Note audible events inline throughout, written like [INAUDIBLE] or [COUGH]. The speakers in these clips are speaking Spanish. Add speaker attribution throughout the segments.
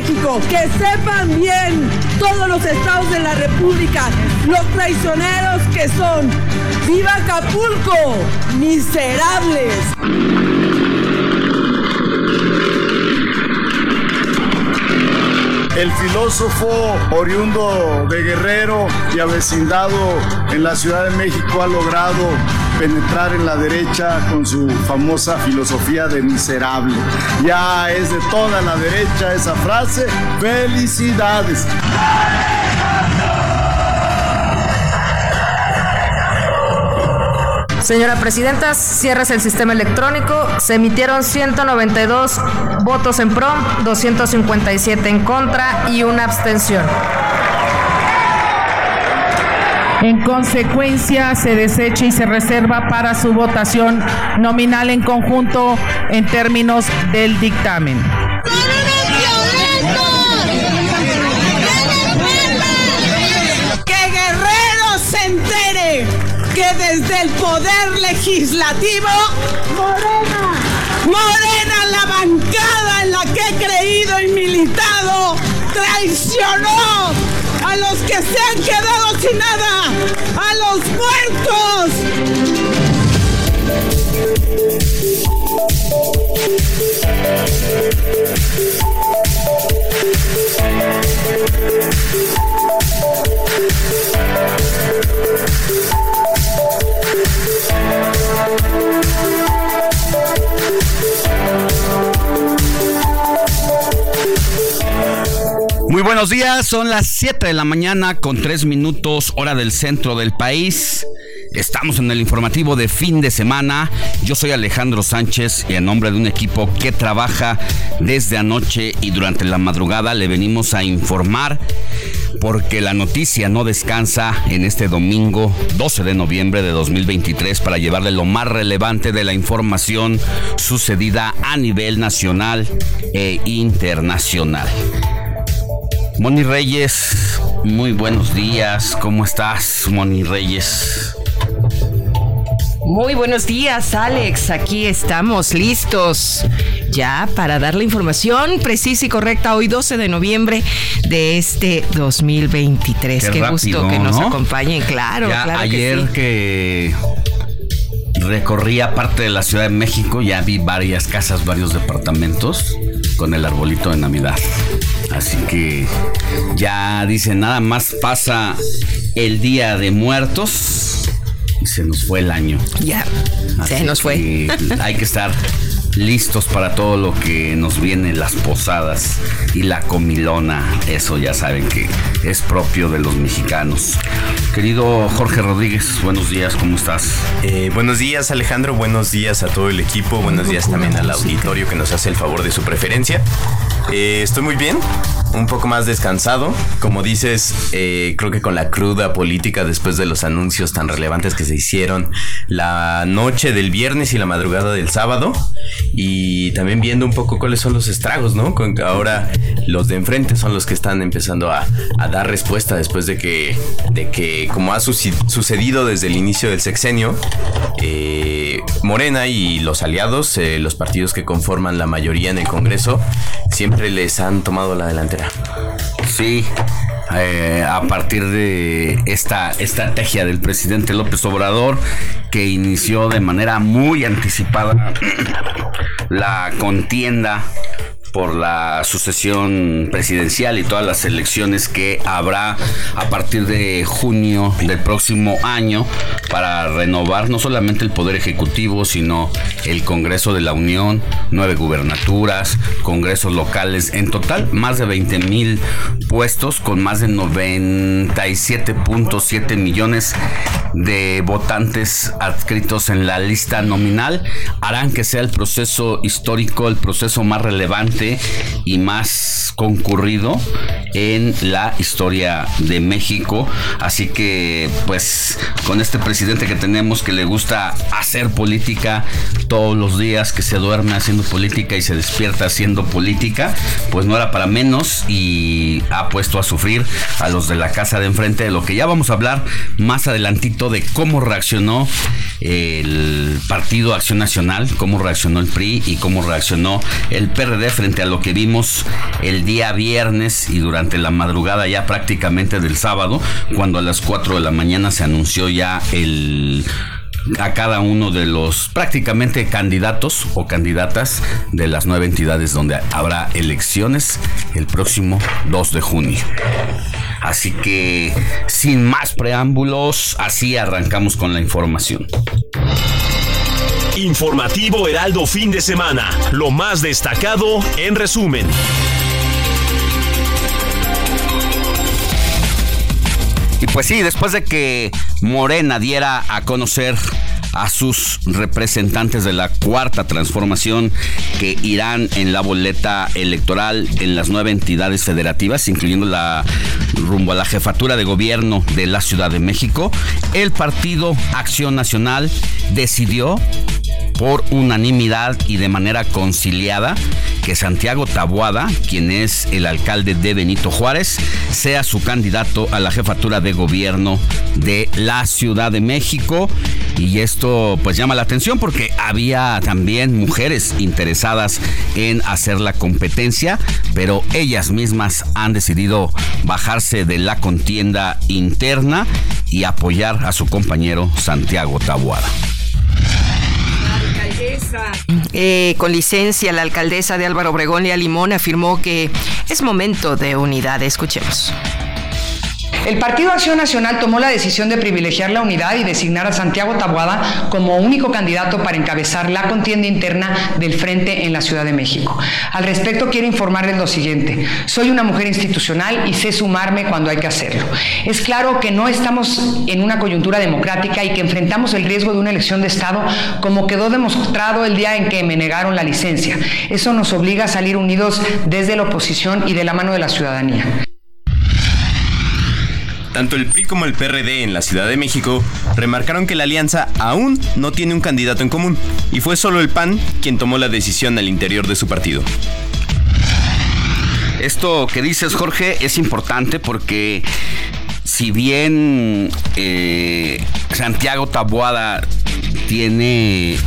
Speaker 1: México. Que sepan bien todos los estados de la República, los traicioneros que son. ¡Viva Acapulco! ¡Miserables!
Speaker 2: El filósofo oriundo de Guerrero y avecindado en la Ciudad de México ha logrado penetrar en la derecha con su famosa filosofía de miserable. Ya es de toda la derecha esa frase. ¡Felicidades!
Speaker 3: Señora Presidenta, cierres el sistema electrónico. Se emitieron 192 votos en pro, 257 en contra y una abstención.
Speaker 4: En consecuencia, se desecha y se reserva para su votación nominal en conjunto en términos del dictamen.
Speaker 1: El poder legislativo, Morena, Morena, la bancada en la que he creído y militado, traicionó a los que se han quedado sin nada, a los muertos.
Speaker 5: Muy buenos días, son las 7 de la mañana con 3 minutos hora del centro del país. Estamos en el informativo de fin de semana. Yo soy Alejandro Sánchez y en nombre de un equipo que trabaja desde anoche y durante la madrugada le venimos a informar porque la noticia no descansa en este domingo 12 de noviembre de 2023 para llevarle lo más relevante de la información sucedida a nivel nacional e internacional. Moni Reyes, muy buenos días. ¿Cómo estás, Moni Reyes?
Speaker 6: Muy buenos días, Alex. Aquí estamos listos ya para dar la información precisa y correcta hoy 12 de noviembre de este 2023.
Speaker 5: Qué
Speaker 6: Qué,
Speaker 5: rápido,
Speaker 6: gusto que nos
Speaker 5: ¿no?
Speaker 6: acompañen, claro,
Speaker 5: Ya
Speaker 6: claro
Speaker 5: ayer
Speaker 6: que
Speaker 5: que recorría parte de la Ciudad de México, ya vi varias casas, varios departamentos con el arbolito de Navidad. Así que ya dicen, nada más pasa el Día de Muertos y se nos fue el año.
Speaker 6: Ya, se nos fue.
Speaker 5: que hay que estar listos para todo lo que nos viene, las posadas y la comilona. Eso ya saben que es propio de los mexicanos. Querido Jorge Rodríguez, buenos días, ¿cómo estás?
Speaker 7: Eh, buenos días Alejandro, buenos días a todo el equipo, buenos días también al auditorio que nos hace el favor de su preferencia. Eh, estoy muy bien, un poco más descansado, como dices, eh, creo que con la cruda política después de los anuncios tan relevantes que se hicieron la noche del viernes y la madrugada del sábado y también viendo un poco cuáles son los estragos, ¿no? Con ahora los de enfrente son los que están empezando a, dar respuesta después de que, de que como ha sucedido desde el inicio del sexenio, eh, Morena y los aliados, eh, los partidos que conforman la mayoría en el Congreso, siempre les han tomado la delantera.
Speaker 5: Sí, eh, a partir de esta estrategia del presidente López Obrador que inició de manera muy anticipada la contienda por la sucesión presidencial y todas las elecciones que habrá a partir de junio del próximo año para renovar no solamente el Poder Ejecutivo, sino el Congreso de la Unión, nueve gubernaturas, congresos locales, en total más de 20 mil puestos con más de 97.7 millones de votantes adscritos en la lista nominal, harán que sea el proceso histórico, el proceso más relevante y más concurrido en la historia de México. Así que pues con este presidente que tenemos que le gusta hacer política todos los días, que se duerme haciendo política y se despierta haciendo política, pues no era para menos y ha puesto a sufrir a los de la casa de enfrente de lo que ya vamos a hablar más adelantito de cómo reaccionó el Partido Acción Nacional, cómo reaccionó el PRI y cómo reaccionó el PRD frente a lo que vimos el día viernes y durante la madrugada ya prácticamente del sábado, cuando a las 4 de la mañana se anunció ya el a cada uno de los prácticamente candidatos o candidatas de las nueve entidades donde habrá elecciones el próximo 2 de junio. Así que sin más preámbulos, así arrancamos con la información.
Speaker 8: Informativo Heraldo fin de semana. Lo más destacado en resumen.
Speaker 5: Y pues sí, después de que Morena diera a conocer a sus representantes de la cuarta transformación que irán en la boleta electoral en las nueve entidades federativas, incluyendo la rumbo a la jefatura de gobierno de la Ciudad de México, el Partido Acción Nacional decidió por unanimidad y de manera conciliada que Santiago Tabuada, quien es el alcalde de Benito Juárez, sea su candidato a la jefatura de gobierno de la Ciudad de México. Y esto pues llama la atención porque había también mujeres interesadas en hacer la competencia, pero ellas mismas han decidido bajarse de la contienda interna y apoyar a su compañero Santiago
Speaker 6: Eh, con licencia, la alcaldesa de Álvaro Obregón, Lea Limón, afirmó que es momento de unidad. Escuchemos.
Speaker 9: El Partido Acción Nacional tomó la decisión de privilegiar la unidad y designar a Santiago Tabuada como único candidato para encabezar la contienda interna del Frente en la Ciudad de México. Al respecto, quiero informarles lo siguiente. Soy una mujer institucional y sé sumarme cuando hay que hacerlo. Es claro que no estamos en una coyuntura democrática y que enfrentamos el riesgo de una elección de Estado como quedó demostrado el día en que me negaron la licencia. Eso nos obliga a salir unidos desde la oposición y de la mano de la ciudadanía.
Speaker 7: Tanto el PRI como el PRD en la Ciudad de México remarcaron que la alianza aún no tiene un candidato en común y fue solo el PAN quien tomó la decisión al interior de su partido.
Speaker 5: Esto que dices, Jorge, es importante porque si bien eh, Santiago Taboada tiene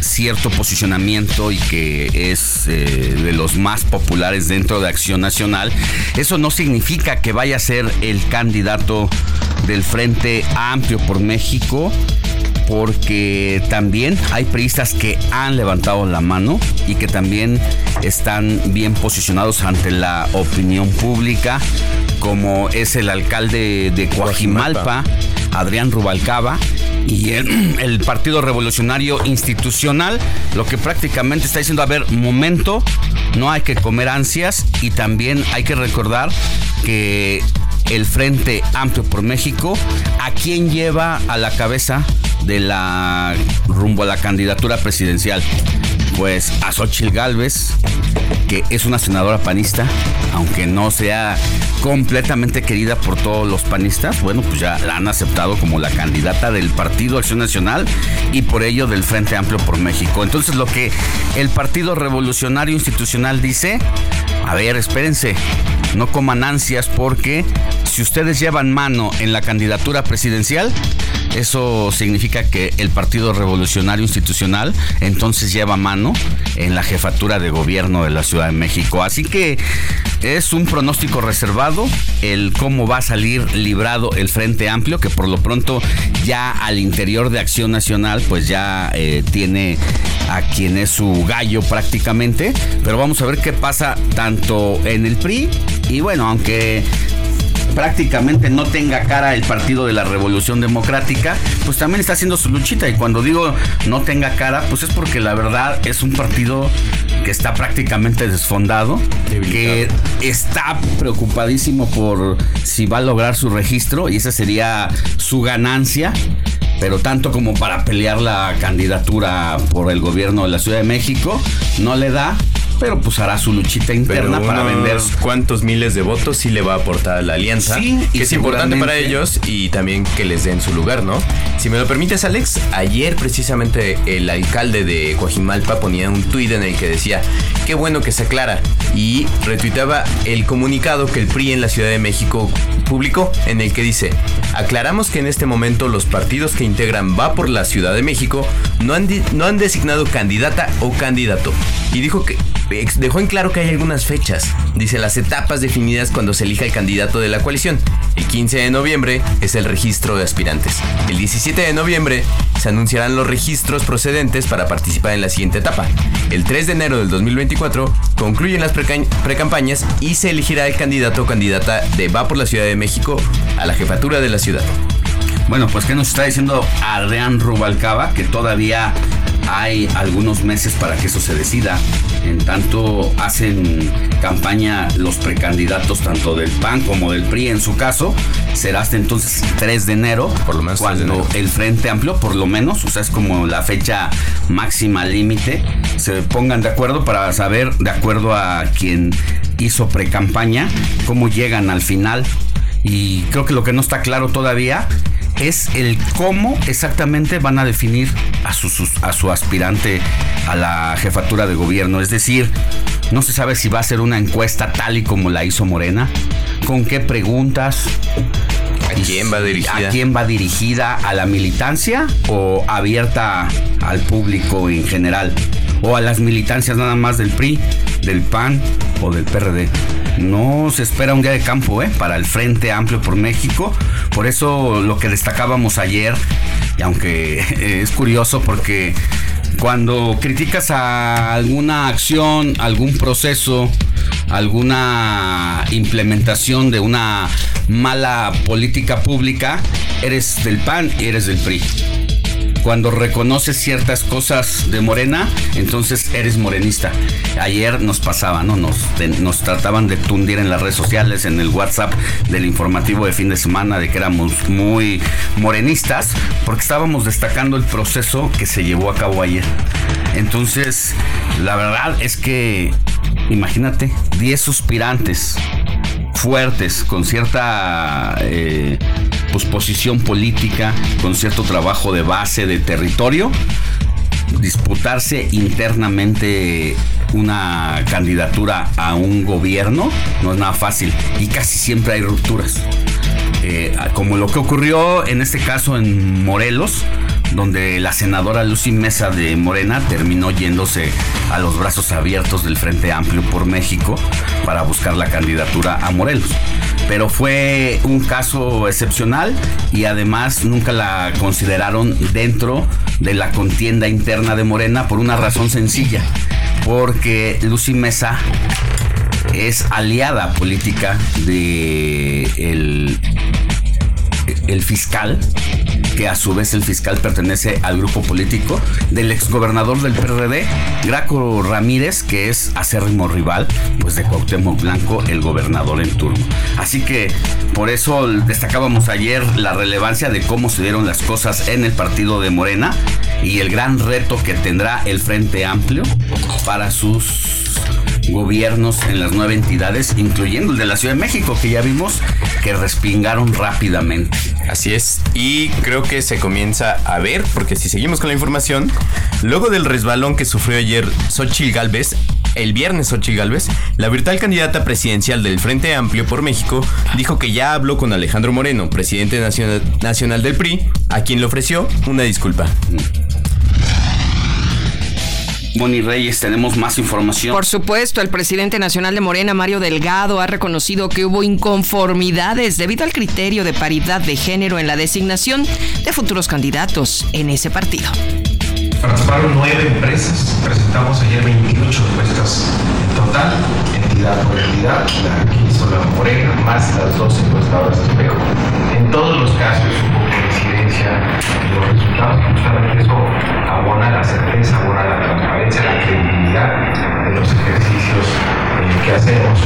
Speaker 5: cierto posicionamiento y que es eh, de los más populares dentro de Acción Nacional, eso no significa que vaya a ser el candidato del Frente Amplio por México porque también hay priistas que han levantado la mano y que también están bien posicionados ante la opinión pública, como es el alcalde de Coajimalpa, Adrián Rubalcaba, y [CLEARS THROAT] el, Partido Revolucionario Institucional, lo que prácticamente está diciendo, a ver, momento, no hay que comer ansias y también hay que recordar que el Frente Amplio por México, ¿a quién lleva a la cabeza de la rumbo a la candidatura presidencial? Pues a Xochitl Galvez, que es una senadora panista, aunque no sea completamente querida por todos los panistas, bueno, pues ya la han aceptado como la candidata del Partido Acción Nacional y por ello del Frente Amplio por México. Entonces lo que el Partido Revolucionario Institucional dice, a ver, espérense, no coman ansias porque si ustedes llevan mano en la candidatura presidencial, Eso significa que el Partido Revolucionario Institucional entonces lleva mano en la jefatura de gobierno de la Ciudad de México. Así que es un pronóstico reservado el cómo va a salir librado el Frente Amplio, que por lo pronto ya al interior de Acción Nacional pues ya eh, tiene a quien es su gallo prácticamente. Pero vamos a ver qué pasa tanto en el PRI y bueno, aunque prácticamente no tenga cara el Partido de la Revolución Democrática, pues también está haciendo su luchita. Y cuando digo no tenga cara, pues es porque la verdad es un partido que está prácticamente desfondado, que está preocupadísimo por si va a lograr su registro y esa sería su ganancia pero tanto como para pelear la candidatura por el gobierno de la Ciudad de México, no le da pero pues hará su luchita interna para vender.
Speaker 7: cuántos miles de votos sí le va a aportar a la alianza, sí, que es importante para ellos y también que les den su lugar, ¿no? Si me lo permites, Alex, ayer precisamente el alcalde de Coajimalpa ponía un tuit en el que decía, qué bueno que se aclara, y retuitaba el comunicado que el PRI en la Ciudad de México publicó, en el que dice, aclaramos que en este momento los partidos que integran Va por la Ciudad de México no han, no han designado candidata o candidato, y dijo que dejó en claro que hay algunas fechas. Dice las etapas definidas cuando se elija el candidato de la coalición. El 15 de noviembre es el registro de aspirantes. El 17 de noviembre se anunciarán los registros procedentes para participar en la siguiente etapa. El 3 de enero del 2024 concluyen las precampañas y se elegirá el candidato o candidata de Va por la Ciudad de México a la jefatura de la ciudad.
Speaker 5: Bueno, pues ¿qué nos está diciendo Adrián Rubalcaba? Que todavía hay algunos meses para que eso se decida. En tanto hacen campaña los precandidatos tanto del PAN como del PRI en su caso. Será hasta entonces 3 de enero, por lo menos cuando el Frente Amplio, por lo menos, o sea, es como la fecha máxima límite, se pongan de acuerdo para saber, de acuerdo a quien hizo precampaña, cómo llegan al final. Y creo que lo que no está claro todavía es el cómo exactamente van a definir a su, a su aspirante a la jefatura de gobierno. Es decir, no se sabe si va a ser una encuesta tal y como la hizo Morena, con qué preguntas.
Speaker 7: ¿A quién va dirigida?
Speaker 5: ¿A quién va dirigida? ¿A la militancia o abierta al público en general? ¿O a las militancias nada más del PRI, del PAN o del PRD? No se espera un día de campo ¿eh? para el Frente Amplio por México. Por eso lo que destacábamos ayer, y aunque es curioso porque cuando criticas a alguna acción, algún proceso, alguna implementación de una mala política pública, eres del PAN y eres del PRI cuando reconoces ciertas cosas de Morena, entonces eres morenista. Ayer nos pasaba, ¿no? Nos, nos trataban de tundir en las redes sociales, en el WhatsApp del informativo de fin de semana, de que éramos muy morenistas, porque estábamos destacando el proceso que se llevó a cabo ayer. Entonces, la verdad es que, imagínate, 10 suspirantes fuertes, con cierta eh, pues, posición política, con cierto trabajo de base, de territorio, disputarse internamente una candidatura a un gobierno no es nada fácil y casi siempre hay rupturas. Eh, como lo que ocurrió en este caso en Morelos, donde la senadora Lucy Mesa de Morena terminó yéndose a los brazos abiertos del Frente Amplio por México para buscar la candidatura a Morelos. Pero fue un caso excepcional y además nunca la consideraron dentro de la contienda interna de Morena por una razón sencilla, porque Lucy Mesa es aliada política de el, el fiscal que a su vez el fiscal pertenece al grupo político del exgobernador del PRD, Graco Ramírez, que es acérrimo rival pues de Cuauhtémoc Blanco, el gobernador en turno. Así que por eso destacábamos ayer la relevancia de cómo se dieron las cosas en el partido de Morena y el gran reto que tendrá el Frente Amplio para sus gobiernos en las nueve entidades, incluyendo el de la Ciudad de México, que ya vimos que respingaron rápidamente.
Speaker 7: Así es, y creo que se comienza a ver, porque si seguimos con la información, luego del resbalón que sufrió ayer Xochitl Galvez, el viernes Xochitl Galvez, la virtual candidata presidencial del Frente Amplio por México dijo que ya habló con Alejandro Moreno, presidente nacional, nacional del PRI, a quien le ofreció una disculpa.
Speaker 5: Moni Reyes, tenemos más información.
Speaker 6: Por supuesto, el presidente nacional de Morena, Mario Delgado, ha reconocido que hubo inconformidades debido al criterio de paridad de género en la designación de futuros candidatos en ese partido.
Speaker 10: Participaron nueve empresas, presentamos ayer 28 encuestas en total, entidad por entidad, la que hizo la Morena, más las dos encuestadoras de espejo. En todos los casos hubo coincidencia en los resultados, justamente eso abona la certeza, abona la transparencia, la credibilidad de los ejercicios eh, que hacemos.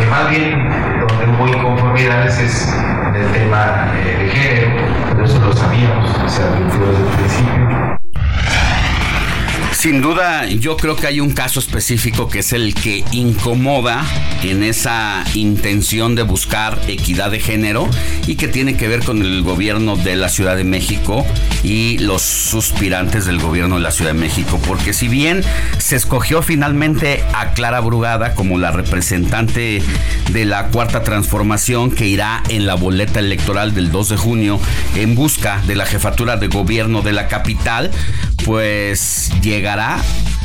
Speaker 10: Eh, más bien, donde hubo inconformidades es en el tema eh, de género, pero eso lo sabíamos, se advirtió desde el principio.
Speaker 5: Sin duda, yo creo que hay un caso específico que es el que incomoda en esa intención de buscar equidad de género y que tiene que ver con el gobierno de la Ciudad de México y los suspirantes del gobierno de la Ciudad de México. Porque si bien se escogió finalmente a Clara Brugada como la representante de la cuarta transformación que irá en la boleta electoral del 2 de junio en busca de la jefatura de gobierno de la capital, pues llegará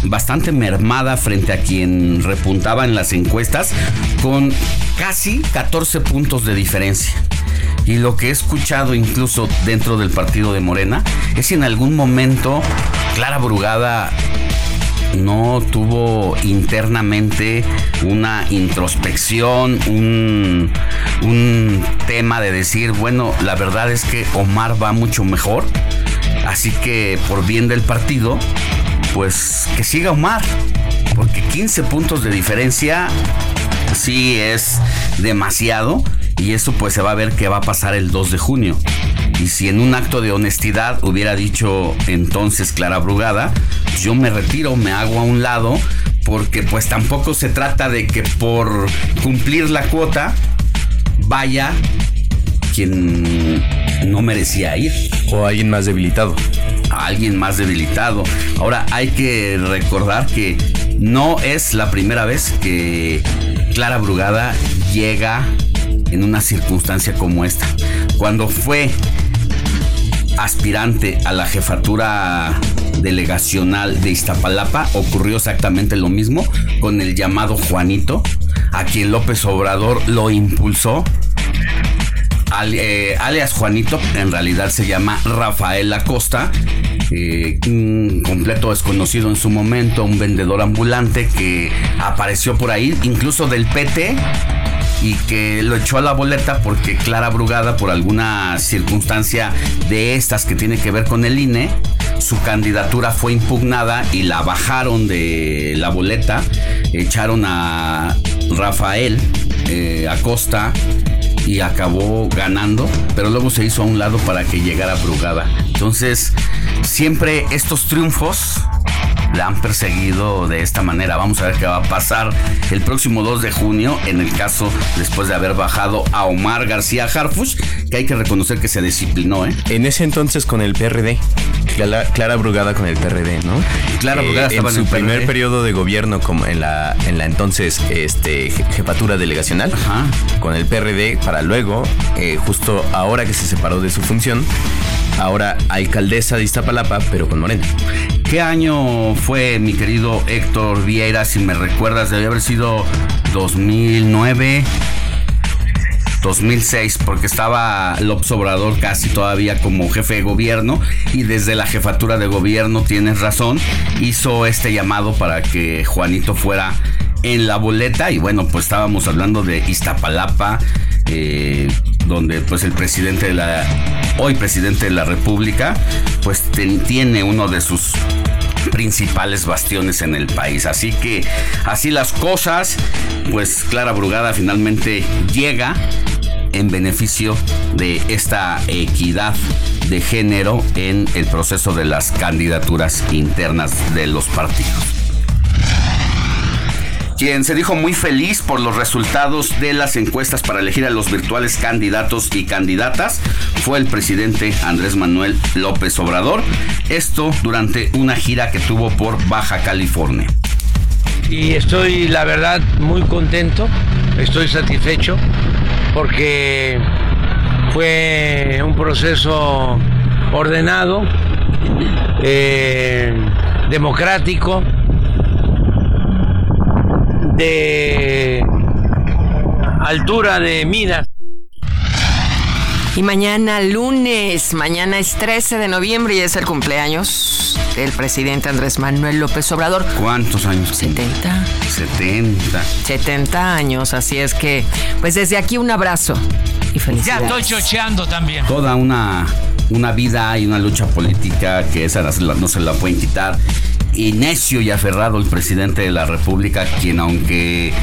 Speaker 5: bastante mermada frente a quien repuntaba en las encuestas con casi 14 puntos de diferencia. Y lo que he escuchado incluso dentro del partido de Morena es si en algún momento Clara Brugada no tuvo internamente una introspección, un, un, tema de decir, bueno, la verdad es que Omar va mucho mejor, así que por bien del partido, pues que siga Omar, porque 15 puntos de diferencia sí es demasiado y eso pues se va a ver qué va a pasar el 2 de junio. Y si en un acto de honestidad hubiera dicho entonces Clara Brugada, yo me retiro, me hago a un lado, porque pues tampoco se trata de que por cumplir la cuota vaya quien no merecía ir.
Speaker 7: O alguien más debilitado.
Speaker 5: A alguien más debilitado. Ahora hay que recordar que no es la primera vez que Clara Brugada llega en una circunstancia como esta. Cuando fue aspirante a la jefatura delegacional de Iztapalapa ocurrió exactamente lo mismo con el llamado Juanito, a quien López Obrador lo impulsó. Alias Juanito, en realidad se llama Rafael Acosta, eh, un completo desconocido en su momento, un vendedor ambulante que apareció por ahí, incluso del PT, y que lo echó a la boleta porque Clara Brugada, por alguna circunstancia de estas que tiene que ver con el INE, su candidatura fue impugnada y la bajaron de la boleta, echaron a Rafael eh, Acosta y acabó ganando, pero luego se hizo a un lado para que llegara Brugada. Entonces, siempre estos triunfos la han perseguido de esta manera. Vamos a ver qué va a pasar el próximo 2 de junio en el caso después de haber bajado a Omar García Harfush, que hay que reconocer que se disciplinó. ¿eh?
Speaker 7: En ese entonces con el PRD. Clara, Clara Brugada con el PRD, ¿no?
Speaker 5: Clara Brugada
Speaker 7: eh,
Speaker 5: estaba
Speaker 7: en
Speaker 5: en,
Speaker 7: su
Speaker 5: el
Speaker 7: primer
Speaker 5: PRD.
Speaker 7: periodo de gobierno como en la en la entonces este jefatura delegacional
Speaker 5: Ajá.
Speaker 7: con el PRD para luego eh, justo ahora que se separó de su función ahora alcaldesa de Iztapalapa pero con Morena.
Speaker 5: ¿Qué año fue, mi querido Héctor Vieira? Si me recuerdas, debe haber sido 2009. 2006, porque estaba López Obrador casi todavía como jefe de gobierno y desde la jefatura de gobierno, tienes razón, hizo este llamado para que Juanito fuera en la boleta y bueno, pues estábamos hablando de Iztapalapa, eh, donde pues el presidente de la, hoy presidente de la República, pues tiene uno de sus principales bastiones en el país. Así que así las cosas, pues Clara Brugada finalmente llega en beneficio de esta equidad de género en el proceso de las candidaturas internas de los partidos. Quien se dijo muy feliz por los resultados de las encuestas para elegir a los virtuales candidatos y candidatas fue el presidente Andrés Manuel López Obrador. Esto durante una gira que tuvo por Baja California.
Speaker 11: y estoy, la verdad, muy contento, estoy satisfecho porque fue un proceso ordenado, eh, democrático, de altura de miras.
Speaker 6: Y mañana lunes, mañana es 13 de noviembre y es el cumpleaños del presidente Andrés Manuel López Obrador.
Speaker 5: ¿Cuántos años?
Speaker 6: 70.
Speaker 5: 70.
Speaker 6: 70 años, así es que, pues desde aquí un abrazo y
Speaker 12: Ya
Speaker 6: felicidades.
Speaker 12: estoy chocheando también.
Speaker 5: Toda una, una vida y una lucha política que esa no se la pueden quitar. Y necio y aferrado el presidente de la República, quien aunque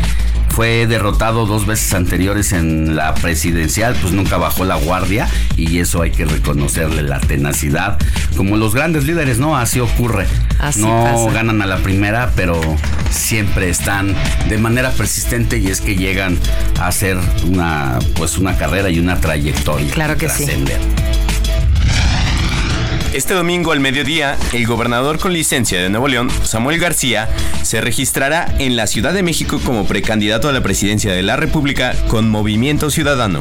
Speaker 5: fue derrotado dos veces anteriores en la presidencial, pues nunca bajó la guardia y eso hay que reconocerle la tenacidad. Como los grandes líderes, ¿no? Así ocurre.
Speaker 6: Así
Speaker 5: no
Speaker 6: pasa.
Speaker 5: ganan a la primera, pero siempre están de manera persistente y es que llegan a hacer una pues una carrera y una trayectoria.
Speaker 6: Claro que sí.
Speaker 7: Este domingo al mediodía, el gobernador con licencia de Nuevo León, Samuel García, se registrará en la Ciudad de México como precandidato a la presidencia de la República con Movimiento Ciudadano.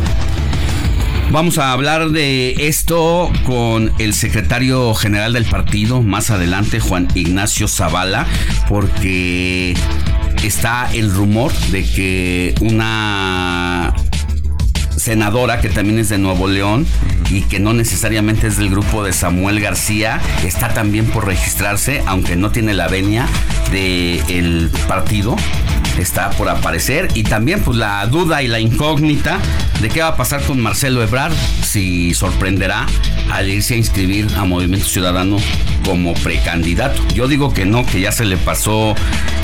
Speaker 5: Vamos a hablar de esto con el secretario general del partido más adelante, Juan Ignacio Zavala, porque está el rumor de que una senadora que también es de Nuevo León y que no necesariamente es del grupo de Samuel García, está también por registrarse, aunque no tiene la venia del partido, está por aparecer y también pues la duda y la incógnita de qué va a pasar con Marcelo Ebrard, si sorprenderá al irse a inscribir a Movimiento Ciudadano como precandidato. Yo digo que no, que ya se le pasó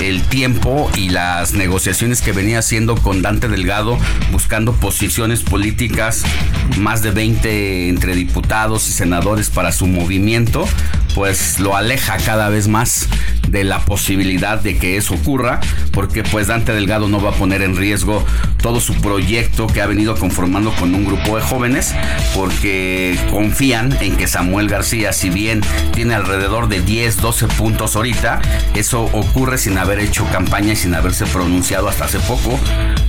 Speaker 5: el tiempo y las negociaciones que venía haciendo con Dante Delgado buscando posiciones políticas, más de 20 entre diputados y senadores para su movimiento, pues lo aleja cada vez más de la posibilidad de que eso ocurra, porque pues Dante Delgado no va a poner en riesgo todo su proyecto que ha venido conformando con un grupo de jóvenes, porque confían en que Samuel García, si bien tiene alrededor de 10, 12 puntos ahorita, eso ocurre sin haber hecho campaña y sin haberse pronunciado hasta hace poco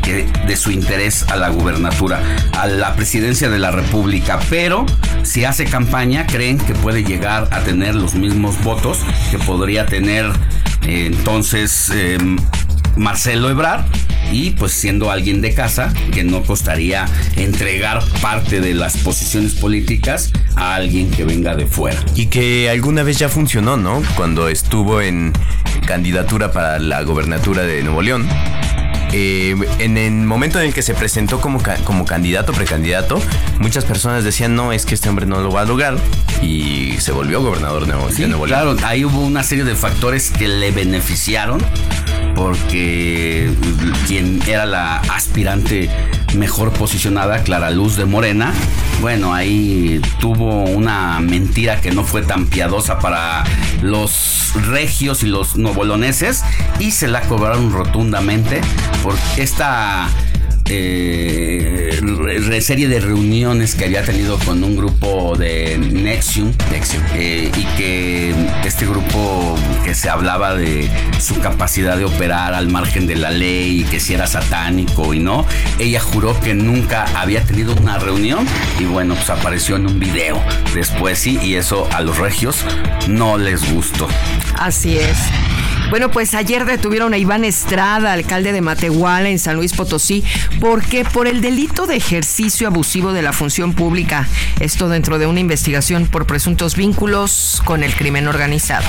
Speaker 5: que de su interés a la gubernatura, a la presidencia de la República, pero si hace campaña creen que puede llegar a tener los mismos votos que podría tener eh, entonces eh, Marcelo Ebrard y pues siendo alguien de casa que no costaría entregar parte de las posiciones políticas a alguien que venga de fuera.
Speaker 7: Y que alguna vez ya funcionó, ¿no? Cuando estuvo en candidatura para la gobernatura de Nuevo León. Eh, en el momento en el que se presentó como, ca- como candidato, precandidato, muchas personas decían, no, es que este hombre no lo va a lograr. Y se volvió gobernador de Nuevo, de Nuevo León.
Speaker 5: claro, ahí hubo una serie de factores que le beneficiaron porque quien era la aspirante mejor posicionada, Clara Luz de Morena, bueno, ahí tuvo una mentira que no fue tan piadosa para los regios y los novoloneses y se la cobraron rotundamente esta eh, serie de reuniones que había tenido con un grupo de Nexium, eh, y que este grupo que se hablaba de su capacidad de operar al margen de la ley y que si era satánico y no, ella juró que nunca había tenido una reunión y bueno, pues apareció en un video después sí y eso a los regios no les gustó.
Speaker 6: Así es. Bueno, pues ayer detuvieron a Iván Estrada, alcalde de Matehuala, en San Luis Potosí, porque por el delito de ejercicio abusivo de la función pública, esto dentro de una investigación por presuntos vínculos con el crimen organizado.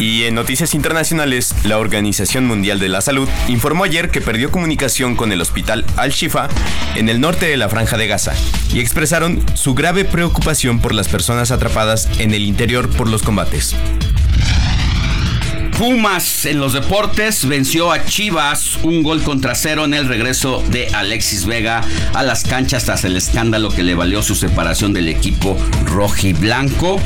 Speaker 7: Y en noticias internacionales, la Organización Mundial de la Salud informó ayer que perdió comunicación con el hospital Al-Shifa en el norte de la Franja de Gaza y expresaron su grave preocupación por las personas atrapadas en el interior por los combates.
Speaker 5: Pumas en los deportes venció a Chivas un gol contra cero en el regreso de Alexis Vega a las canchas tras el escándalo que le valió su separación del equipo rojiblanco.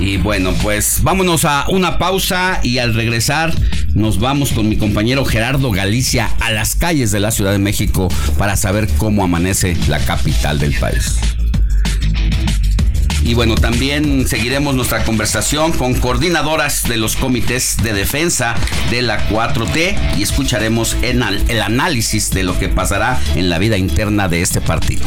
Speaker 5: Y bueno, pues vámonos a una pausa y al regresar nos vamos con mi compañero Gerardo Galicia a las calles de la Ciudad de México para saber cómo amanece la capital del país. Y bueno, también seguiremos nuestra conversación con coordinadoras de los comités de defensa de la 4T y escucharemos el análisis de lo que pasará en la vida interna de este partido.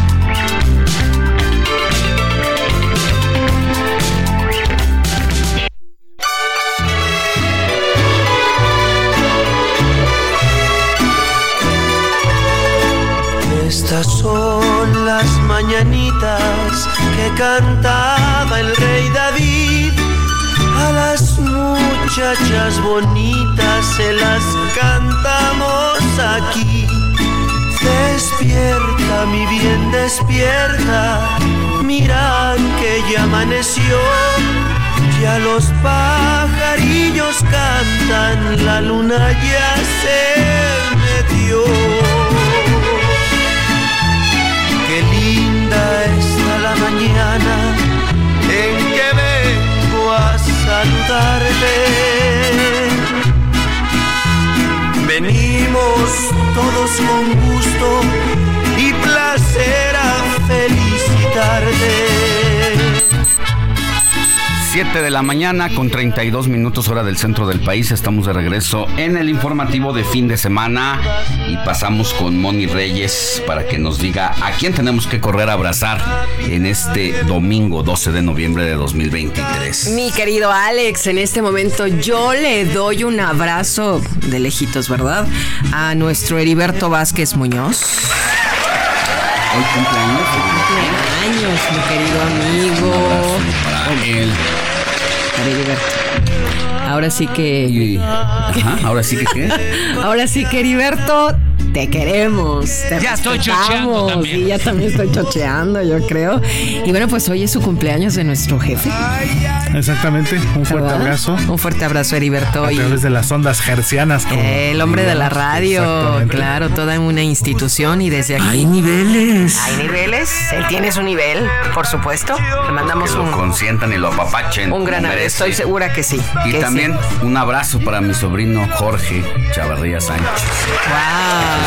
Speaker 12: Las mañanitas que cantaba el rey David. A las muchachas bonitas se las cantamos aquí. Despierta, mi bien, despierta. Mira que ya amaneció. Ya los pajarillos cantan, la luna ya se metió. Linda está la mañana en que vengo a saludarte. Venimos todos con gusto y placer a felicitarte.
Speaker 5: 7 de la mañana con 32 minutos hora del centro del país. Estamos de regreso en el informativo de fin de semana y pasamos con Moni Reyes para que nos diga a quién tenemos que correr a abrazar en este domingo 12 de noviembre de 2023.
Speaker 6: Mi querido Alex, en este momento yo le doy un abrazo de lejitos, ¿verdad? A nuestro Heriberto Vázquez Muñoz.
Speaker 5: Hoy cumpleaños.
Speaker 6: Cumpleaños, mi querido amigo.
Speaker 5: Él.
Speaker 6: Ahora sí que.
Speaker 5: Ajá, ahora sí que qué. [LAUGHS]
Speaker 6: Ahora sí que Heriberto, te queremos. Te
Speaker 11: Ya estoy chocheando también.
Speaker 6: Sí, ya también estoy chocheando, yo creo. Y bueno, pues hoy es su cumpleaños de nuestro jefe.
Speaker 13: Exactamente, un fuerte
Speaker 6: ¿verdad?
Speaker 13: abrazo.
Speaker 6: Un fuerte abrazo, Heriberto.
Speaker 13: A través de las ondas hercianas. como
Speaker 6: el hombre de la radio, claro, toda una institución y desde aquí.
Speaker 5: Hay niveles.
Speaker 6: Hay niveles. Él tiene su nivel, por supuesto. Le mandamos
Speaker 5: Que lo
Speaker 6: un,
Speaker 5: consientan y lo apapachen.
Speaker 6: un gran abrazo. Estoy segura que sí.
Speaker 5: Y
Speaker 6: que
Speaker 5: también un abrazo para mi sobrino Jorge Chavarría Sánchez.
Speaker 6: Wow.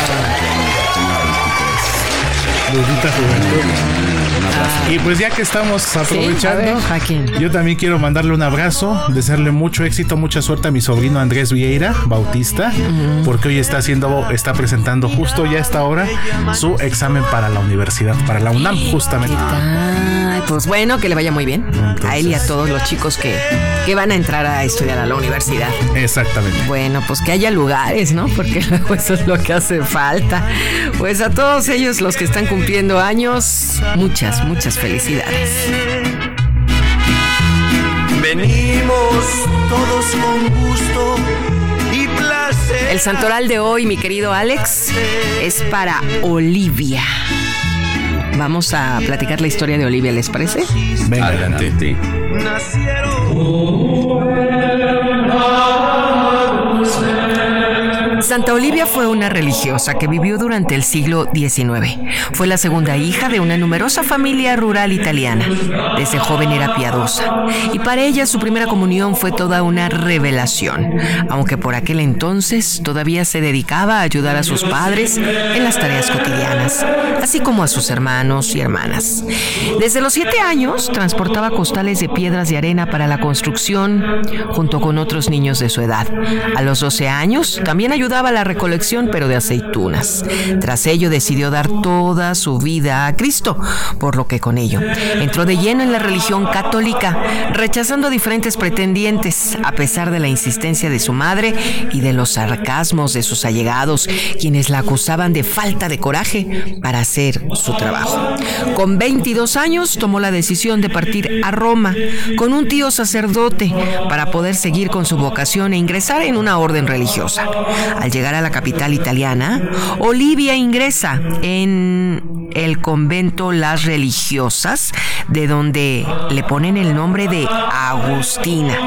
Speaker 13: Bendita juventud.
Speaker 5: Un abrazo.
Speaker 13: Y pues ya que estamos aprovechando,
Speaker 6: a ver, Joaquín.
Speaker 13: yo también quiero mandarle un abrazo, desearle mucho éxito, mucha suerte a mi sobrino Andrés Vieira, Bautista, porque hoy está haciendo, está presentando justo ya a esta hora su examen para la universidad, para la UNAM justamente.
Speaker 6: Pues bueno, que le vaya muy bien. A él y a todos los chicos que, que van a entrar a estudiar a la universidad.
Speaker 13: Exactamente.
Speaker 6: Bueno, pues que haya lugares, ¿no? Porque [LAUGHS] luego eso es lo que hace falta. Pues a todos ellos, los que están cumpliendo años, muchas, muchas felicidades.
Speaker 12: Venimos todos con gusto y placer.
Speaker 6: El santoral de hoy, mi querido Alex, es para Olivia. Vamos a platicar la historia de Olivia, ¿les parece?
Speaker 13: Venga,
Speaker 5: Adelante.
Speaker 6: Santa Olivia fue una religiosa que vivió durante el siglo XIX. Fue la segunda hija de una numerosa familia rural italiana. Desde joven era piadosa y para ella su primera comunión fue toda una revelación, aunque por aquel entonces todavía se dedicaba a ayudar a sus padres en las tareas cotidianas, así como a sus hermanos y hermanas. Desde los siete años transportaba costales de piedras de arena para la construcción junto con otros niños de su edad. A los 12 años también ayudaba la recolección pero de aceitunas. Tras ello decidió dar toda su vida a Cristo, por lo que con ello entró de lleno en la religión católica, rechazando diferentes pretendientes a pesar de la insistencia de su madre y de los sarcasmos de sus allegados, quienes la acusaban de falta de coraje para hacer su trabajo. Con 22 años tomó la decisión de partir a Roma con un tío sacerdote para poder seguir con su vocación e ingresar en una orden religiosa. Al llegar a la capital italiana, Olivia ingresa en el convento Las Religiosas, de donde le ponen el nombre de Agustina.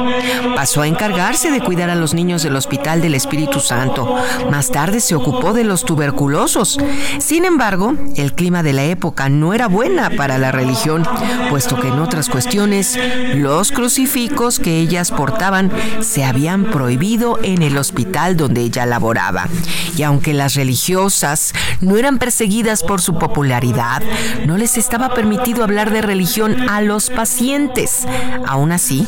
Speaker 6: Pasó a encargarse de cuidar a los niños del Hospital del Espíritu Santo. Más tarde se ocupó de los tuberculosos. Sin embargo, el clima de la época no era buena para la religión, puesto que en otras cuestiones los crucifijos que ellas portaban se habían prohibido en el hospital donde ella laboraba. Y aunque las religiosas no eran perseguidas por su popularidad, no les estaba permitido hablar de religión a los pacientes. Aún así,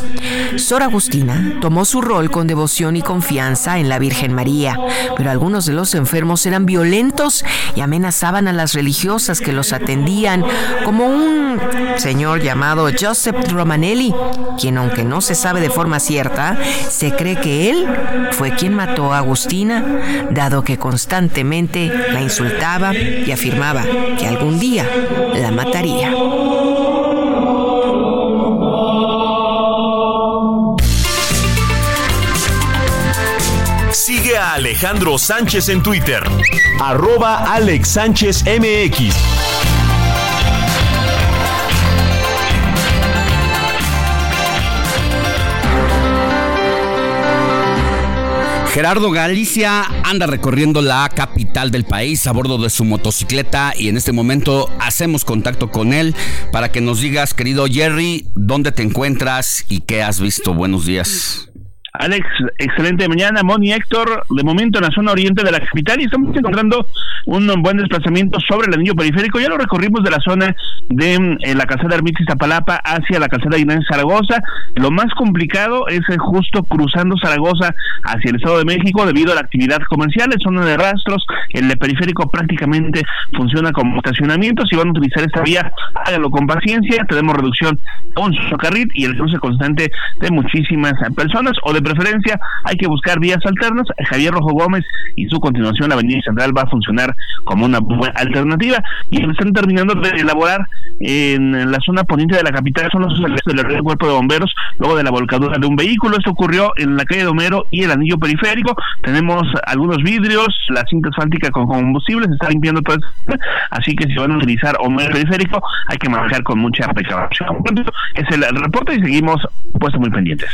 Speaker 6: Sor Agustina tomó su rol con devoción y confianza en la Virgen María, pero algunos de los enfermos eran violentos y amenazaban a las religiosas que los atendían, como un señor llamado Joseph Romanelli, quien aunque no se sabe de forma cierta, se cree que él fue quien mató a Agustina, dado que constantemente la insultaba y afirmaba que algún día la mataría.
Speaker 8: Sigue a Alejandro Sánchez en Twitter, arroba Alex Sánchez MX.
Speaker 5: Gerardo Galicia anda recorriendo la capital del país a bordo de su motocicleta y en este momento hacemos contacto con él para que nos digas, querido Jerry, dónde te encuentras y qué has visto. Buenos días.
Speaker 14: Alex, excelente mañana. Moni Héctor, de momento en la zona oriente de la capital y estamos encontrando un buen desplazamiento sobre el anillo periférico. Ya lo recorrimos de la zona de eh, la calzada Ermita Zapalapa hacia la calzada Inés Zaragoza. Lo más complicado es eh, justo cruzando Zaragoza hacia el Estado de México debido a la actividad comercial, en zona de rastros. El periférico prácticamente funciona como estacionamiento. Si van a utilizar esta vía, háganlo con paciencia. Tenemos reducción a un socarril y el cruce constante de muchísimas personas o de preferencia hay que buscar vías alternas. Javier Rojo Gómez y su continuación la Avenida Central va a funcionar como una buena alternativa y están terminando de elaborar en la zona poniente de la capital son los del cuerpo de bomberos luego de la volcadura de un vehículo. Esto ocurrió en la calle de Homero y el anillo periférico. Tenemos algunos vidrios, la cinta asfáltica con combustible se está limpiando todo esto. Así que si van a utilizar Homero periférico hay que manejar con mucha precaución. Es el reporte y seguimos puestos muy pendientes.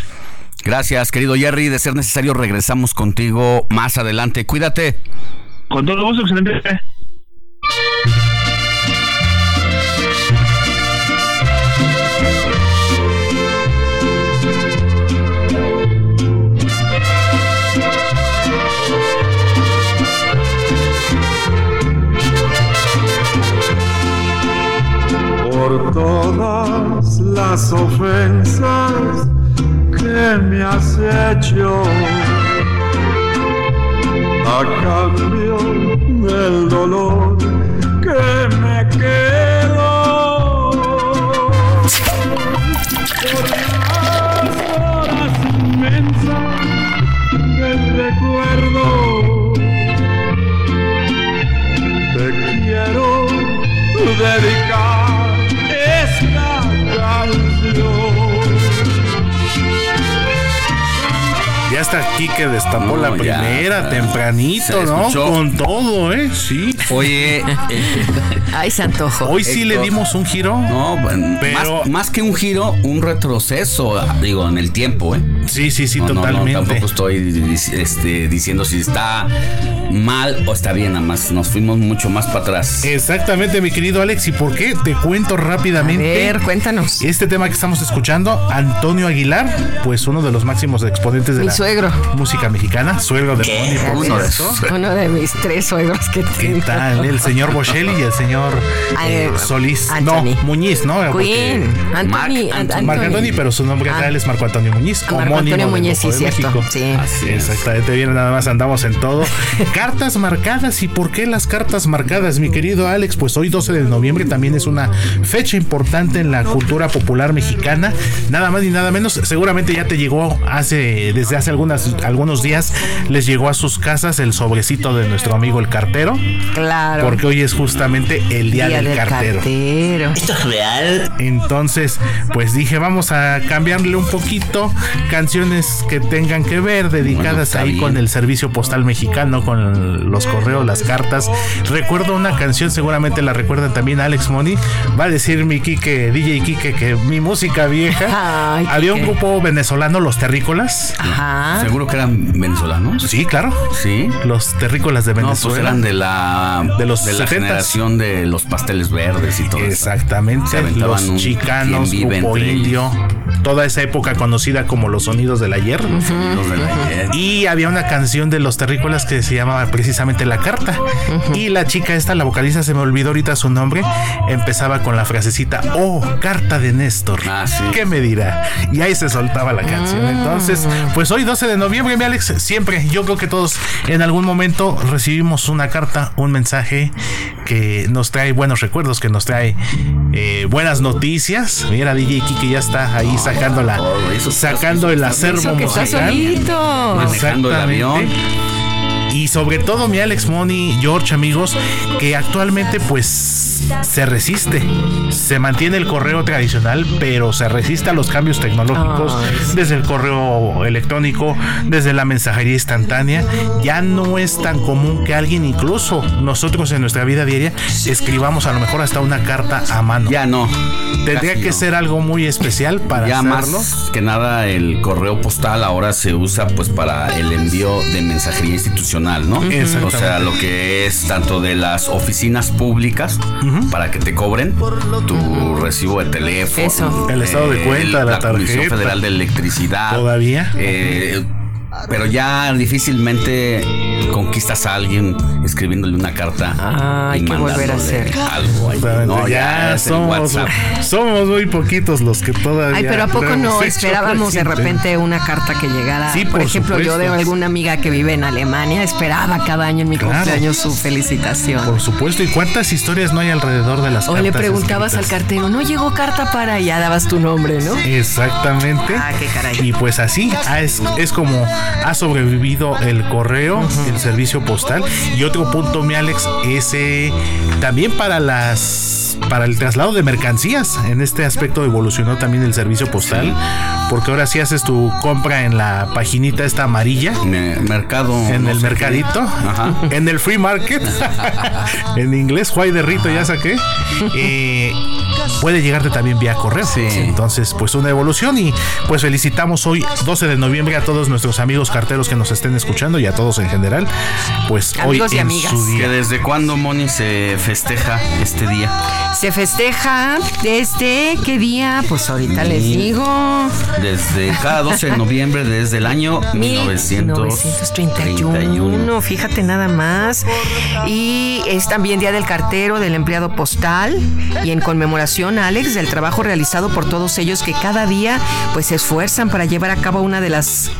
Speaker 5: Gracias, querido Jerry. De ser necesario, regresamos contigo más adelante. Cuídate.
Speaker 14: Con todo gusto, excelente.
Speaker 12: Por todas las ofensas que me has hecho a cambio del dolor esta
Speaker 13: aquí que destapó
Speaker 5: No,
Speaker 13: la
Speaker 5: ya,
Speaker 13: primera,
Speaker 5: ya.
Speaker 13: tempranito, ¿no? Con todo, ¿eh? Sí.
Speaker 5: Oye, [LAUGHS]
Speaker 6: Ay, se antojo.
Speaker 13: Hoy sí le
Speaker 5: Héctor.
Speaker 13: dimos un giro.
Speaker 5: no, bueno,
Speaker 13: Pero-
Speaker 5: más, más que un giro, un retroceso, digo, en el tiempo, ¿eh?
Speaker 13: Sí, sí, sí,
Speaker 5: No, no, no,
Speaker 13: totalmente.
Speaker 5: tampoco estoy este, diciendo si está mal o está bien, nada más nos fuimos mucho más para atrás.
Speaker 13: Exactamente, mi querido Alex. ¿Y por qué? Te cuento rápidamente.
Speaker 6: A ver, cuéntanos.
Speaker 13: Este tema que estamos escuchando, Antonio Aguilar, pues uno de los máximos exponentes de
Speaker 6: Mi
Speaker 13: la
Speaker 6: suegro.
Speaker 13: música mexicana, suegro de Moni, por
Speaker 5: Uno de.
Speaker 6: Uno de mis tres suegros que
Speaker 13: ¿Qué
Speaker 6: tengo.
Speaker 13: tal? El señor Bocelli y el señor
Speaker 6: Ay,
Speaker 13: eh, Solís.
Speaker 6: Anthony.
Speaker 13: No, Muñiz, ¿no?
Speaker 6: Queen. Anthony.
Speaker 5: Marc
Speaker 6: An-
Speaker 5: Anthony.
Speaker 13: Marc Anthony, pero su nombre
Speaker 6: Ah.
Speaker 13: real es Marco Antonio Muñiz.
Speaker 6: Marco
Speaker 13: homónimo
Speaker 6: Antonio
Speaker 13: del
Speaker 6: Muñiz, sí, cierto.
Speaker 13: México.
Speaker 6: Sí.
Speaker 5: Así es.
Speaker 13: Exactamente, bien, nada más andamos en todo. [LAUGHS] cartas marcadas, ¿y por qué las cartas marcadas, mi querido Alex? Pues hoy 12 de noviembre también es una fecha importante en la cultura popular mexicana. Nada más ni nada menos, seguramente ya te llegó hace, desde hace algunas, algunos días, les llegó a sus casas el sobrecito de nuestro amigo el cartero,
Speaker 6: Claro.
Speaker 13: porque hoy es justamente el día,
Speaker 6: Día
Speaker 13: del, cartero.
Speaker 6: cartero.
Speaker 15: ¿Esto es real?
Speaker 13: Entonces, pues dije, vamos a cambiarle un poquito canciones que tengan que ver, dedicadas
Speaker 5: Bueno,
Speaker 13: ahí
Speaker 5: bien.
Speaker 13: con el servicio postal mexicano, con los correos, las cartas. Recuerdo una canción, seguramente la recuerdan también Alex Money. Va a decir mi Kike, DJ Kike, que mi música vieja. [LAUGHS]
Speaker 6: Ay,
Speaker 13: Había un grupo venezolano, los Terrícolas.
Speaker 6: Ajá.
Speaker 5: ¿Seguro que eran venezolanos?
Speaker 13: Sí, claro.
Speaker 5: Sí.
Speaker 13: Los Terrícolas de
Speaker 5: No,
Speaker 13: Venezuela.
Speaker 5: pues eran de la
Speaker 13: De los
Speaker 5: la
Speaker 13: 70s.
Speaker 5: generación de los pasteles verdes y todo eso. Se
Speaker 13: Exactamente,
Speaker 5: aventaban
Speaker 13: los chicanos, grupo indio, toda esa época conocida como los sonidos del ayer.
Speaker 5: Los
Speaker 13: Y había una canción de los terrícolas que se llamaba precisamente La Carta. Y la chica esta, la vocalista, se me olvidó ahorita su nombre, empezaba con la frasecita, oh, carta de Néstor.
Speaker 5: Ah, sí.
Speaker 13: ¿Qué me dirá? Y ahí se soltaba la canción. Entonces, pues hoy 12 de noviembre, mi Alex, siempre, yo creo que todos en algún momento recibimos una carta, un mensaje que nos trae buenos recuerdos, que nos trae eh, buenas noticias. Mira, DJ Kike ya está ahí sacando la, sacando el acervo
Speaker 6: Eso que está
Speaker 13: musical.
Speaker 6: solito.
Speaker 5: Manejando el avión.
Speaker 13: Y sobre todo mi Alex Money, George, amigos, que actualmente pues se resiste. Se mantiene el correo tradicional, pero se resiste a los cambios tecnológicos
Speaker 6: sí.
Speaker 13: desde el correo electrónico, desde la mensajería instantánea. Ya no es tan común que alguien, incluso nosotros en nuestra vida diaria, escribamos a lo mejor hasta una carta a mano.
Speaker 5: Ya no.
Speaker 13: Tendría que
Speaker 5: no.
Speaker 13: ser algo muy especial para
Speaker 5: Ya
Speaker 13: hacerlo.
Speaker 5: más que nada el correo postal ahora se usa pues para el envío de mensajería institucional, ¿no?
Speaker 13: Exactamente.
Speaker 5: O sea, lo que es tanto de las oficinas públicas para que te cobren tu recibo de teléfono,
Speaker 6: Eso.
Speaker 13: El estado de cuenta, la
Speaker 5: Comisión
Speaker 13: tarjeta.
Speaker 5: Federal de Electricidad.
Speaker 13: Todavía.
Speaker 5: Eh, pero ya difícilmente conquistas a alguien escribiéndole una carta.
Speaker 6: Ah, hay
Speaker 5: y
Speaker 6: que volver a hacer.
Speaker 5: Algo ahí. No,
Speaker 13: ya, somos, somos muy poquitos los que todavía.
Speaker 6: Ay, pero ¿a poco no esperábamos de repente una carta que llegara?
Speaker 13: Sí,
Speaker 6: por,
Speaker 13: por
Speaker 6: ejemplo, yo de alguna amiga que vive en Alemania, esperaba cada año en mi
Speaker 13: Claro.
Speaker 6: cumpleaños su felicitación.
Speaker 13: Por supuesto, ¿y cuántas historias no hay alrededor de las
Speaker 6: O
Speaker 13: cartas?
Speaker 6: le preguntabas al cartero, no llegó carta para, y ya dabas tu nombre, ¿no?
Speaker 13: Exactamente.
Speaker 6: Ah, qué caray.
Speaker 13: Y pues así ah, es, es como ha sobrevivido el correo, el servicio postal. Y otro punto, mi Alex, es eh, también para las para el traslado de mercancías. En este aspecto evolucionó también el servicio postal. Porque ahora sí haces tu compra en la paginita esta amarilla.
Speaker 5: Me- mercado.
Speaker 13: En
Speaker 5: no
Speaker 13: el mercadito,
Speaker 5: Ajá.
Speaker 13: en el free market, [LAUGHS] en inglés, Juay de Rito, ya saqué. Eh, puede llegarte también vía correo.
Speaker 5: Sí.
Speaker 13: Entonces, pues una evolución y pues felicitamos hoy 12 de noviembre a todos nuestros amigos carteros que nos estén escuchando y a todos en general. Pues
Speaker 6: Amigos y
Speaker 13: hoy en
Speaker 6: amigas.
Speaker 13: su
Speaker 5: ¿Que
Speaker 13: día.
Speaker 5: desde cuándo, Moni, se festeja este día?
Speaker 6: Se festeja desde qué día, pues ahorita les digo.
Speaker 5: Desde cada 12 de noviembre, desde el año 1931.
Speaker 6: 1931, fíjate nada más. Y es también Día del Cartero, del Empleado Postal. Y en conmemoración, Alex, del trabajo realizado por todos ellos que cada día pues se esfuerzan para llevar a cabo una de las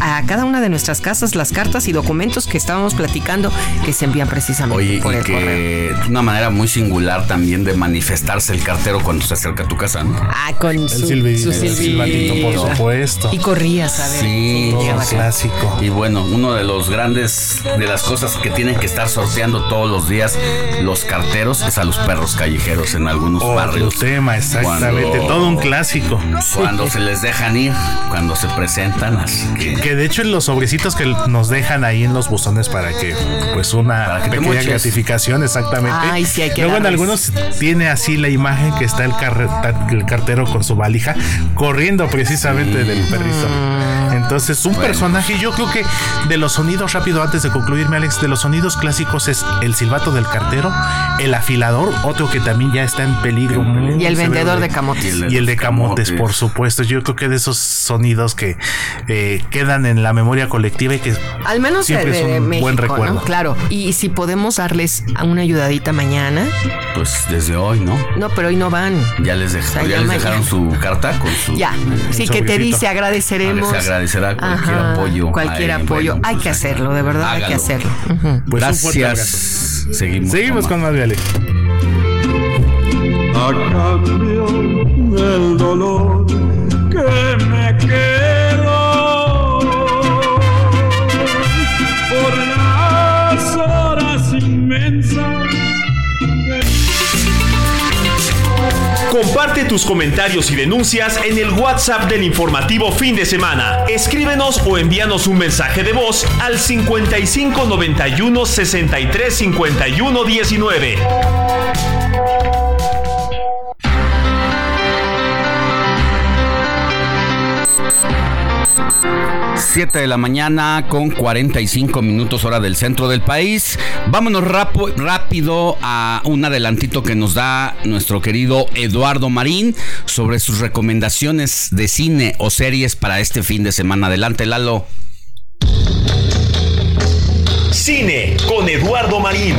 Speaker 6: a cada una de nuestras casas las cartas y documentos que estábamos platicando que se envían precisamente
Speaker 5: Oye,
Speaker 6: por
Speaker 5: y
Speaker 6: el correo.
Speaker 5: es una manera muy singular también de manifestarse el cartero cuando se acerca a tu casa, ¿no?
Speaker 6: Ah, con
Speaker 13: El
Speaker 6: su,
Speaker 13: silbi-
Speaker 6: su
Speaker 13: el
Speaker 6: silbito.
Speaker 13: silbatito, por supuesto.
Speaker 6: Y corría, ¿sabes?
Speaker 5: Sí,
Speaker 13: Todo
Speaker 5: sí.
Speaker 13: clásico.
Speaker 5: Y bueno, uno de los grandes, de las cosas que tienen que estar sorteando todos los días los carteros es a los perros callejeros en algunos
Speaker 13: Otro
Speaker 5: barrios.
Speaker 13: tema, exactamente.
Speaker 5: Cuando-
Speaker 13: Todo un clásico.
Speaker 5: Cuando se les dejan ir, cuando se presentan, así que...
Speaker 13: Que de hecho en los sobrecitos que nos dejan ahí en los buzones para que, pues una pequeña gratificación, exactamente.
Speaker 6: Ay, sí, hay que
Speaker 13: Luego en algunos tiene así la imagen que está el, el cartero con su valija corriendo precisamente del perrito. Entonces, un personaje, yo creo que de los sonidos, rápido antes de concluirme, Alex, de los sonidos clásicos es el silbato del cartero, el afilador, otro que también ya está en peligro. muy
Speaker 6: Y el vendedor de camotes.
Speaker 13: Y el de camotes, por supuesto. Yo creo que de esos sonidos que eh, quedan en la memoria colectiva y que
Speaker 6: Al menos de,
Speaker 13: siempre es un
Speaker 6: México,
Speaker 13: buen recuerdo.
Speaker 6: ¿no? Claro. Y si podemos darles una ayudadita mañana.
Speaker 5: Pues desde hoy, ¿no?
Speaker 6: No, pero hoy no van.
Speaker 5: Ya les, dej-
Speaker 6: sea,
Speaker 5: ya
Speaker 6: ya
Speaker 5: les
Speaker 6: mañana.
Speaker 5: dejaron su carta con su.
Speaker 6: Ya. Sí, que te dice agradeceremos.
Speaker 5: Se agradecerá cualquier
Speaker 6: Ajá,
Speaker 5: apoyo.
Speaker 6: Cualquier apoyo.
Speaker 5: bueno,
Speaker 6: hay
Speaker 5: pues,
Speaker 6: que hacerlo, de verdad hay que hacerlo. Ujú.
Speaker 13: Pues un fuerte
Speaker 5: Gracias. Seguimos.
Speaker 13: Seguimos con más de Alex.
Speaker 12: a cambio del dolor que me quedo
Speaker 8: tus comentarios y denuncias en el WhatsApp del informativo fin de semana. Escríbenos o envíanos un mensaje de voz al 55 91 63 51 19.
Speaker 5: 7 de la mañana con 45 minutos hora del centro del país. Vámonos rápido a un adelantito que nos da nuestro querido Eduardo Marín sobre sus recomendaciones de cine o series para este fin de semana. Adelante, Lalo.
Speaker 8: Cine con Eduardo Marín.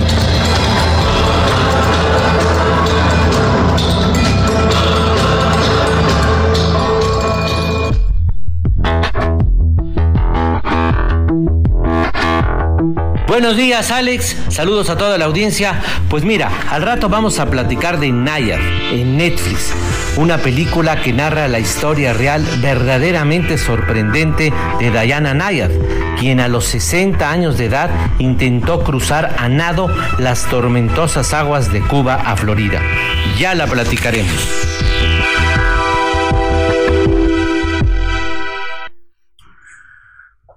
Speaker 15: Buenos días Alex, saludos a toda la audiencia. Pues mira, al rato vamos a platicar de Nayar en Netflix, una película que narra la historia real verdaderamente sorprendente de Diana Nayar, quien a los 60 años de edad intentó cruzar a nado las tormentosas aguas de Cuba a Florida. Ya la platicaremos.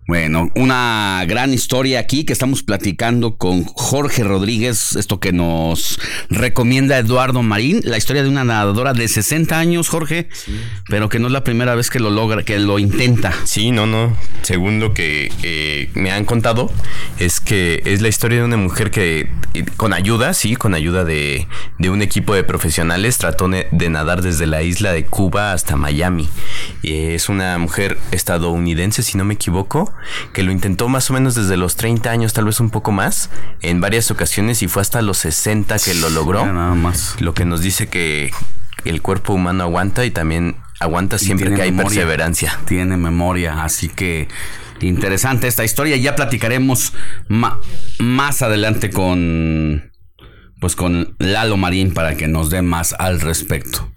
Speaker 5: Bueno, una gran historia aquí que estamos platicando con Jorge Rodríguez, esto que nos recomienda Eduardo Marín, la historia de una nadadora de 60 años, Jorge, pero que no es la primera vez que lo logra, que lo intenta.
Speaker 7: Sí, no, no. Según lo que eh, me han contado, es que es la historia de una mujer que, eh, con ayuda, sí, con ayuda de, de un equipo de profesionales, trató de nadar desde la isla de Cuba hasta Miami. Eh, es una mujer estadounidense, si no me equivoco, que lo intentó más o menos desde los 30 años, tal vez un poco más, en varias ocasiones y fue hasta los 60 que lo logró.
Speaker 5: nada más.
Speaker 7: Lo que nos dice que el cuerpo humano aguanta y también aguanta siempre que hay
Speaker 5: memoria.
Speaker 7: perseverancia.
Speaker 5: Tiene memoria, así que interesante esta historia. Ya platicaremos más adelante con pues con Lalo Marín para que nos dé más al respecto.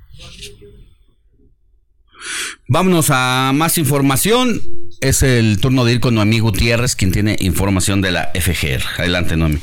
Speaker 5: Vámonos a más información. Es el turno de ir con Noemí Gutiérrez, quien tiene información de la FGR. Adelante, Noemí.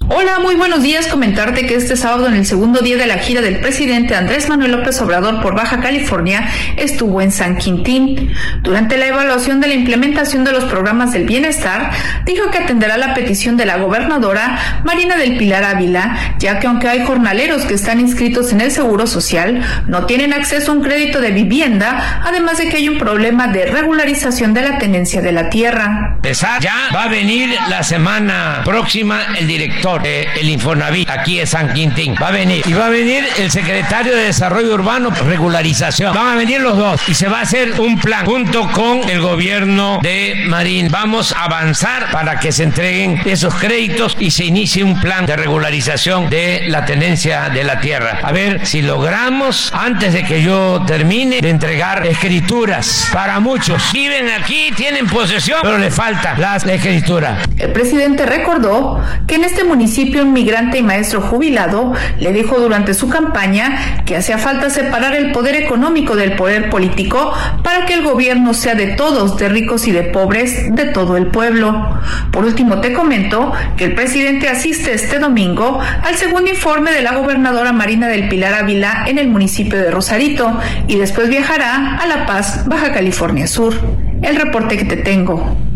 Speaker 16: Hola, muy buenos días. Comentarte que este sábado, en el segundo día de la gira del presidente Andrés Manuel López Obrador por Baja California, estuvo en San Quintín. Durante la evaluación de la implementación de los programas del bienestar, dijo que atenderá la petición de la gobernadora Marina del Pilar Ávila, ya que aunque hay jornaleros que están inscritos en el Seguro Social, no tienen acceso a un crédito de vivienda, además de que hay un problema de regularización de la tenencia de la tierra.
Speaker 11: Ya va a venir la semana próxima el director del Infonavit aquí en San Quintín. Va a venir. Y va a venir el secretario de Desarrollo Urbano, regularización. Van a venir los dos y se va a hacer un plan junto con el gobierno de Marín. Vamos a avanzar para que se entreguen esos créditos y se inicie un plan de regularización de la tenencia de la tierra. A ver si logramos, antes de que yo termine, de entregar escrituras para muchos. Viven aquí, tienen posesión, pero le falta la escritura.
Speaker 16: El presidente recordó que en este municipio un migrante y maestro jubilado le dijo durante su campaña que hacía falta separar el poder económico del poder político para que el gobierno sea de todos, de ricos y de pobres, de todo el pueblo. Por último, te comento que el presidente asiste este domingo al segundo informe de la gobernadora Marina del Pilar Ávila en el municipio de Rosarito y después viajará a La Paz, Baja California Sur. El reporte que te tengo.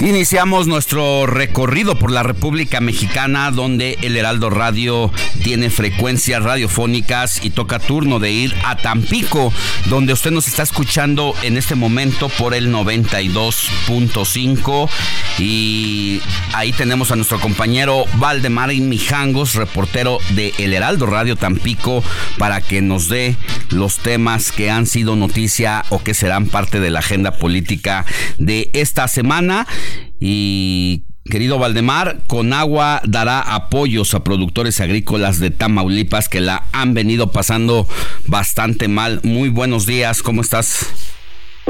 Speaker 5: Iniciamos nuestro recorrido por la República Mexicana, donde el Heraldo Radio tiene frecuencias radiofónicas y toca turno de ir a Tampico, donde usted nos está escuchando en este momento por el 92.5. Y ahí tenemos a nuestro compañero Valdemar Mijangos, reportero de El Heraldo Radio Tampico, para que nos dé los temas que han sido noticia o que serán parte de la agenda política de esta semana. Y querido Valdemar, Conagua dará apoyos a productores agrícolas de Tamaulipas que la han venido pasando bastante mal. Muy buenos días, ¿cómo estás?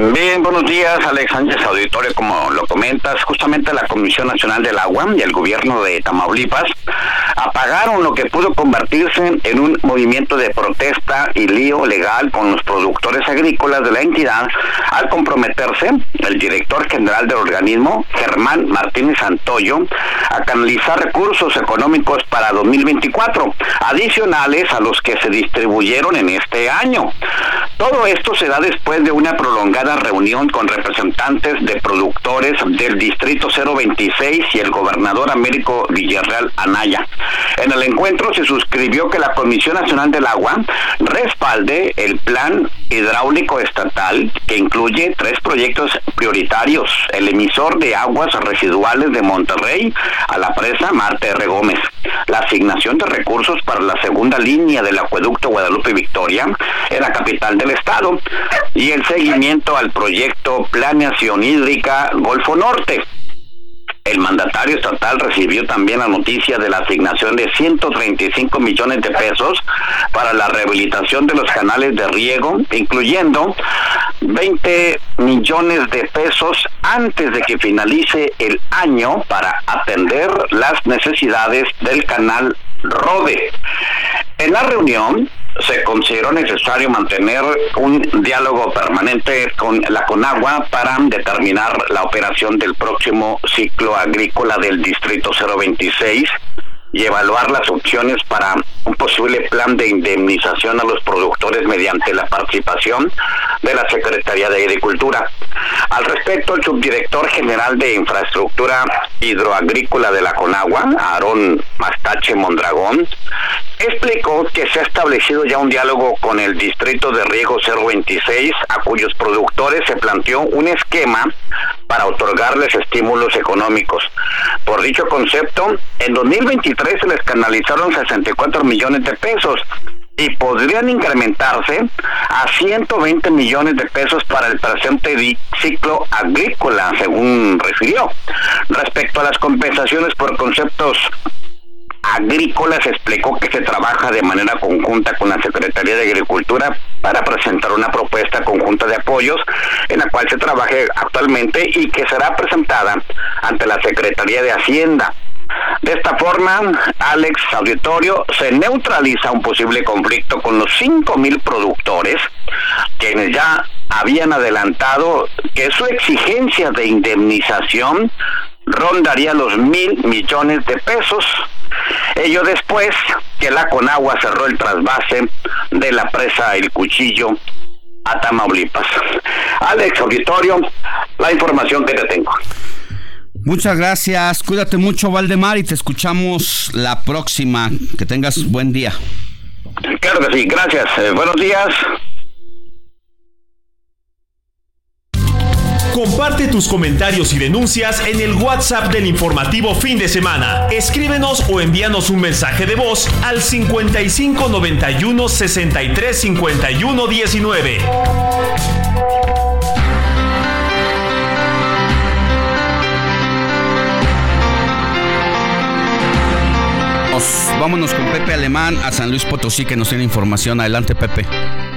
Speaker 17: Bien, buenos días, Alex Sánchez Auditorio. Como lo comentas, justamente la Comisión Nacional del Agua y el gobierno de Tamaulipas apagaron lo que pudo convertirse en un movimiento de protesta y lío legal con los productores agrícolas de la entidad al comprometerse el director general del organismo, Germán Martínez Santoyo, a canalizar recursos económicos para 2024, adicionales a los que se distribuyeron en este año. Todo esto se da después de una prolongada reunión con representantes de productores del Distrito 026 y el gobernador Américo Villarreal Anaya. En el encuentro se suscribió que la Comisión Nacional del Agua respalde el plan hidráulico estatal que incluye tres proyectos prioritarios, el emisor de aguas residuales de Monterrey a la presa Marte R. Gómez, la asignación de recursos para la segunda línea del acueducto Guadalupe Victoria en la capital del estado y el seguimiento al proyecto Planeación Hídrica Golfo Norte. El mandatario estatal recibió también la noticia de la asignación de 135 millones de pesos para la rehabilitación de los canales de riego, incluyendo 20 millones de pesos antes de que finalice el año para atender las necesidades del canal Rode. En la reunión, se consideró necesario mantener un diálogo permanente con la Conagua para determinar la operación del próximo ciclo agrícola del Distrito 026 y evaluar las opciones para un posible plan de indemnización a los productores mediante la participación de la Secretaría de Agricultura. Al respecto, el subdirector general de Infraestructura Hidroagrícola de la Conagua, Aarón Mastache Mondragón, explicó que se ha establecido ya un diálogo con el Distrito de Riego 026, a cuyos productores se planteó un esquema para otorgarles estímulos económicos. Por dicho concepto, en 2023 se les canalizaron 64 millones de pesos y podrían incrementarse a 120 millones de pesos para el presente ciclo agrícola, según refirió. Respecto a las compensaciones por conceptos agrícolas explicó que se trabaja de manera conjunta con la Secretaría de Agricultura para presentar una propuesta conjunta de apoyos en la cual se trabaje actualmente y que será presentada ante la Secretaría de Hacienda. De esta forma, Alex Auditorio se neutraliza un posible conflicto con los mil productores, quienes ya habían adelantado que su exigencia de indemnización rondaría los mil millones de pesos. Ello después que la Conagua cerró el trasvase de la presa El Cuchillo a Tamaulipas. Alex Auditorio, la información que te tengo.
Speaker 5: Muchas gracias, cuídate mucho Valdemar y te escuchamos la próxima. Que tengas buen día.
Speaker 17: Claro que sí, gracias. Eh, buenos días.
Speaker 8: Comparte tus comentarios y denuncias en el WhatsApp del informativo fin de semana. Escríbenos o envíanos un mensaje de voz al 55 91 63 51 19.
Speaker 5: Vámonos con Pepe Alemán a San Luis Potosí que nos tiene información. Adelante, Pepe.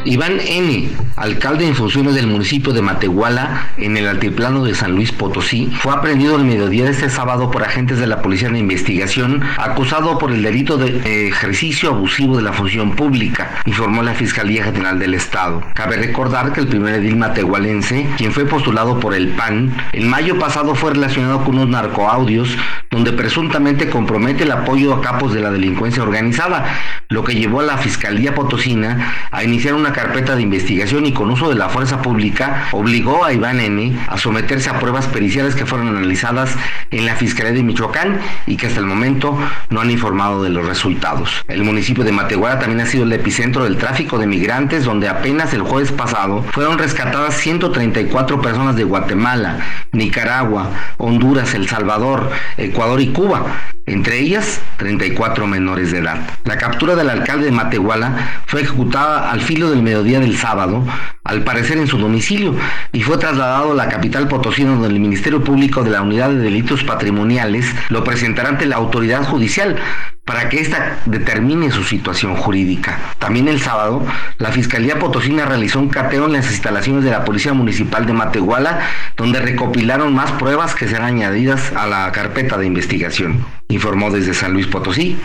Speaker 18: Iván N., alcalde en funciones del municipio de Matehuala, en el altiplano de San Luis Potosí, fue aprendido el mediodía de este sábado por agentes de la Policía de Investigación, acusado por el delito de ejercicio abusivo de la función pública, informó la Fiscalía General del Estado. Cabe recordar que el primer edil matehualense, quien fue postulado por el PAN, en mayo pasado fue relacionado con unos narcoaudios donde presuntamente compromete el apoyo a capos de la delincuencia organizada, lo que llevó a la Fiscalía Potosina a iniciar una carpeta de investigación y con uso de la fuerza pública obligó a Iván N. a someterse a pruebas periciales que fueron analizadas en la Fiscalía de Michoacán y que hasta el momento no han informado de los resultados. El municipio de Matehuala también ha sido el epicentro del tráfico de migrantes donde apenas el jueves pasado fueron rescatadas 134 personas de Guatemala, Nicaragua, Honduras, El Salvador, Ecuador y Cuba entre ellas 34 menores de edad. La captura del alcalde de Matehuala fue ejecutada al filo del mediodía del sábado, al parecer en su domicilio, y fue trasladado a la capital potosina donde el Ministerio Público de la Unidad de Delitos Patrimoniales lo presentará ante la autoridad judicial para que ésta determine su situación jurídica. También el sábado, la Fiscalía Potosina realizó un cateo en las instalaciones de la Policía Municipal de Matehuala, donde recopilaron más pruebas que serán añadidas a la carpeta de investigación. Informó desde San Luis Potosí,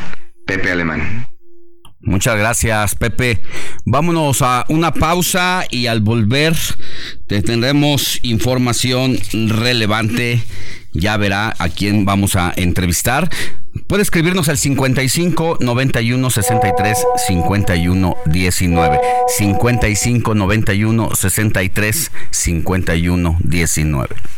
Speaker 18: Pepe Alemán.
Speaker 5: Muchas gracias, Pepe. Vámonos a una pausa y al volver tendremos información relevante. Ya verá a quién vamos a entrevistar. Puede escribirnos al 55 91 63 51 19. 55 91 63 51 19.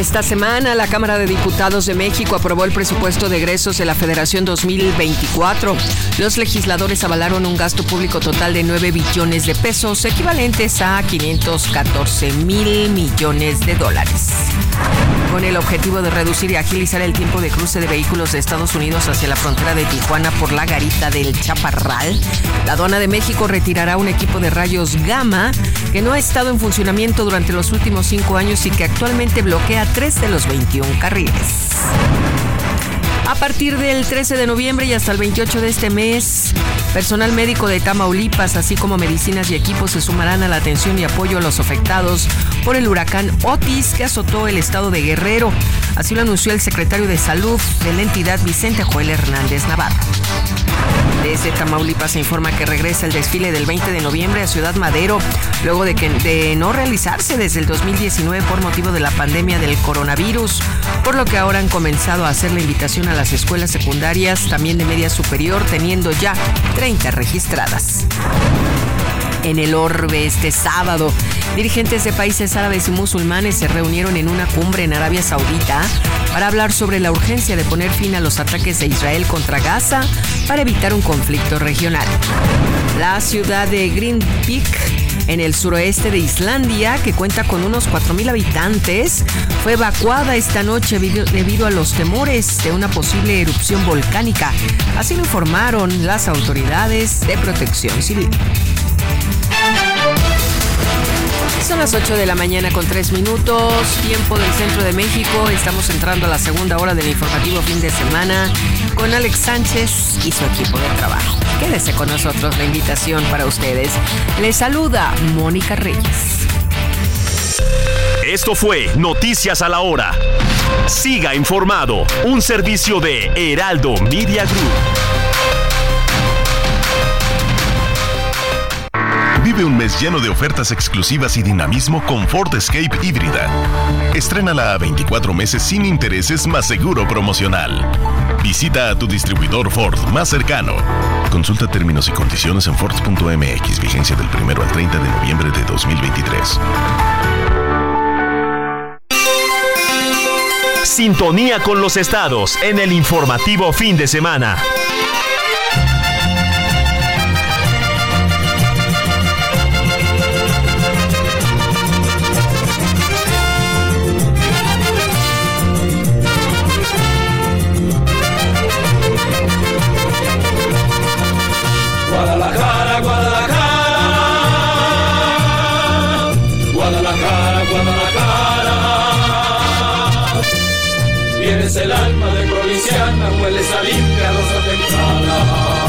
Speaker 6: Esta semana la Cámara de Diputados de México aprobó el presupuesto de egresos de la Federación 2024. Los legisladores avalaron un gasto público total de 9 billones de pesos, equivalentes a 514 mil millones de dólares. Con el objetivo de reducir y agilizar el tiempo de cruce de vehículos de Estados Unidos hacia la frontera de Tijuana por la garita del Chaparral, la aduana de México retirará un equipo de rayos gamma que no ha estado en funcionamiento durante los últimos cinco años y que actualmente bloquea tres de los 21 carriles. A partir del 13 de noviembre y hasta el 28 de este mes, personal médico de Tamaulipas, así como medicinas y equipos, se sumarán a la atención y apoyo a los afectados por el huracán Otis que azotó el estado de Guerrero. Así lo anunció el secretario de Salud de la entidad, Vicente Joel Hernández Navarro. Desde Tamaulipas se informa que regresa el desfile del 20 de noviembre a Ciudad Madero, luego de, que, de no realizarse desde el 2019 por motivo de la pandemia del coronavirus, por lo que ahora han comenzado a hacer la invitación a las escuelas secundarias, también de media superior, teniendo ya 30 registradas en el orbe este sábado. Dirigentes de países árabes y musulmanes se reunieron en una cumbre en Arabia Saudita para hablar sobre la urgencia de poner fin a los ataques de Israel contra Gaza para evitar un conflicto regional. La ciudad de Green Peak en el suroeste de Islandia, que cuenta con unos 4.000 habitantes, fue evacuada esta noche debido a los temores de una posible erupción volcánica. Así lo informaron las autoridades de protección civil. Son las 8 de la mañana con 3 minutos, tiempo del centro de México. Estamos entrando a la segunda hora del informativo fin de semana con Alex Sánchez y su equipo de trabajo. Quédese con nosotros, la invitación para ustedes. Les saluda Mónica Reyes.
Speaker 8: Esto fue Noticias a la Hora. Siga informado, un servicio de Heraldo Media Group.
Speaker 19: Vive un mes lleno de ofertas exclusivas y dinamismo con Ford Escape híbrida. Estrénala a 24 meses sin intereses más seguro promocional. Visita a tu distribuidor Ford más cercano. Consulta términos y condiciones en Ford.mx, vigencia del 1 al 30 de noviembre de 2023.
Speaker 8: Sintonía con los estados en el informativo fin de semana.
Speaker 12: Provinciana, hueles a limpia rosa temprana.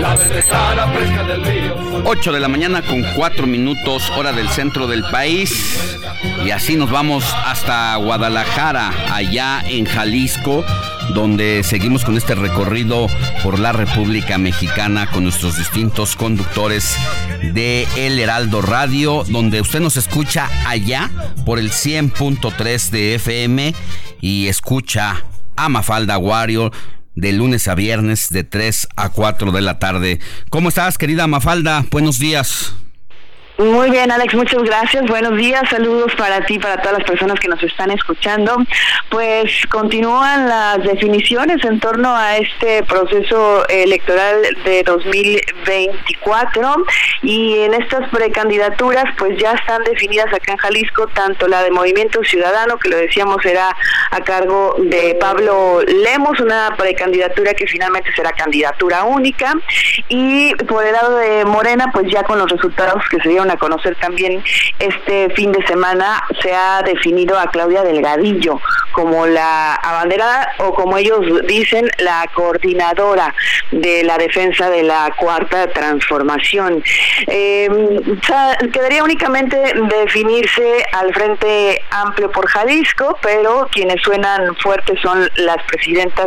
Speaker 12: La verdejara fresca del río.
Speaker 5: 8 de la mañana con 4 minutos, hora del centro del país. Y así nos vamos hasta Guadalajara, allá en Jalisco, donde seguimos con este recorrido por la República Mexicana con nuestros distintos conductores de El Heraldo Radio, donde usted nos escucha allá por el 100.3 de FM y escucha a Mafalda Wario de lunes a viernes de 3 a 4 de la tarde. ¿Cómo estás, querida Mafalda? Buenos días.
Speaker 20: Muy bien, Alex, muchas gracias. Buenos días, saludos para ti, para todas las personas que nos están escuchando. Pues continúan las definiciones en torno a este proceso electoral de 2024 y en estas precandidaturas pues ya están definidas acá en Jalisco tanto la de Movimiento Ciudadano, que lo decíamos será a cargo de Pablo Lemos, una precandidatura que finalmente será candidatura única y por el lado de Morena pues ya con los resultados que se dieron a conocer también este fin de semana, se ha definido a Claudia Delgadillo como la abanderada o como ellos dicen, la coordinadora de la defensa de la cuarta transformación. Eh, quedaría únicamente definirse al Frente Amplio por Jalisco, pero quienes suenan fuertes son las presidentas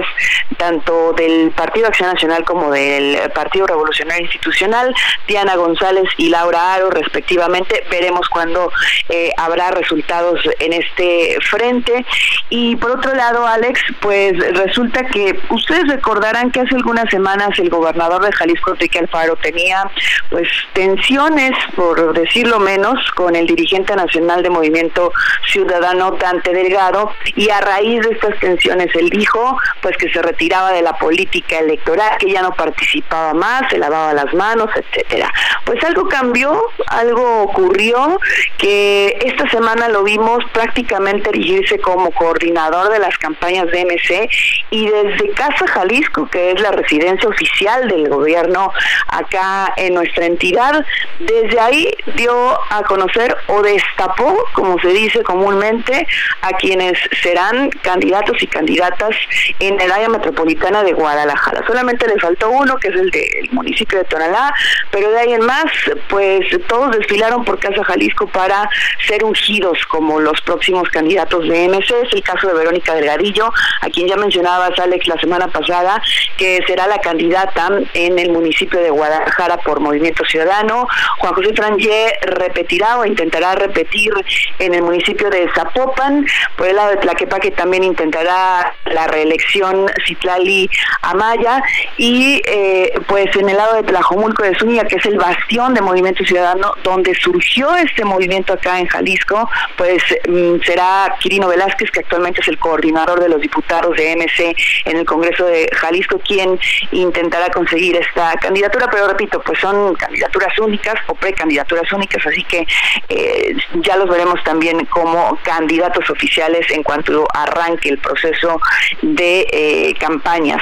Speaker 20: tanto del Partido Acción Nacional como del Partido Revolucionario Institucional, Diana González y Laura Aro, respectivamente. Veremos cuándo eh, habrá resultados en este frente. Y por otro lado, Alex, pues resulta que ustedes recordarán que hace algunas semanas el gobernador de Jalisco, Enrique Alfaro, tenía pues tensiones, por decirlo menos, con el dirigente nacional de Movimiento Ciudadano, Dante Delgado, y a raíz de estas tensiones él dijo pues que se retiraba de la política electoral, que ya no participaba más, se lavaba las manos, etcétera. Pues algo cambió, algo ocurrió que esta semana lo vimos prácticamente erigirse como coordinador de las campañas de MC y desde Casa Jalisco, que es la residencia oficial del gobierno acá en nuestra entidad, desde ahí dio a conocer o destapó, como se dice comúnmente, a quienes serán candidatos y candidatas en el área metropolitana de Guadalajara. Solamente le faltó uno, que es el del municipio de Tonalá, pero de ahí en más, pues todos desfilaron por Casa Jalisco para ser ungidos como los próximos candidatos de MC. Es el caso de Verónica Delgadillo, a quien ya mencionabas, Alex, la semana pasada, que será la candidata en el municipio de Guadalajara por Movimiento Ciudadano. Juan José Frangé repetirá o intentará repetir en el municipio de Zapopan. Por el lado de Tlaquepaque también intentará la reelección Citlali Amaya. Y eh, pues en el lado de Tlajomulco de Zúñiga, que es el bastión de Movimiento Ciudadano, donde surgió este movimiento acá en Jalisco, pues mm, será Quirino Velázquez, que actualmente es el coordinador de los diputados de MC en el Congreso de Jalisco, quien intentará conseguir esta candidatura, pero repito, pues son candidaturas únicas o precandidaturas únicas, así que eh, ya los veremos también como candidatos oficiales en cuanto arranque el proceso de eh, campañas.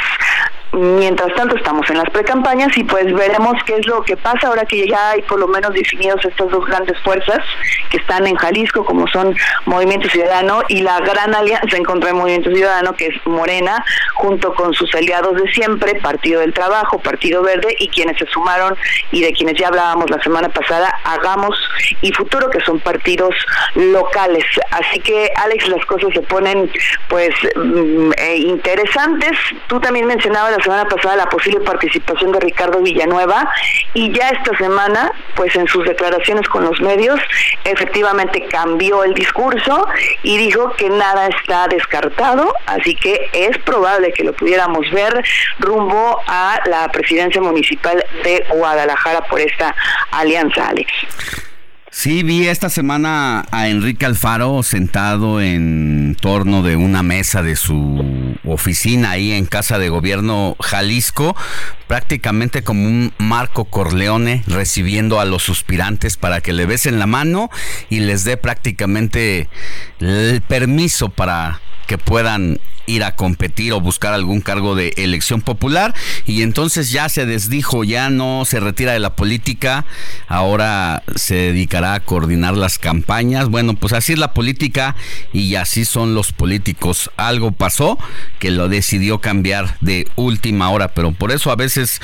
Speaker 20: Mientras tanto estamos en las precampañas y pues veremos qué es lo que pasa ahora que ya hay por lo menos definidos estas dos grandes fuerzas que están en Jalisco como son Movimiento Ciudadano y la gran alianza en contra del Movimiento Ciudadano que es Morena junto con sus aliados de siempre, Partido del Trabajo, Partido Verde y quienes se sumaron y de quienes ya hablábamos la semana pasada, Hagamos y Futuro que son partidos locales. Así que Alex las cosas se ponen pues mm, eh, interesantes. Tú también mencionabas la semana pasada la posible participación de Ricardo Villanueva y ya esta semana, pues en sus declaraciones con los medios, efectivamente cambió el discurso y dijo que nada está descartado, así que es probable que lo pudiéramos ver rumbo a la presidencia municipal de Guadalajara por esta alianza, Alex.
Speaker 5: Sí, vi esta semana a Enrique Alfaro sentado en torno de una mesa de su oficina ahí en Casa de Gobierno Jalisco, prácticamente como un Marco Corleone recibiendo a los suspirantes para que le besen la mano y les dé prácticamente el permiso para que puedan ir a competir o buscar algún cargo de elección popular y entonces ya se desdijo, ya no se retira de la política, ahora se dedicará a coordinar las campañas. Bueno, pues así es la política y así son los políticos. Algo pasó que lo decidió cambiar de última hora, pero por eso a veces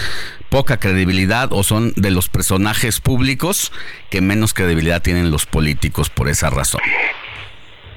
Speaker 5: poca credibilidad o son de los personajes públicos que menos credibilidad tienen los políticos por esa razón.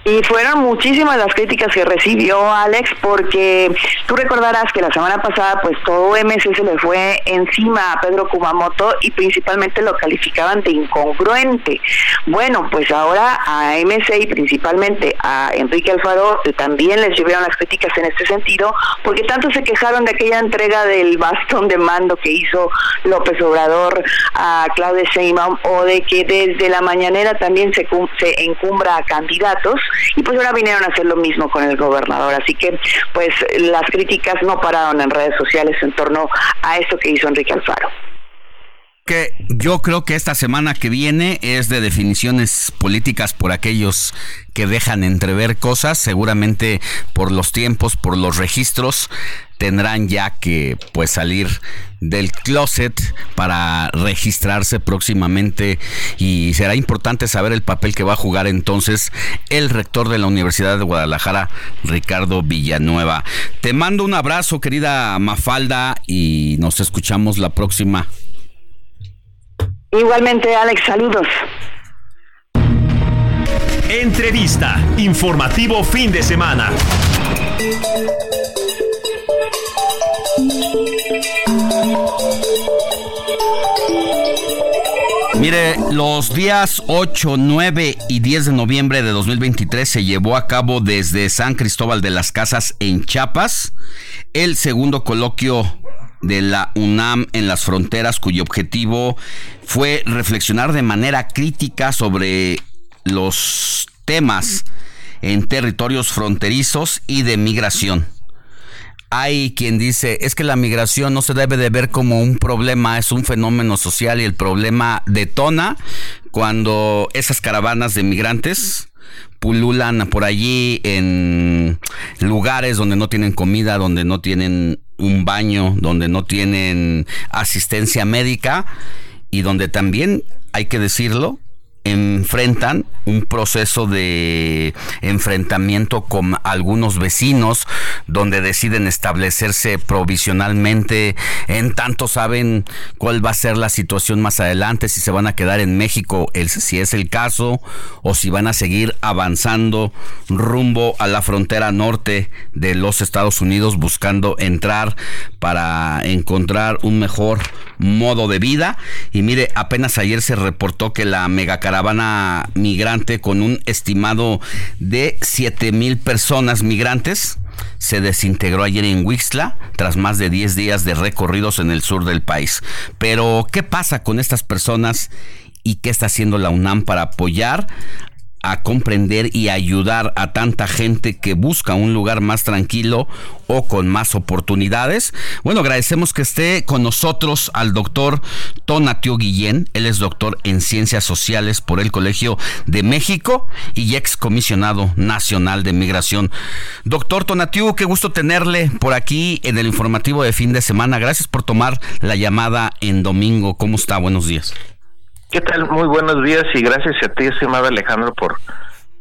Speaker 20: Y fueron muchísimas las críticas que recibió Alex porque tú recordarás que la semana pasada pues todo MC se le fue encima a Pedro Kumamoto y principalmente lo calificaban de incongruente. Bueno, pues ahora a MC y principalmente a Enrique Alfaro también les llevaron las críticas en este sentido porque tanto se quejaron de aquella entrega del bastón de mando que hizo López Obrador a Claudia Sheinbaum o de que desde la mañanera también se, se encumbra a candidatos y pues ahora vinieron a hacer lo mismo con el gobernador. Así que pues las críticas no pararon en redes sociales en torno a esto que hizo Enrique Alfaro
Speaker 5: que yo creo que esta semana que viene es de definiciones políticas por aquellos que dejan entrever cosas, seguramente por los tiempos, por los registros, tendrán ya que pues salir del closet para registrarse próximamente y será importante saber el papel que va a jugar entonces el rector de la Universidad de Guadalajara, Ricardo Villanueva. Te mando un abrazo, querida Mafalda, y nos escuchamos la próxima.
Speaker 20: Igualmente, Alex, saludos.
Speaker 8: Entrevista. Informativo fin de semana.
Speaker 5: Mire, los días 8, 9 y 10 de noviembre de 2023 se llevó a cabo desde San Cristóbal de las Casas en Chiapas el segundo coloquio de la UNAM en las fronteras cuyo objetivo fue reflexionar de manera crítica sobre los temas en territorios fronterizos y de migración. Hay quien dice, es que la migración no se debe de ver como un problema, es un fenómeno social y el problema detona cuando esas caravanas de migrantes pululan por allí en lugares donde no tienen comida, donde no tienen un baño, donde no tienen asistencia médica y donde también, hay que decirlo, enfrentan un proceso de enfrentamiento con algunos vecinos donde deciden establecerse provisionalmente. En tanto saben cuál va a ser la situación más adelante si se van a quedar en México si es el caso o si van a seguir avanzando rumbo a la frontera norte de los Estados Unidos buscando entrar para encontrar un mejor modo de vida y mire apenas ayer se reportó que la megacaravana migrante con un estimado de 7 mil personas migrantes se desintegró ayer en Wixla tras más de 10 días de recorridos en el sur del país. Pero, ¿qué pasa con estas personas y qué está haciendo la UNAM para apoyar a comprender y ayudar a tanta gente que busca un lugar más tranquilo o con más oportunidades. Bueno, agradecemos que esté con nosotros al doctor Tonatio Guillén. Él es doctor en Ciencias Sociales por el Colegio de México y ex comisionado nacional de migración. Doctor Tonatio, qué gusto tenerle por aquí en el informativo de fin de semana. Gracias por tomar la llamada en domingo. ¿Cómo está? Buenos días.
Speaker 21: ¿Qué tal? Muy buenos días y gracias a ti, estimado Alejandro, por,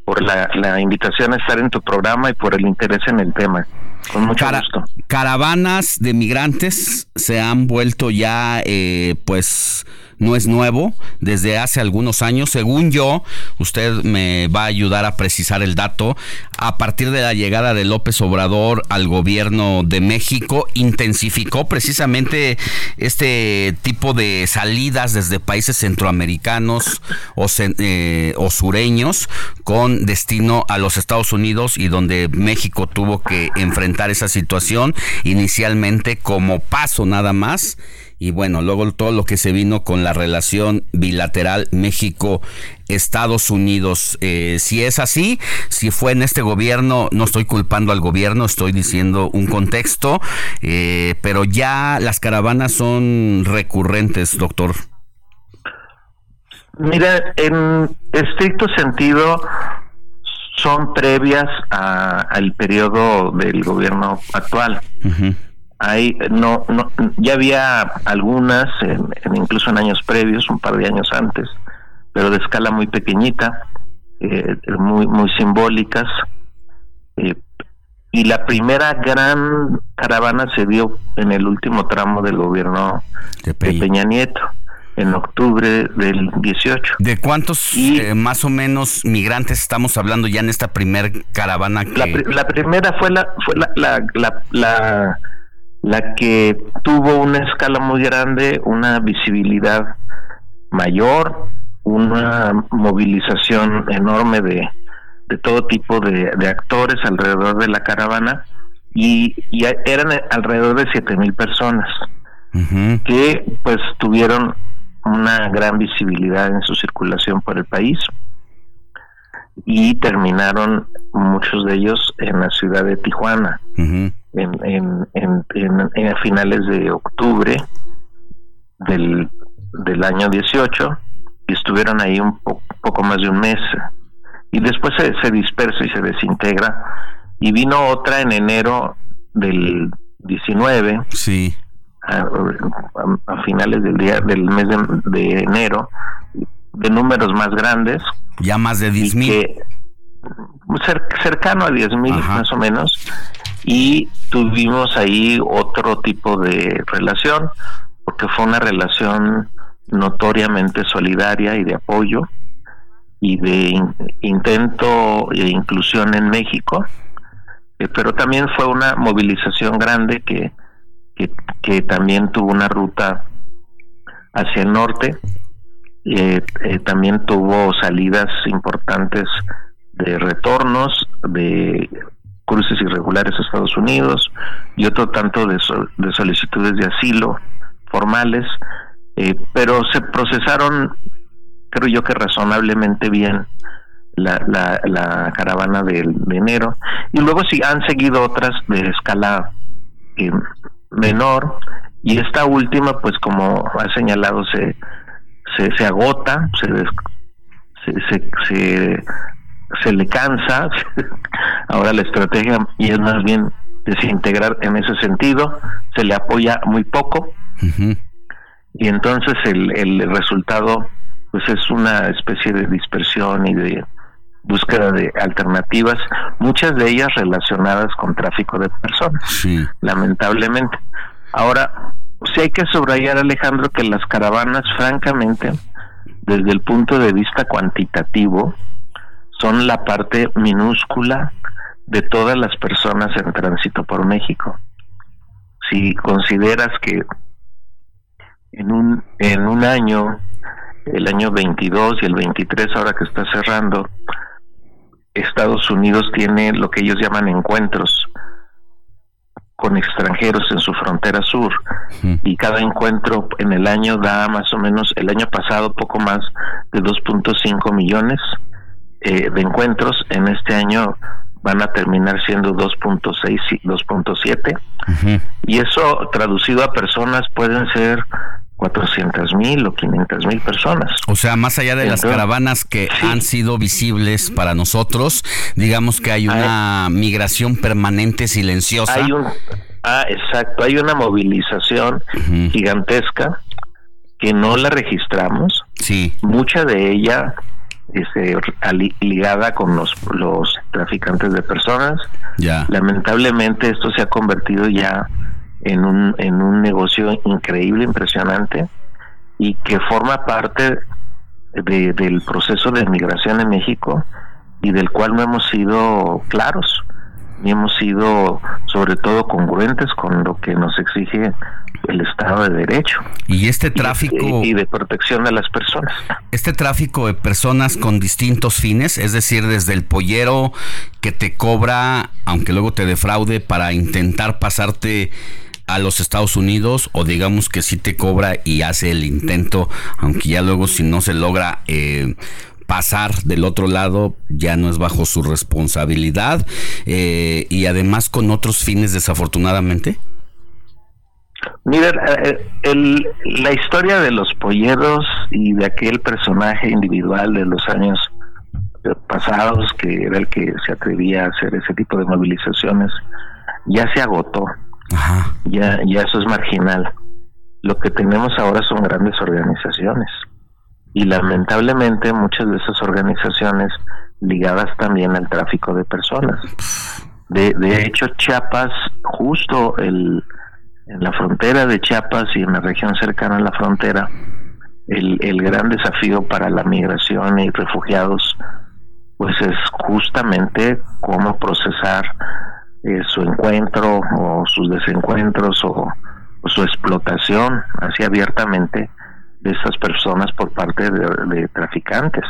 Speaker 21: por la, invitación a estar en tu programa y por el interés en el tema. Con mucho gusto.
Speaker 5: Caravanas de migrantes se han vuelto ya, eh, pues, no es nuevo, desde hace algunos años, según yo, usted me va a ayudar a precisar el dato, a partir de la llegada de López Obrador al gobierno de México, intensificó precisamente este tipo de salidas desde países centroamericanos o, eh, o sureños con destino a los Estados Unidos y donde México tuvo que enfrentar esa situación inicialmente como paso nada más y bueno, luego todo lo que se vino con la relación bilateral México-Estados Unidos. Eh, si es así, si fue en este gobierno, no estoy culpando al gobierno, estoy diciendo un contexto, eh, pero ya las caravanas son recurrentes, doctor.
Speaker 21: Mira, en estricto sentido, son previas al periodo del gobierno actual. Hay, no, no, ya había algunas, en, incluso en años previos, un par de años antes, pero de escala muy pequeñita, eh, muy, muy simbólicas. Eh, y la primera gran caravana se dio en el último tramo del gobierno de Peña Nieto en octubre del 18.
Speaker 5: ¿De cuántos eh, más o menos migrantes estamos hablando ya en esta primer caravana?
Speaker 21: La, primera fue la fue la, la, la, la, que tuvo una escala muy grande, una visibilidad mayor, una movilización enorme de, de todo tipo de, de actores alrededor de la caravana y, y eran alrededor de siete mil personas que pues tuvieron una gran visibilidad en su circulación por el país y terminaron muchos de ellos en la ciudad de Tijuana en, en, en, a finales de octubre del, del año 18 y estuvieron ahí un poco más de un mes. Y después se, se dispersa y se desintegra. Y vino otra en enero del 19
Speaker 5: sí.
Speaker 21: a, finales del día del mes de, enero de números más grandes.
Speaker 5: Ya más de 10 mil.
Speaker 21: cercano a 10 mil más o menos y tuvimos ahí otro tipo de relación porque fue una relación notoriamente solidaria y de apoyo y de intento de inclusión en México eh, pero también fue una movilización grande que que, también tuvo una ruta hacia el norte, eh, eh, también tuvo salidas importantes de retornos, de cruces irregulares a Estados Unidos y otro tanto de, de solicitudes de asilo formales, eh, pero se procesaron, creo yo que razonablemente bien la, la, caravana de, enero. Y luego sí han seguido otras de escala menor y esta última pues como ha señalado se se, se agota se, se, se, se, le cansa [LAUGHS] ahora la estrategia y es más bien desintegrar en ese sentido se le apoya muy poco. Y entonces el, el resultado pues es una especie de dispersión y de búsqueda de alternativas, muchas de ellas relacionadas con tráfico de personas, lamentablemente. Ahora, sí hay que subrayar, Alejandro, que las caravanas, francamente, desde el punto de vista cuantitativo, son la parte minúscula de todas las personas en tránsito por México. Si consideras que en un, en un año, el año 22 y el 23 ahora que está cerrando, Estados Unidos tiene lo que ellos llaman encuentros con extranjeros en su frontera sur. Y cada encuentro en el año da más o menos el año pasado poco más de 2.5 millones eh, de encuentros. En este año van a terminar siendo 2.6 y 2.7 y eso traducido a personas pueden ser 400 mil o 500 mil personas.
Speaker 5: O sea, más allá de las caravanas que han sido visibles para nosotros, digamos que hay una migración permanente silenciosa.
Speaker 21: Hay un, ah, exacto, hay una movilización gigantesca que no la registramos.
Speaker 5: Sí.
Speaker 21: Mucha de ella este, ligada con los, los traficantes de personas.
Speaker 5: Ya.
Speaker 21: Lamentablemente esto se ha convertido ya en un, en un negocio increíble, impresionante, y que forma parte del proceso de migración en México y del cual no hemos sido claros ni hemos sido sobre todo congruentes con lo que nos exige el Estado de Derecho.
Speaker 5: Y este tráfico...
Speaker 21: Y, de protección de las personas.
Speaker 5: Este tráfico de personas con distintos fines, es decir, desde el pollero que te cobra, aunque luego te defraude, para intentar pasarte a los Estados Unidos o digamos que sí te cobra y hace el intento, aunque ya luego si no se logra eh, pasar del otro lado ya no es bajo su responsabilidad eh, y además con otros fines desafortunadamente?
Speaker 21: Miren, eh, el, la historia de los polleros y de aquel personaje individual de los años pasados que era el que se atrevía a hacer ese tipo de movilizaciones ya se agotó. Ya, ya eso es marginal. Lo que tenemos ahora son grandes organizaciones y lamentablemente muchas de esas organizaciones ligadas también al tráfico de personas. De, de hecho, Chiapas, justo el, en la frontera de Chiapas y en la región cercana a la frontera, el, el gran desafío para la migración y refugiados, pues es justamente cómo procesar eh, su encuentro o sus desencuentros o, su explotación así abiertamente de estas personas por parte de, traficantes.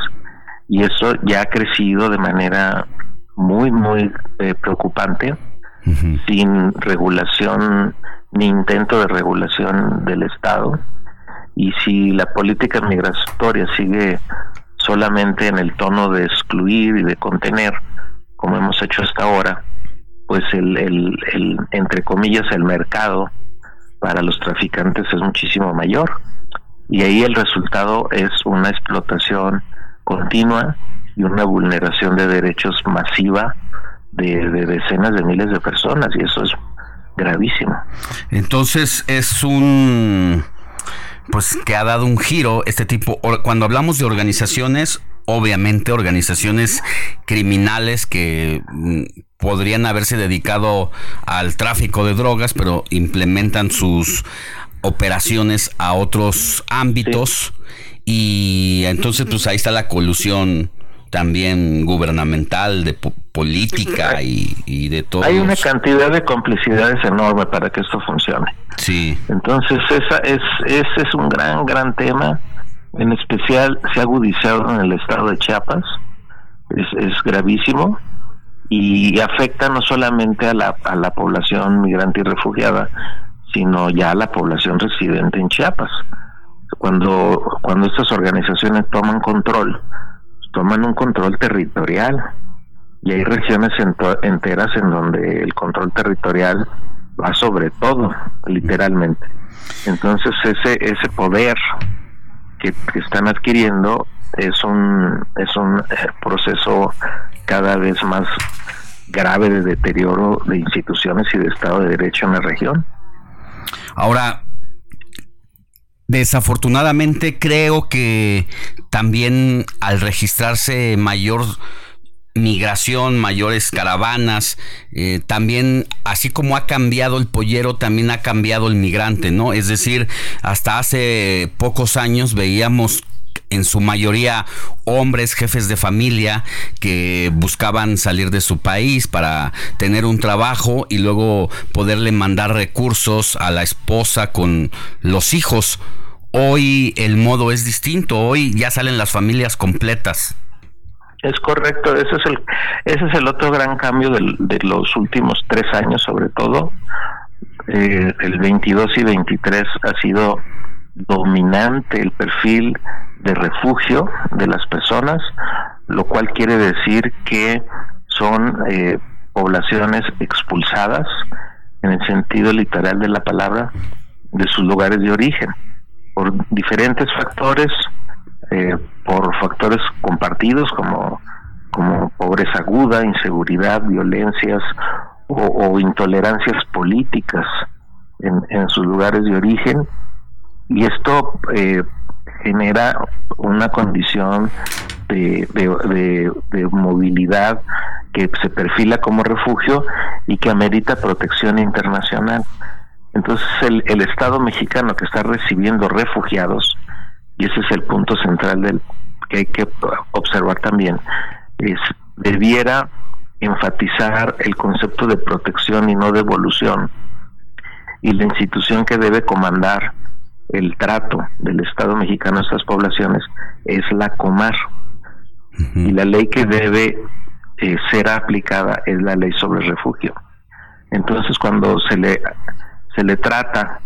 Speaker 21: Y eso ya ha crecido de manera muy, muy eh, preocupante, sin regulación ni intento de regulación del Estado. Y si la política migratoria sigue solamente en el tono de excluir y de contener, como hemos hecho hasta ahora, pues el, el, el entre comillas, el mercado para los traficantes es muchísimo mayor y ahí el resultado es una explotación continua y una vulneración de derechos masiva de, decenas de miles de personas y eso es gravísimo.
Speaker 5: Entonces es un pues que ha dado un giro este tipo cuando hablamos de organizaciones obviamente organizaciones criminales que mm, podrían haberse dedicado al tráfico de drogas pero implementan sus operaciones a otros ámbitos y entonces pues ahí está la colusión también gubernamental, de política y, de todo.
Speaker 21: Hay una cantidad de complicidades enorme para que esto funcione.
Speaker 5: Sí.
Speaker 21: Entonces esa es, ese es un gran, gran tema. En especial se ha agudizado en el estado de Chiapas. Es, es gravísimo y afecta no solamente a la, a la población migrante y refugiada, sino ya la población residente en Chiapas. Cuando, cuando estas organizaciones toman control, toman un control territorial y hay regiones enteras en donde el control territorial va sobre todo, literalmente. Entonces ese ese poder que, están adquiriendo es un es un eh, proceso cada vez más grave de deterioro de instituciones y de Estado de Derecho en la región.
Speaker 5: Ahora, desafortunadamente creo que también al registrarse mayor migración, mayores caravanas, eh, también así como ha cambiado el pollero, también ha cambiado el migrante, ¿no? Es decir, hasta hace pocos años veíamos en su mayoría hombres, jefes de familia que buscaban salir de su país para tener un trabajo y luego poderle mandar recursos a la esposa con los hijos. Hoy el modo es distinto, hoy ya salen las familias completas.
Speaker 21: Es correcto, ese es el, ese es el otro gran cambio de los últimos tres años sobre todo. Eh, el 22 y 23 ha sido dominante el perfil de refugio de las personas, lo cual quiere decir que son eh, poblaciones expulsadas en el sentido literal de la palabra de sus lugares de origen por diferentes factores, eh, por factores compartidos como, como pobreza aguda, inseguridad, violencias o, intolerancias políticas en, en, sus lugares de origen. Y esto eh, genera una condición de, de, movilidad que se perfila como refugio y que amerita protección internacional. Entonces el, el Estado mexicano que está recibiendo refugiados y ese es el punto central del que hay que observar también, es debiera enfatizar el concepto de protección y no de y la institución que debe comandar el trato del Estado mexicano a estas poblaciones es la Comar y la ley que debe eh, ser aplicada es la ley sobre refugio. Entonces cuando se le se le trata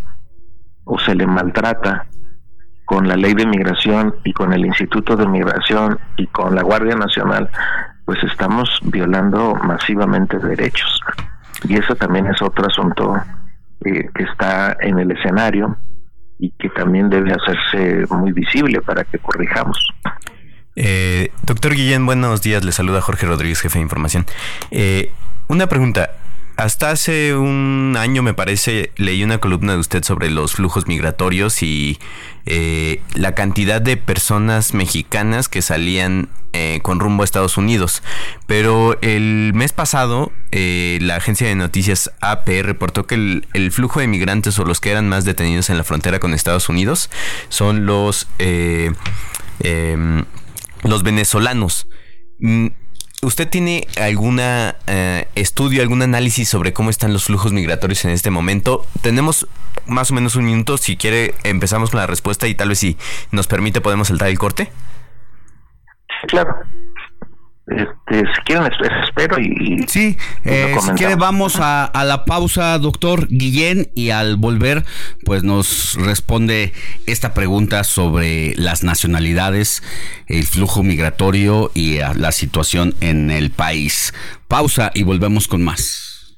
Speaker 21: o se le maltrata con la ley de migración y con el Instituto de Migración y con la Guardia Nacional, pues estamos violando masivamente derechos. Y eso también es otro asunto eh, que está en el escenario y que también debe hacerse muy visible para que corrijamos.
Speaker 7: Eh, doctor Guillén, buenos días. Le saluda Jorge Rodríguez, jefe de información. Eh, una pregunta. Hasta hace un año, me parece, leí una columna de usted sobre los flujos migratorios y eh, la cantidad de personas mexicanas que salían eh, con rumbo a Estados Unidos. Pero el mes pasado, eh, la agencia de noticias AP reportó que el, flujo de migrantes o los que eran más detenidos en la frontera con Estados Unidos son los, em, los venezolanos. Mm, ¿Usted tiene algún eh, estudio, algún análisis sobre cómo están los flujos migratorios en este momento? Tenemos más o menos un minuto. Si quiere, empezamos con la respuesta y tal vez si nos permite podemos saltar el corte.
Speaker 21: Claro. Este, si quieren, espero y.
Speaker 5: Sí, eh, si quiere, vamos a, a, la pausa, doctor Guillén, y al volver, pues nos responde esta pregunta sobre las nacionalidades, el flujo migratorio y la situación en el país. Pausa y volvemos con más.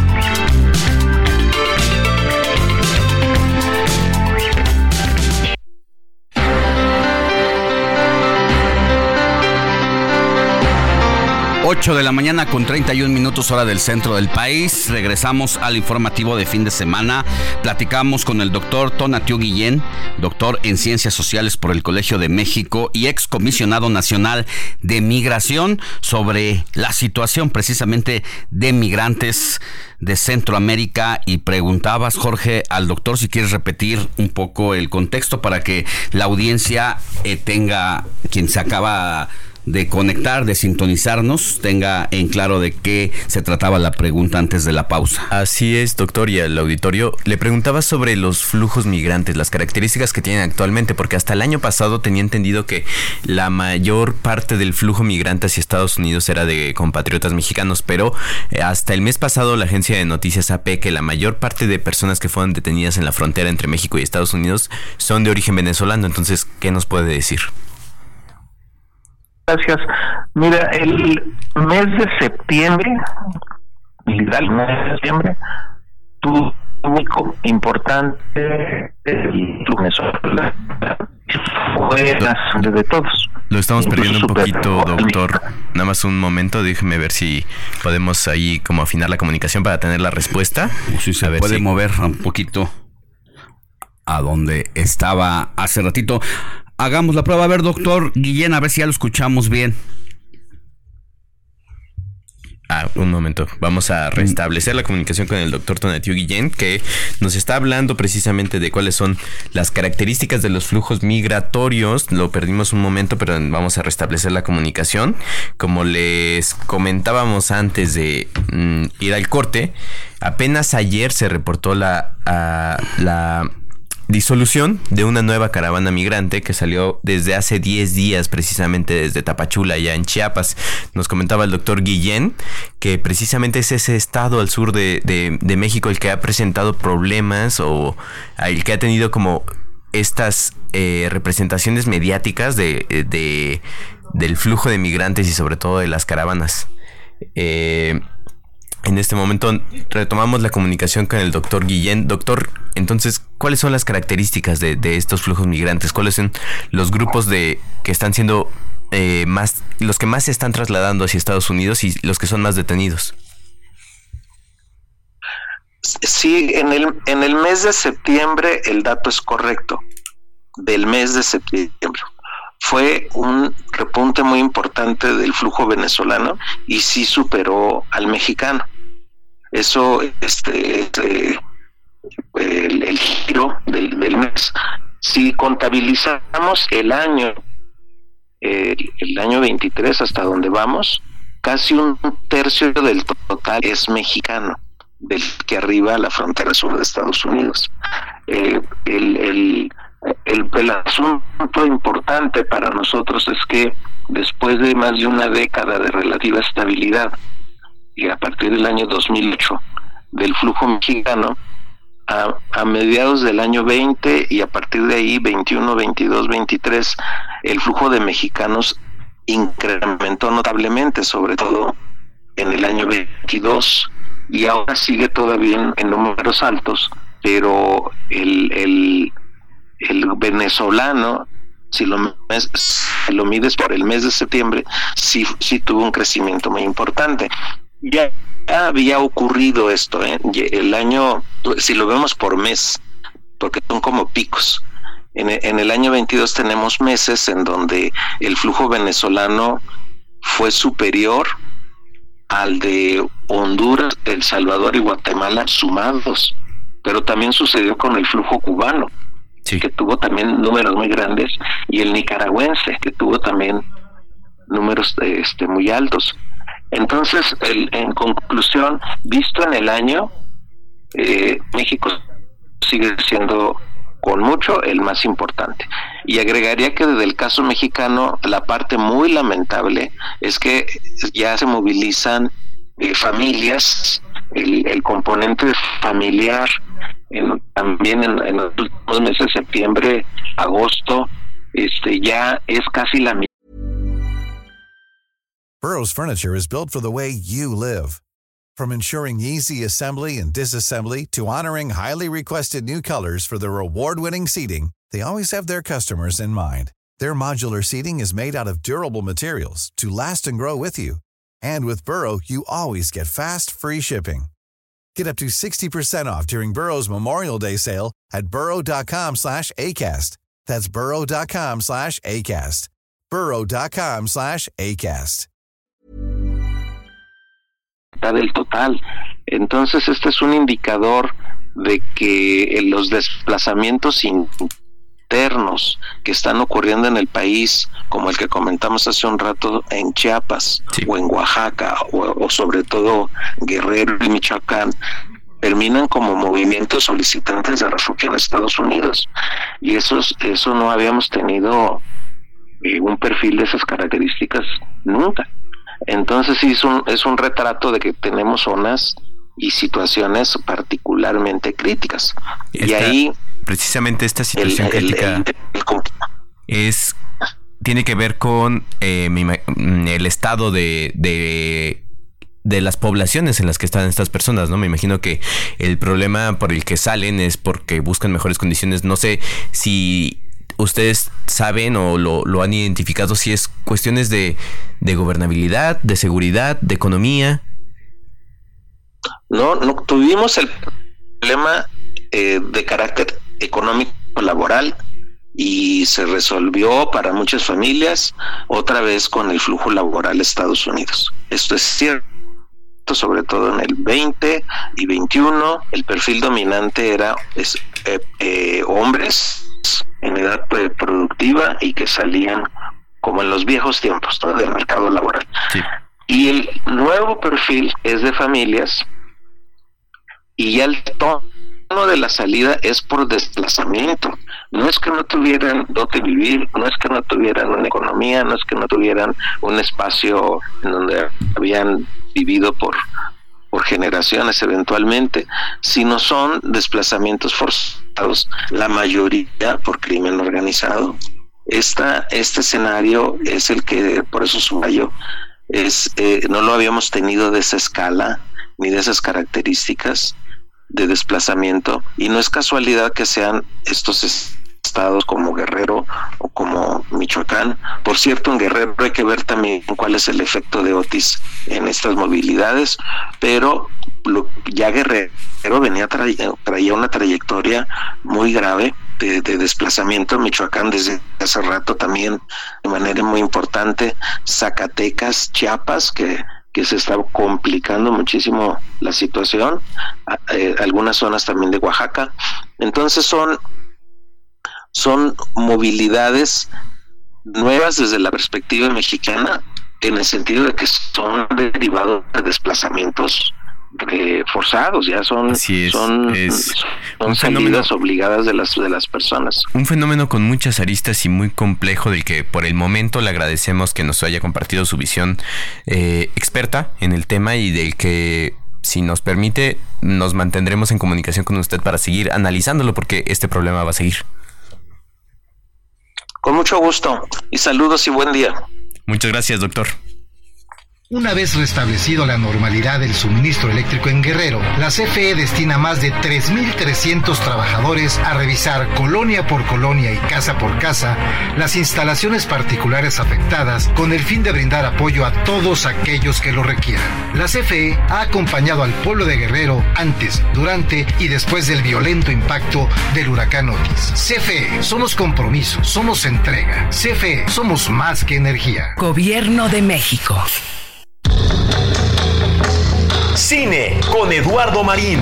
Speaker 5: 8 de la mañana con 31 minutos hora del centro del país. Regresamos al informativo de fin de semana. Platicamos con el doctor Tonatiu Guillén, doctor en Ciencias Sociales por el Colegio de México y ex comisionado nacional de migración sobre la situación precisamente de migrantes de Centroamérica y preguntabas, Jorge, al doctor si quieres repetir un poco el contexto para que la audiencia eh, tenga, quien se acaba de conectar, de sintonizarnos, tenga en claro de qué se trataba la pregunta antes de la pausa.
Speaker 7: Así es, doctor, y al auditorio le preguntaba sobre los flujos migrantes, las características que tienen actualmente, porque hasta el año pasado tenía entendido que la mayor parte del flujo migrante hacia Estados Unidos era de compatriotas mexicanos, pero eh, hasta el mes pasado la agencia de noticias AP que la mayor parte de personas que fueron detenidas en la frontera entre México y Estados Unidos son de origen venezolano, entonces, ¿qué nos puede decir?
Speaker 21: Gracias. Mira, el mes de septiembre, el mes de septiembre, tu único importante el fue la de todos.
Speaker 7: Lo estamos perdiendo un poquito, doctor. Nada más un momento, déjeme ver si podemos ahí como afinar la comunicación para tener la respuesta.
Speaker 5: Si se puede mover un poquito a donde estaba hace ratito. Hagamos la prueba. A ver, doctor Guillén, a ver si ya lo escuchamos bien.
Speaker 7: Ah, un momento. Vamos a restablecer la comunicación con el doctor Tonatiu Guillén, que nos está hablando precisamente de cuáles son las características de los flujos migratorios. Lo perdimos un momento, pero vamos a restablecer la comunicación. Como les comentábamos antes de mm, ir al corte, apenas ayer se reportó la, la disolución de una nueva caravana migrante que salió desde hace 10 días precisamente desde Tapachula, ya en Chiapas. Nos comentaba el doctor Guillén que precisamente es ese estado al sur de, de México el que ha presentado problemas o el que ha tenido como estas eh, representaciones mediáticas de, de, del flujo de migrantes y sobre todo de las caravanas. Eh, en este momento retomamos la comunicación con el doctor Guillén. Doctor, entonces, ¿cuáles son las características de, estos flujos migrantes? ¿Cuáles son los grupos de que están siendo eh, más, los que más se están trasladando hacia Estados Unidos y los que son más detenidos?
Speaker 15: Sí, en el, en el mes de septiembre el dato es correcto, del mes de septiembre. Fue un repunte muy importante del flujo venezolano y sí superó al mexicano. Eso, este, este el, giro del, mes. Si contabilizamos el año, el, año 23 hasta donde vamos, casi un tercio del total es mexicano del que arriba la frontera sur de Estados Unidos. Eh, el, el, asunto importante para nosotros es que después de más de una década de relativa estabilidad, y a partir del año 2008, del flujo mexicano, a, a, mediados del año 20 y a partir de ahí 21, 22, 23, el flujo de mexicanos incrementó notablemente, sobre todo en el año 22 y ahora sigue todavía en, números altos, pero el, el, el venezolano, si lo, lo mides por el mes de septiembre, sí, sí tuvo un crecimiento muy importante. Ya había ocurrido esto, ¿eh? el año, si lo vemos por mes, porque son como picos. En, en el año 22 tenemos meses en donde el flujo venezolano fue superior al de Honduras, El Salvador y Guatemala sumados. Pero también sucedió con el flujo cubano, que tuvo también números muy grandes, y el nicaragüense, que tuvo también números este, muy altos. Entonces, el, en conclusión, visto en el año, eh, México sigue siendo con mucho el más importante. Y agregaría que desde el caso mexicano, la parte muy lamentable es que ya se movilizan eh, familias, el, componente familiar, también en, los últimos meses, septiembre, agosto, este ya es casi la mitad.
Speaker 22: Burroughs Furniture is built for the way you live. From ensuring easy assembly and disassembly to honoring highly requested new colors for their award-winning seating, they always have their customers in mind. Their modular seating is made out of durable materials to last and grow with you. And with Burrow, you always get fast, free shipping. Get up to 60% off during Burrow's Memorial Day sale at burrow.com slash ACAST. That's burrow.com slash ACAST. burrow.com slash ACAST.
Speaker 15: del total. Entonces, este es un indicador de que los desplazamientos internos que están ocurriendo en el país, como el que comentamos hace un rato en Chiapas o en Oaxaca o, sobre todo Guerrero y Michoacán, terminan como movimientos solicitantes de refugio en Estados Unidos. Y eso, eso no habíamos tenido eh, un perfil de esas características nunca. Entonces sí es un, es un retrato de que tenemos zonas y situaciones particularmente críticas. y ahí
Speaker 7: precisamente esta situación crítica es tiene que ver con eh, mm, el estado de, de de las poblaciones en las que están estas personas, ¿no? Me imagino que el problema por el que salen es porque buscan mejores condiciones. No sé si ustedes saben o lo, han identificado si es cuestiones de, gobernabilidad, de seguridad, de economía.
Speaker 15: No, no tuvimos el problema eh, de carácter económico laboral y se resolvió para muchas familias otra vez con el flujo laboral a Estados Unidos. Esto es cierto sobre todo en el 20 y 21, el perfil dominante era eh, eh, hombres en edad productiva y que salían como en los viejos tiempos del mercado laboral. Y el nuevo perfil es de familias y ya el tono
Speaker 21: de la salida es por desplazamiento. No es que no tuvieran donde vivir, no es que no tuvieran una economía, no es que no tuvieran un espacio en donde habían vivido por, por generaciones eventualmente, sino son desplazamientos forzados, la mayoría por crimen organizado. Esta, este escenario es el que, por eso subrayo, es, eh, no lo habíamos tenido de esa escala ni de esas características de desplazamiento y no es casualidad que sean estos estados como Guerrero o como Michoacán. Por cierto, en Guerrero hay que ver también cuál es el efecto de Otis en estas movilidades, pero ya Guerrero venía traía una trayectoria muy grave de, de, desplazamiento en Michoacán desde hace rato también de manera muy importante, Zacatecas, Chiapas, que que se está complicando muchísimo la situación, eh, algunas zonas también de Oaxaca. Entonces son, son movilidades nuevas desde la perspectiva mexicana, en el sentido de que son derivados de desplazamientos forzados, ya son, son, son salidas obligadas de las, de las personas.
Speaker 7: Un fenómeno con muchas aristas y muy complejo del que por el momento le agradecemos que nos haya compartido su visión eh, experta en el tema y del que si nos permite, nos mantendremos en comunicación con usted para seguir analizándolo porque este problema va a seguir.
Speaker 21: Con mucho gusto y saludos y buen día.
Speaker 7: Muchas gracias, doctor.
Speaker 23: Una vez restablecido la normalidad del suministro eléctrico en Guerrero, la CFE destina más de 3.300 trabajadores a revisar colonia por colonia y casa por casa las instalaciones particulares afectadas con el fin de brindar apoyo a todos aquellos que lo requieran. La CFE ha acompañado al pueblo de Guerrero antes, durante y después del violento impacto del huracán Otis. CFE, somos compromiso, somos entrega. CFE, somos más que energía.
Speaker 24: Gobierno de México.
Speaker 8: Cine con Eduardo Marín.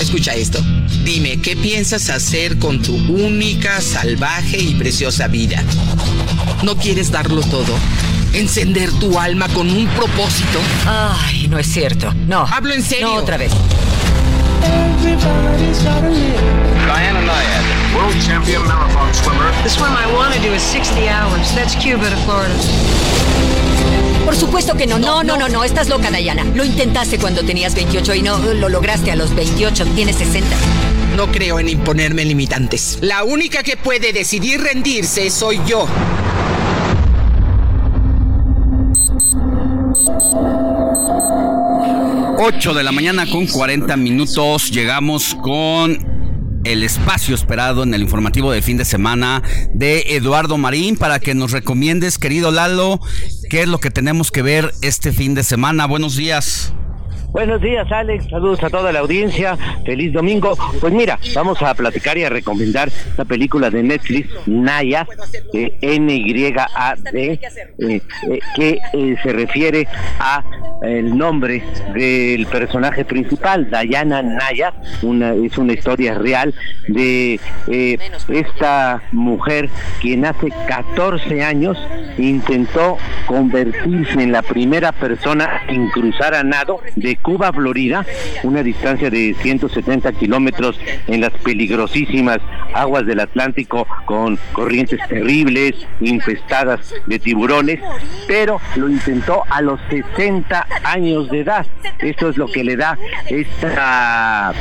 Speaker 25: Escucha esto. Dime, ¿qué piensas hacer con tu única, salvaje y preciosa vida? ¿No quieres darlo todo? ¿Encender tu alma con un propósito?
Speaker 6: Ay, no es cierto. No.
Speaker 25: Hablo en serio.
Speaker 6: No otra vez.
Speaker 26: Diana Nyad, world champion marathon swimmer.
Speaker 27: The swim I want to do is 60 hours. That's Cuba to Florida.
Speaker 6: Por supuesto que no. No, no, no, no. Estás loca, Diana. Lo intentaste cuando tenías 28 y no lo lograste a los 28. Tienes 60.
Speaker 25: No creo en imponerme limitantes. La única que puede decidir rendirse soy yo.
Speaker 5: 8 de la mañana con 40 minutos. Llegamos con el espacio esperado en el informativo de fin de semana de Eduardo Marín para que nos recomiendes, querido Lalo, qué es lo que tenemos que ver este fin de semana. Buenos días.
Speaker 15: Buenos días, Alex. Saludos a toda la audiencia. Feliz domingo. Pues mira, vamos a platicar y a recomendar la película de Netflix, Naya, eh, N-Y-A-D, eh, eh, que eh, se refiere a el nombre del personaje principal, Diana Naya. Una, es una historia real de eh, esta mujer quien hace 14 años intentó convertirse en la primera persona en cruzar a nado de Cuba, Florida, una distancia de 170 kilómetros en las peligrosísimas aguas del Atlántico con corrientes terribles, infestadas de tiburones, pero lo intentó a los 60 años de edad. Esto es lo que le da esta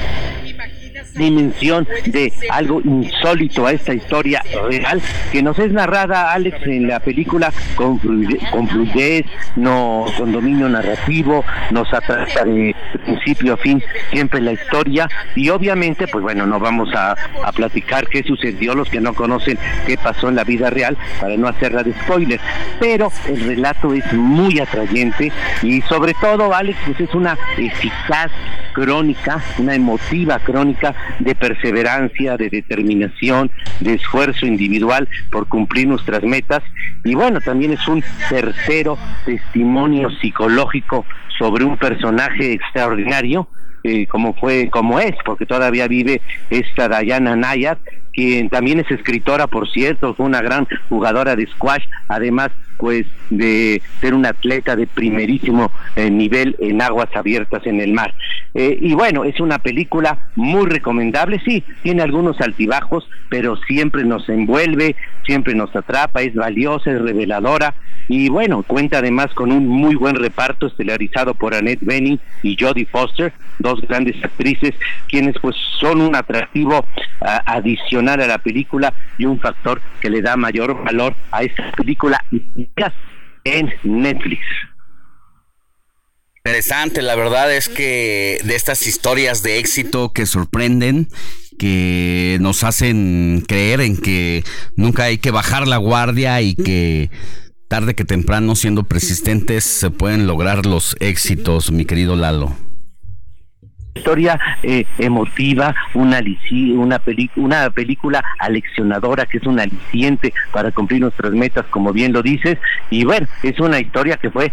Speaker 15: dimensión de algo insólito a esta historia real que nos es narrada Alex en la película con, fluidez, con fluidez no con dominio narrativo nos atrasa de principio a fin siempre la historia y obviamente pues bueno no vamos a, a platicar qué sucedió los que no conocen qué pasó en la vida real para no hacerla de spoiler pero el relato es muy atrayente y sobre todo Alex pues es una eficaz crónica una emotiva crónica de perseverancia, de determinación, de esfuerzo individual por cumplir nuestras metas. Y bueno, también es un tercero testimonio psicológico sobre un personaje extraordinario eh, como fue, como es, porque todavía vive esta Diana Nayar, quien también es escritora, por cierto, fue una gran jugadora de squash, además pues de ser un atleta de primerísimo eh, nivel en aguas abiertas en el mar. Eh, y bueno, es una película muy recomendable, sí, tiene algunos altibajos, pero siempre nos envuelve, siempre nos atrapa, es valiosa, es reveladora y bueno, cuenta además con un muy buen reparto estelarizado por Annette Bening y Jodie Foster, dos grandes actrices, quienes pues son un atractivo adicional a la película y un factor que le da mayor valor a esta película en Netflix.
Speaker 5: Interesante, la verdad es que de estas historias de éxito que sorprenden, que nos hacen creer en que nunca hay que bajar la guardia y que tarde que temprano, siendo persistentes, se pueden lograr los éxitos, mi querido Lalo
Speaker 15: historia eh, emotiva, una, una, una película aleccionadora que es un aliciente para cumplir nuestras metas, como bien lo dices. Y bueno, es una historia que fue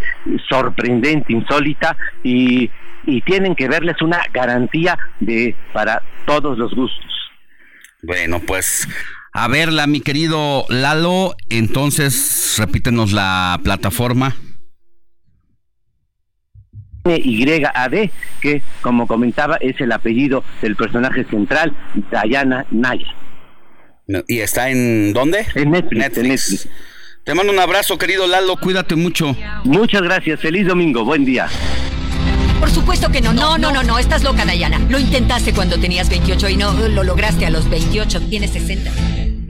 Speaker 15: sorprendente, insólita y, y tienen que verles una garantía de para todos los gustos.
Speaker 5: Bueno, pues a verla, mi querido Lalo. Entonces, repítenos la plataforma.
Speaker 15: YAD, que como comentaba es el apellido del personaje central, Diana Naya.
Speaker 5: ¿Y está en dónde?
Speaker 15: En Netflix,
Speaker 5: Te mando un abrazo, querido Lalo, cuídate mucho.
Speaker 15: Muchas gracias, feliz domingo, buen día.
Speaker 28: Por supuesto que no, no, no, no, no, estás loca, Dayana. Lo intentaste cuando tenías 28 y no lo lograste a los 28, tienes 60.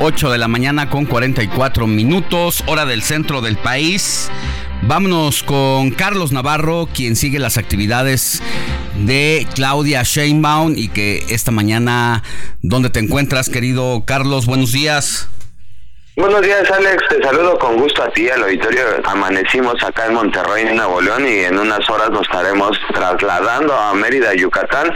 Speaker 5: 8 de la mañana con 44 minutos, hora del centro del país. Vámonos con Carlos Navarro, quien sigue las actividades de Claudia Sheinbaum y que esta mañana, ¿dónde te encuentras, querido Carlos? Buenos días.
Speaker 29: Buenos días, Alex. Te saludo con gusto a ti, al auditorio. Amanecimos acá en Monterrey, Nuevo León, y en unas horas nos estaremos trasladando a Mérida, Yucatán,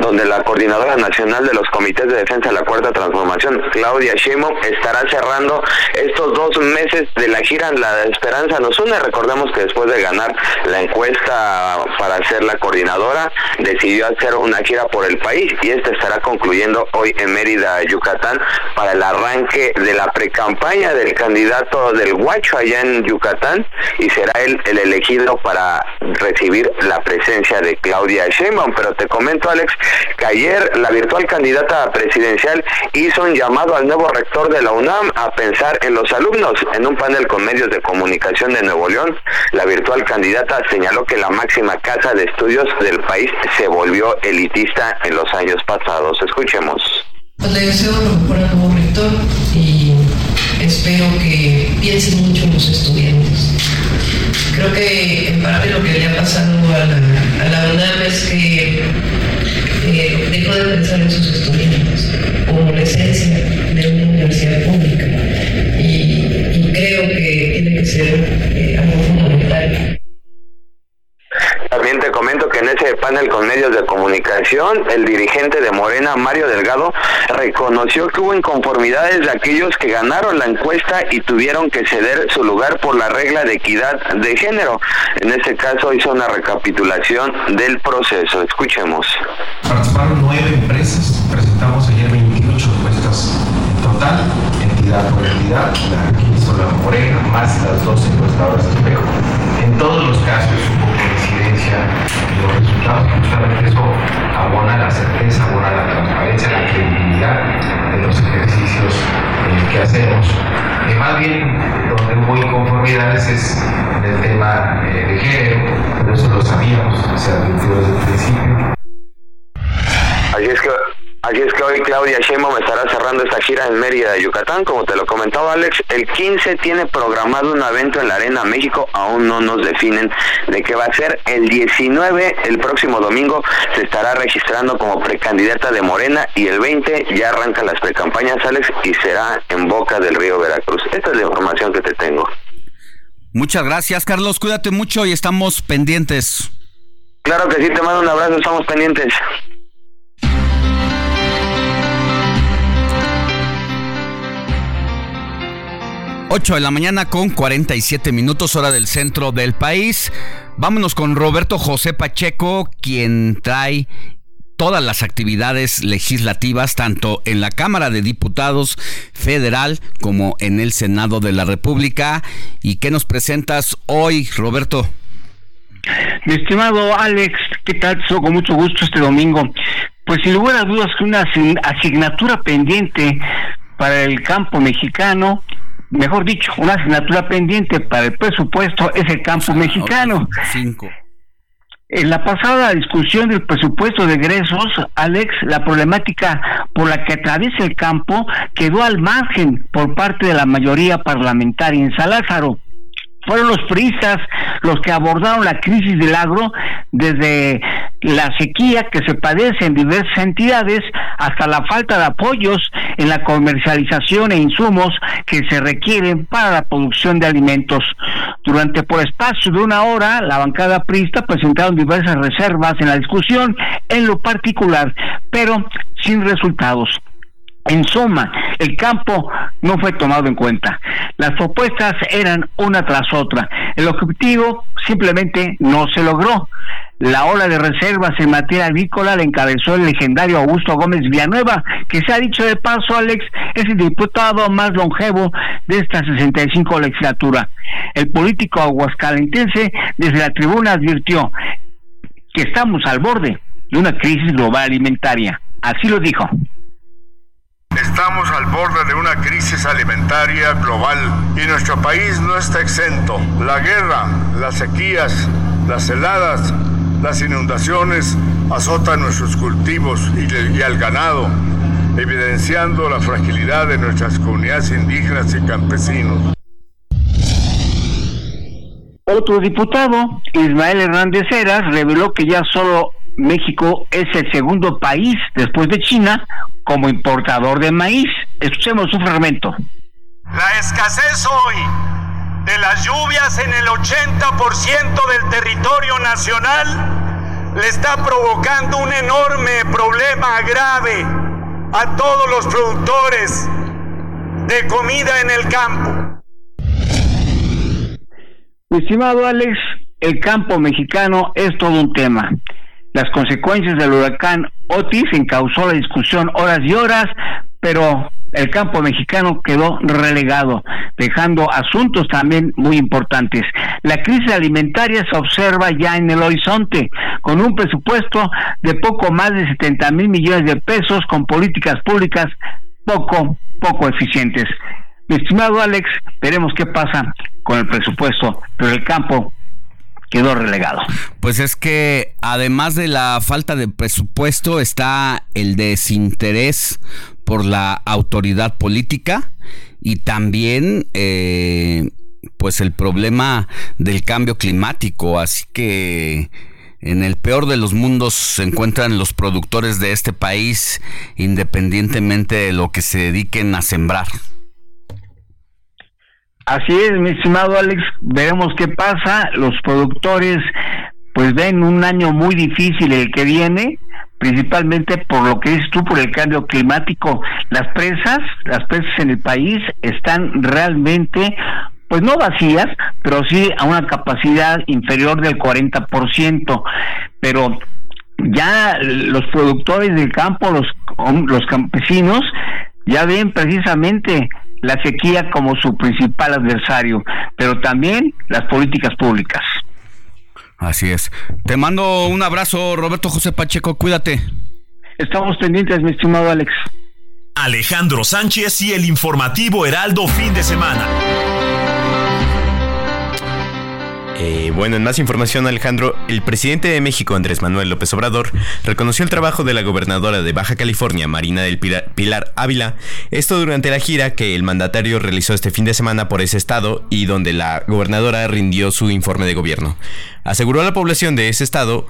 Speaker 29: donde la Coordinadora Nacional de los Comités de Defensa de la Cuarta Transformación, Claudia Sheinbaum, estará cerrando estos dos meses de la gira La Esperanza nos une. Recordemos que después de ganar la encuesta para ser la coordinadora, decidió hacer una gira por el país y esta estará concluyendo hoy en Mérida, Yucatán, para el arranque de la precampaña del candidato del Huacho allá en Yucatán y será él el elegido para recibir la presencia de Claudia Sheinbaum. Pero te comento, Alex, que ayer la virtual candidata presidencial hizo un llamado al nuevo rector de la UNAM a pensar en los alumnos. En un panel con medios de comunicación de Nuevo León, la virtual candidata señaló que la máxima casa de estudios del país se volvió elitista en los años pasados. Escuchemos.
Speaker 30: Espero que piensen mucho los estudiantes. Creo que en parte lo que le ha pasado a la, a UNAM es que eh, dejó de pensar en sus estudiantes como la esencia de una universidad pública y, creo que tiene que ser eh, algo fundamental.
Speaker 29: También te comento que en ese panel con medios de comunicación, el dirigente de Morena, Mario Delgado, reconoció que hubo inconformidades de aquellos que ganaron la encuesta y tuvieron que ceder su lugar por la regla de equidad de género. En ese caso hizo una recapitulación del proceso. Escuchemos.
Speaker 10: Participaron nueve empresas, presentamos ayer 28 encuestas en total, entidad por entidad, la que hizo la Morena, más las dos encuestadoras de espejo. En todos los casos y los resultados, justamente eso abona la certeza, abona la transparencia, la credibilidad de los ejercicios eh, que hacemos. Y más bien, donde hubo inconformidades es en el tema eh, de género, pero eso lo sabíamos, se advirtió desde el principio.
Speaker 29: Así es que Así es que hoy Claudia Sheinbaum estará cerrando esta gira en Mérida, Yucatán. Como te lo comentaba Alex, el 15 tiene programado un evento en la Arena México. Aún no nos definen de qué va a ser. El 19, el próximo domingo, se estará registrando como precandidata de Morena y el 20 ya arrancan las precampañas, Alex, y será en Boca del Río Veracruz. Esta es la información que te tengo.
Speaker 5: Muchas gracias, Carlos. Cuídate mucho y estamos pendientes.
Speaker 29: Claro que sí, te mando un abrazo, estamos pendientes.
Speaker 5: Ocho de la mañana con 47 minutos hora del centro del país. Vámonos con Roberto José Pacheco, quien trae todas las actividades legislativas, tanto en la Cámara de Diputados Federal como en el Senado de la República. ¿Y qué nos presentas hoy, Roberto?
Speaker 31: Mi estimado Alex, ¿qué tal? Con mucho gusto este domingo. Pues sin lugar a dudas que una asignatura pendiente para el campo mexicano, mejor dicho, una asignatura pendiente para el presupuesto es el campo ah, mexicano.
Speaker 5: Cinco.
Speaker 31: En la pasada discusión del presupuesto de egresos, Alex, la problemática por la que atraviesa el campo quedó al margen por parte de la mayoría parlamentaria en Salázaro fueron los priistas los que abordaron la crisis del agro desde la sequía que se padece en diversas entidades hasta la falta de apoyos en la comercialización e insumos que se requieren para la producción de alimentos. Durante por espacio de una hora, la bancada priista presentaron diversas reservas en la discusión, en lo particular, pero sin resultados. En suma, el campo no fue tomado en cuenta. Las propuestas eran una tras otra. El objetivo simplemente no se logró. La ola de reservas en materia agrícola la encabezó el legendario Augusto Gómez Villanueva, que se ha dicho de paso, Alex, es el diputado más longevo de esta 65 legislatura. El político aguascalentense desde la tribuna advirtió que estamos al borde de una crisis global alimentaria. Así lo dijo.
Speaker 32: Estamos al borde de una crisis alimentaria global y nuestro país no está exento. La guerra, las sequías, las heladas, las inundaciones azotan nuestros cultivos y, al ganado, evidenciando la fragilidad de nuestras comunidades indígenas y campesinos.
Speaker 31: Otro diputado, Ismael Hernández Heras, reveló que ya solo México es el segundo país después de China como importador de maíz. Escuchemos un fragmento.
Speaker 33: La escasez hoy de las lluvias en el 80% del territorio nacional le está provocando un enorme problema grave a todos los productores de comida en el campo.
Speaker 31: Mi estimado Alex, el campo mexicano es todo un tema. Las consecuencias del huracán Otis encausó la discusión horas y horas, pero el campo mexicano quedó relegado, dejando asuntos también muy importantes. La crisis alimentaria se observa ya en el horizonte, con un presupuesto de poco más de 70 mil millones de pesos, con políticas públicas poco, poco eficientes. Mi estimado Alex, veremos qué pasa con el presupuesto, pero el campo quedó relegado.
Speaker 5: Pues es que además de la falta de presupuesto está el desinterés por la autoridad política y también eh, pues el problema del cambio climático. Así que en el peor de los mundos se encuentran los productores de este país independientemente de lo que se dediquen a sembrar.
Speaker 31: Así es, mi estimado Alex, veremos qué pasa. Los productores pues ven un año muy difícil el que viene, principalmente por lo que dices tú, por el cambio climático. Las presas, las presas en el país están realmente pues no vacías, pero sí a una capacidad inferior del 40%, pero ya los productores del campo, los, los campesinos, ya ven precisamente la sequía como su principal adversario, pero también las políticas públicas.
Speaker 5: Así es. Te mando un abrazo, Roberto José Pacheco, cuídate.
Speaker 31: Estamos pendientes, mi estimado Alex.
Speaker 8: Alejandro Sánchez y el informativo Heraldo fin de semana.
Speaker 7: Eh, bueno, en más información, Alejandro, el presidente de México, Andrés Manuel López Obrador, reconoció el trabajo de la gobernadora de Baja California, Marina del Pilar, Ávila, esto durante la gira que el mandatario realizó este fin de semana por ese estado y donde la gobernadora rindió su informe de gobierno. Aseguró a la población de ese estado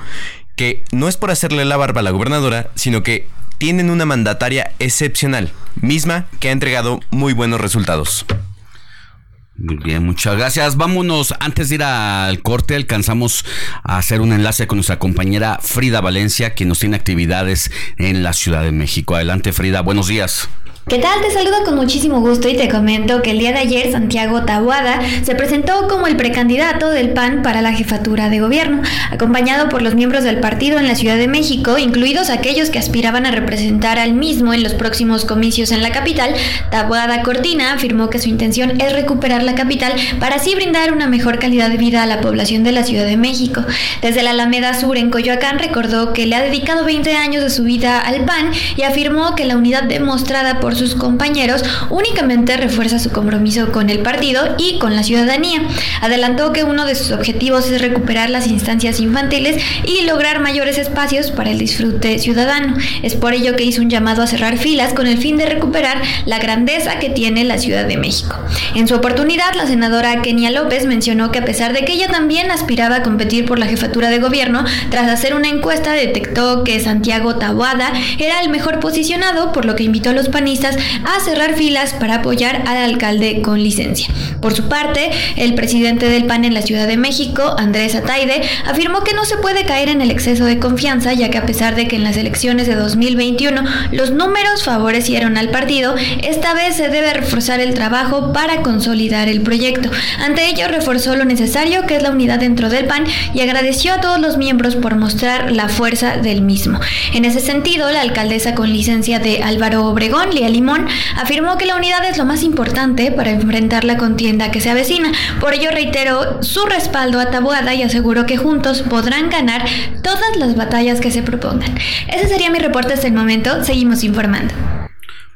Speaker 7: que no es por hacerle la barba a la gobernadora, sino que tienen una mandataria excepcional, misma que ha entregado muy buenos resultados.
Speaker 5: Muy bien, muchas gracias. Vámonos, antes de ir al corte, alcanzamos a hacer un enlace con nuestra compañera Frida Valencia, quien nos tiene actividades en la Ciudad de México. Adelante, Frida, buenos días.
Speaker 34: ¿Qué tal? Te saludo con muchísimo gusto y te comento que el día de ayer Santiago Tabuada se presentó como el precandidato del PAN para la jefatura de gobierno, acompañado por los miembros del partido en la Ciudad de México, incluidos aquellos que aspiraban a representar al mismo en los próximos comicios en la capital. Tabuada Cortina afirmó que su intención es recuperar la capital para así brindar una mejor calidad de vida a la población de la Ciudad de México. Desde la Alameda Sur en Coyoacán recordó que le ha dedicado 20 años de su vida al PAN y afirmó que la unidad demostrada por sus compañeros únicamente refuerza su compromiso con el partido y con la ciudadanía. Adelantó que uno de sus objetivos es recuperar las instancias infantiles y lograr mayores espacios para el disfrute ciudadano. Es por ello que hizo un llamado a cerrar filas con el fin de recuperar la grandeza que tiene la Ciudad de México. En su oportunidad, la senadora Kenia López mencionó que a pesar de que ella también aspiraba a competir por la jefatura de gobierno, tras hacer una encuesta detectó que Santiago Tabuada era el mejor posicionado, por lo que invitó a los panistas a cerrar filas para apoyar al alcalde con licencia. Por su parte, el presidente del PAN en la Ciudad de México, Andrés Ataide, afirmó que no se puede caer en el exceso de confianza, ya que a pesar de que en las elecciones de 2021 los números favorecieron al partido, esta vez se debe reforzar el trabajo para consolidar el proyecto. Ante ello, reforzó lo necesario que es la unidad dentro del PAN y agradeció a todos los miembros por mostrar la fuerza del mismo. En ese sentido, la alcaldesa con licencia de Álvaro Obregón, Lía Limón, afirmó que la unidad es lo más importante para enfrentar la contienda que se avecina. Por ello reiteró su respaldo a Tabuada y aseguró que juntos podrán ganar todas las batallas que se propongan. Ese sería mi reporte hasta el momento. Seguimos informando.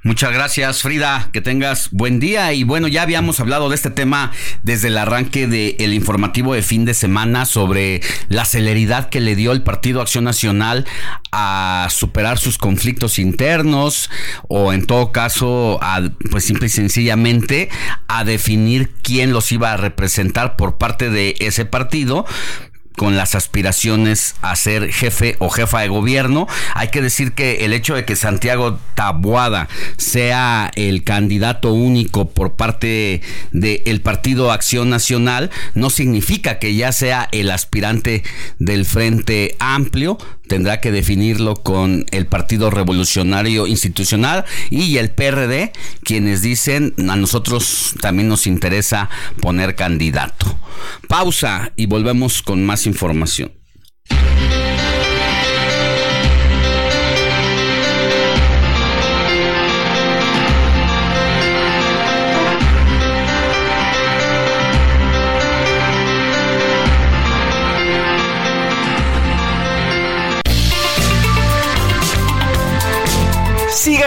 Speaker 5: Muchas gracias, Frida. Que tengas buen día. Y bueno, ya habíamos hablado de este tema desde el arranque del informativo de fin de semana sobre la celeridad que le dio el Partido Acción Nacional a superar sus conflictos internos o en todo caso, a, pues simple y sencillamente a definir quién los iba a representar por parte de ese partido con las aspiraciones a ser jefe o jefa de gobierno. Hay que decir que el hecho de que Santiago Tabuada sea el candidato único por parte del Partido Acción Nacional no significa que ya sea el aspirante del Frente Amplio, tendrá que definirlo con el Partido Revolucionario Institucional y el PRD, quienes dicen a nosotros también nos interesa poner candidato. Pausa y volvemos con más información.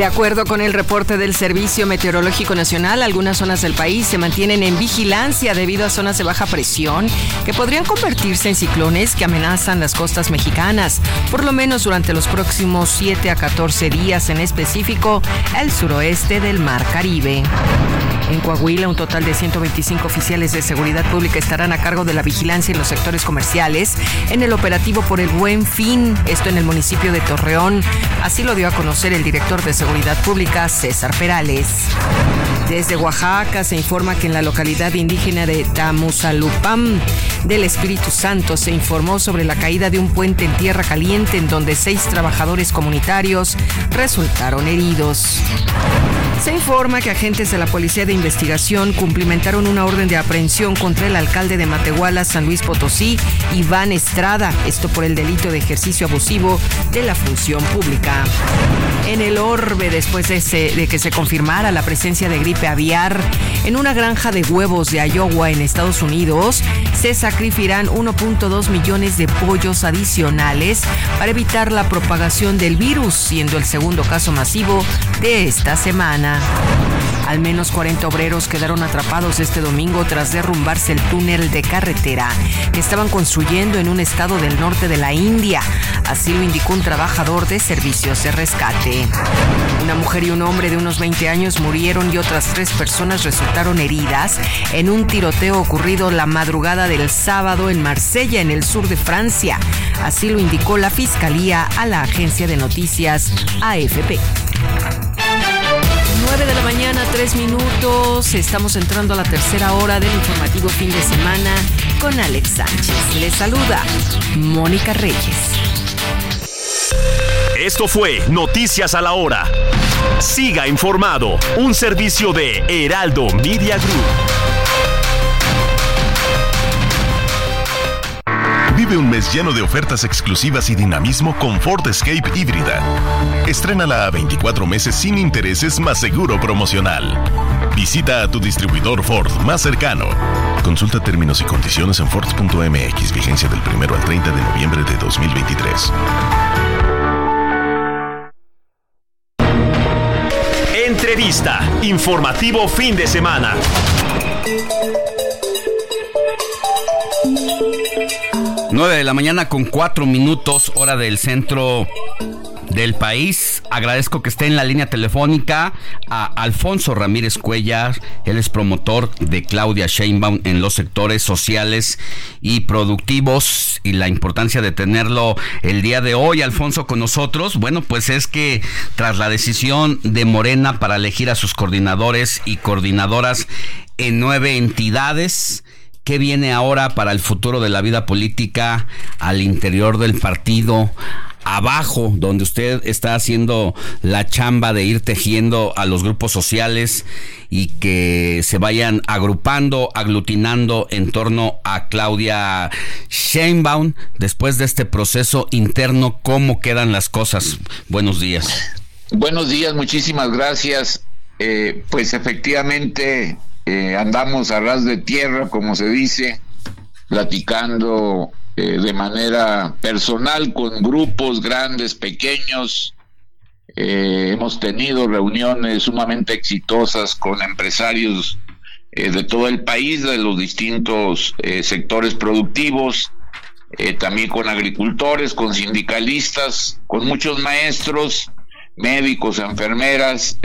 Speaker 6: De acuerdo con el reporte del Servicio Meteorológico Nacional, algunas zonas del país se mantienen en vigilancia debido a zonas de baja presión que podrían convertirse en ciclones que amenazan las costas mexicanas, por lo menos durante los próximos 7 a 14 días, en específico el suroeste del Mar Caribe. En Coahuila, un total de 125 oficiales de seguridad pública estarán a cargo de la vigilancia en los sectores comerciales en el operativo por el Buen Fin, esto en el municipio de Torreón. Así lo dio a conocer el director de Seguridad Pública, César Perales. Desde Oaxaca se informa que en la localidad indígena de Tamusalupam del Espíritu Santo se informó sobre la caída de un puente en tierra caliente en donde seis trabajadores comunitarios resultaron heridos. Se informa que agentes de la Policía de Investigación cumplimentaron una orden de aprehensión contra el alcalde de Matehuala, San Luis Potosí, Iván Estrada, esto por el delito de ejercicio abusivo de la función pública. En el orbe, después de, de que se confirmara la presencia de gripe aviar en una granja de huevos de Iowa en Estados Unidos, se sacrificarán 1.2 millones de pollos adicionales para evitar la propagación del virus, siendo el segundo caso masivo de esta semana. Al menos 40 obreros quedaron atrapados este domingo tras derrumbarse el túnel de carretera que estaban construyendo en un estado del norte de la India. Así lo indicó un trabajador de servicios de rescate. Una mujer y un hombre de unos 20 años murieron y otras tres personas resultaron heridas en un tiroteo ocurrido la madrugada del sábado en Marsella, en el sur de Francia. Así lo indicó la fiscalía a la agencia de noticias AFP. 9 de la mañana, 3 minutos. Estamos entrando a la tercera hora del informativo fin de semana con Alex Sánchez. Les saluda Mónica Reyes.
Speaker 8: Esto fue Noticias a la Hora. Siga informado, un servicio de Heraldo Media Group.
Speaker 19: Vive un mes lleno de ofertas exclusivas y dinamismo con Ford Escape híbrida. Estrénala a 24 meses sin intereses más seguro promocional. Visita a tu distribuidor Ford más cercano. Consulta términos y condiciones en Ford.mx, vigencia del 1 al 30 de noviembre de 2023.
Speaker 8: Entrevista. Informativo fin de semana.
Speaker 5: Nueve de la mañana con cuatro minutos, hora del centro del país. Agradezco que esté en la línea telefónica a Alfonso Ramírez Cuellar. Él es promotor de Claudia Sheinbaum en los sectores sociales y productivos y la importancia de tenerlo el día de hoy, Alfonso, con nosotros. Bueno, pues es que tras la decisión de Morena para elegir a sus coordinadores y coordinadoras en nueve entidades, ¿Qué viene ahora para el futuro de la vida política al interior del partido? Abajo, donde usted está haciendo la chamba de ir tejiendo a los grupos sociales y que se vayan agrupando, aglutinando en torno a Claudia Sheinbaum. Después de este proceso interno, ¿cómo quedan las cosas? Buenos días.
Speaker 35: Buenos días, muchísimas gracias. Eh, pues efectivamente eh, andamos a ras de tierra, como se dice, platicando eh, de manera personal con grupos grandes, pequeños. Eh, hemos tenido reuniones sumamente exitosas con empresarios eh, de todo el país, de los distintos sectores productivos, también con agricultores, con sindicalistas, con muchos maestros, médicos, enfermeras,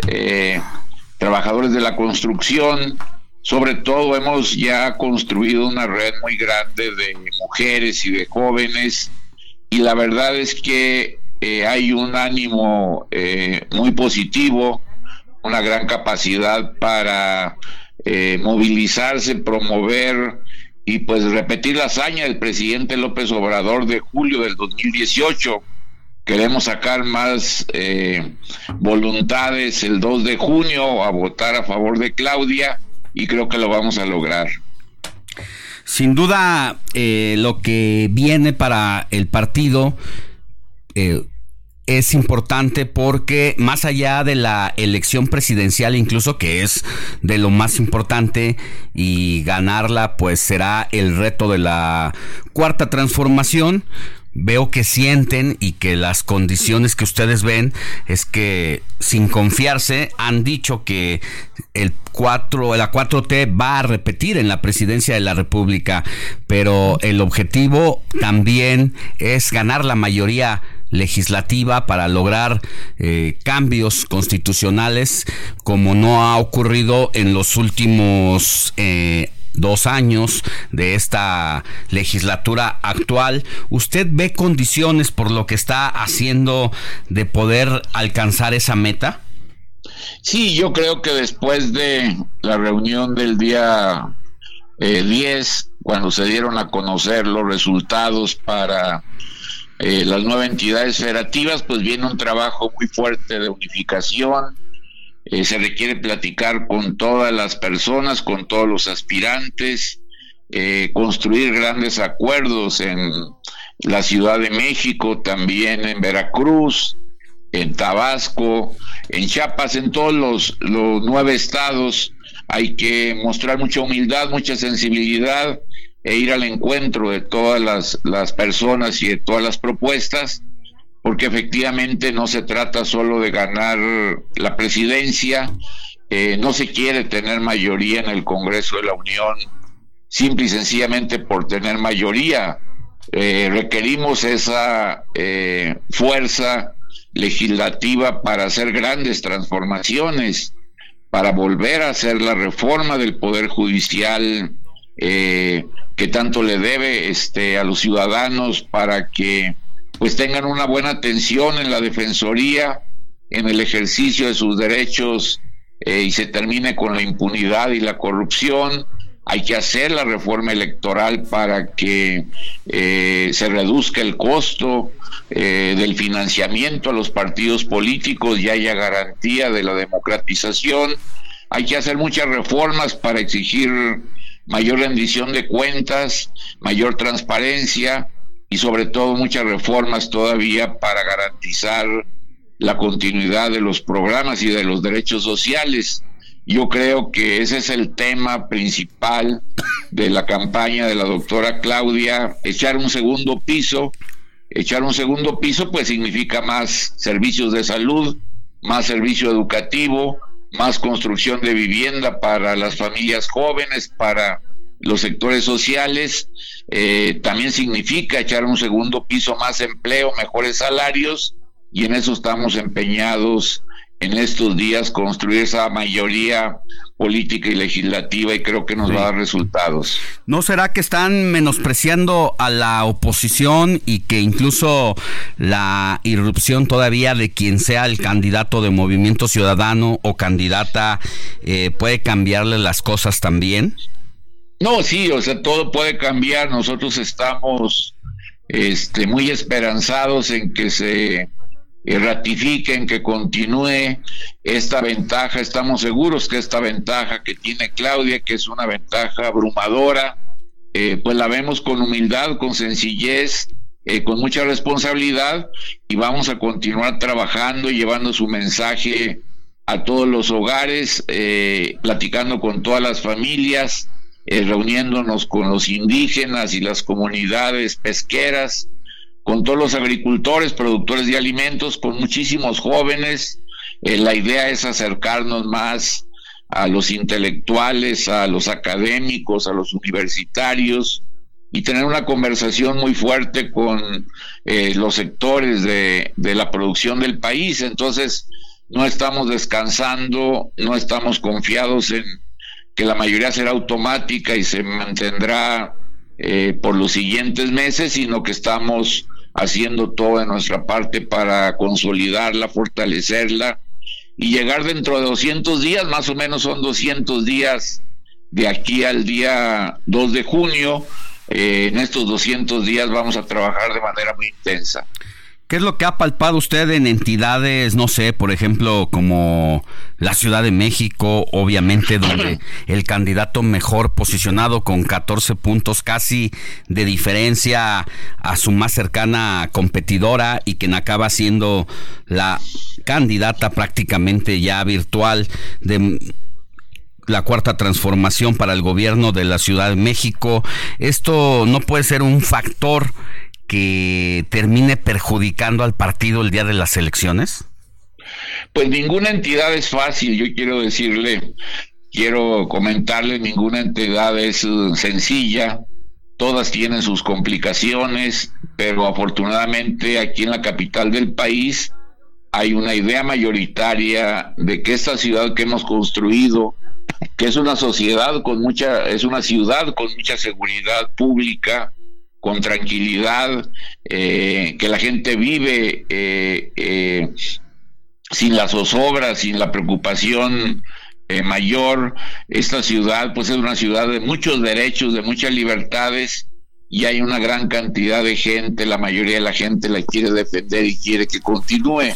Speaker 35: trabajadores de la construcción, sobre todo hemos ya construido una red muy grande de mujeres y de jóvenes y la verdad es que eh, hay un ánimo eh, muy positivo, una gran capacidad para eh, movilizarse, promover y pues repetir la hazaña del presidente López Obrador de julio del 2018. Queremos sacar más voluntades el 2 de junio a votar a favor de Claudia y creo que lo vamos a lograr.
Speaker 5: Sin duda, eh, lo que viene para el partido eh, es importante porque más allá de la elección presidencial, incluso que es de lo más importante y ganarla, pues será el reto de la cuarta transformación veo que sienten y que las condiciones que ustedes ven es que sin confiarse han dicho que el 4 la 4T va a repetir en la presidencia de la República, pero el objetivo también es ganar la mayoría legislativa para lograr eh, cambios constitucionales como no ha ocurrido en los últimos eh, dos años de esta legislatura actual, ¿usted ve condiciones por lo que está haciendo de poder alcanzar esa meta?
Speaker 35: Sí, yo creo que después de la reunión del día 10, eh, cuando se dieron a conocer los resultados para eh, las nueve entidades federativas, pues viene un trabajo muy fuerte de unificación, eh, se requiere platicar con todas las personas, con todos los aspirantes, eh, construir grandes acuerdos en la Ciudad de México, también en Veracruz, en Tabasco, en Chiapas, en todos los, los nueve estados. Hay que mostrar mucha humildad, mucha sensibilidad e ir al encuentro de todas las, las personas y de todas las propuestas porque efectivamente no se trata solo de ganar la presidencia, eh, no se quiere tener mayoría en el Congreso de la Unión, simple y sencillamente por tener mayoría. Eh, requerimos esa eh, fuerza legislativa para hacer grandes transformaciones, para volver a hacer la reforma del Poder Judicial que tanto le debe este, a los ciudadanos para que pues tengan una buena atención en la Defensoría, en el ejercicio de sus derechos eh, y se termine con la impunidad y la corrupción. Hay que hacer la reforma electoral para que eh, se reduzca el costo eh, del financiamiento a los partidos políticos y haya garantía de la democratización. Hay que hacer muchas reformas para exigir mayor rendición de cuentas, mayor transparencia y sobre todo muchas reformas todavía para garantizar la continuidad de los programas y de los derechos sociales. Yo creo que ese es el tema principal de la campaña de la doctora Claudia, echar un segundo piso. Echar un segundo piso pues significa más servicios de salud, más servicio educativo, más construcción de vivienda para las familias jóvenes, para los sectores sociales. Eh, también significa echar un segundo piso, más empleo, mejores salarios y en eso estamos empeñados en estos días construir esa mayoría política y legislativa y creo que nos va a dar resultados.
Speaker 5: ¿No será que están menospreciando a la oposición y que incluso la irrupción todavía de quien sea el candidato de Movimiento Ciudadano o candidata eh, puede cambiarle las cosas también?
Speaker 35: No, sí, o sea, todo puede cambiar. Nosotros estamos este, muy esperanzados en que se y ratifiquen que continúe esta ventaja. Estamos seguros que esta ventaja que tiene Claudia, que es una ventaja abrumadora, eh, pues la vemos con humildad, con sencillez, eh, con mucha responsabilidad y vamos a continuar trabajando y llevando su mensaje a todos los hogares, eh, platicando con todas las familias, reuniéndonos con los indígenas y las comunidades pesqueras, con todos los agricultores, productores de alimentos, con muchísimos jóvenes. Eh, la idea es acercarnos más a los intelectuales, a los académicos, a los universitarios y tener una conversación muy fuerte con eh, los sectores de, de la producción del país. Entonces, no estamos descansando, no estamos confiados en que la mayoría será automática y se mantendrá eh, por los siguientes meses, sino que estamos haciendo todo de nuestra parte para consolidarla, fortalecerla y llegar dentro de 200 días, más o menos son 200 días de aquí al día 2 de junio. Eh, en estos 200 días vamos a trabajar de manera muy intensa.
Speaker 5: ¿Qué es lo que ha palpado usted en entidades, no sé, por ejemplo, como la Ciudad de México, obviamente, donde [CLEARS THROAT] el candidato mejor posicionado con 14 puntos casi de diferencia a su más cercana competidora y quien acaba siendo la candidata prácticamente ya virtual de la cuarta transformación para el gobierno de la Ciudad de México. Esto no puede ser un factor que termine perjudicando al partido el día de las elecciones?
Speaker 35: Pues ninguna entidad es fácil, yo quiero decirle, quiero comentarle, ninguna entidad es uh, sencilla, todas tienen sus complicaciones, pero afortunadamente aquí en la capital del país hay una idea mayoritaria de que esta ciudad que hemos construido, que es una sociedad con mucha, es una ciudad con mucha seguridad pública, con tranquilidad, eh, que la gente vive eh, eh, sin la zozobra, sin la preocupación mayor. Esta ciudad, pues es una ciudad de muchos derechos, de muchas libertades, y hay una gran cantidad de gente, la mayoría de la gente la quiere defender y quiere que continúe.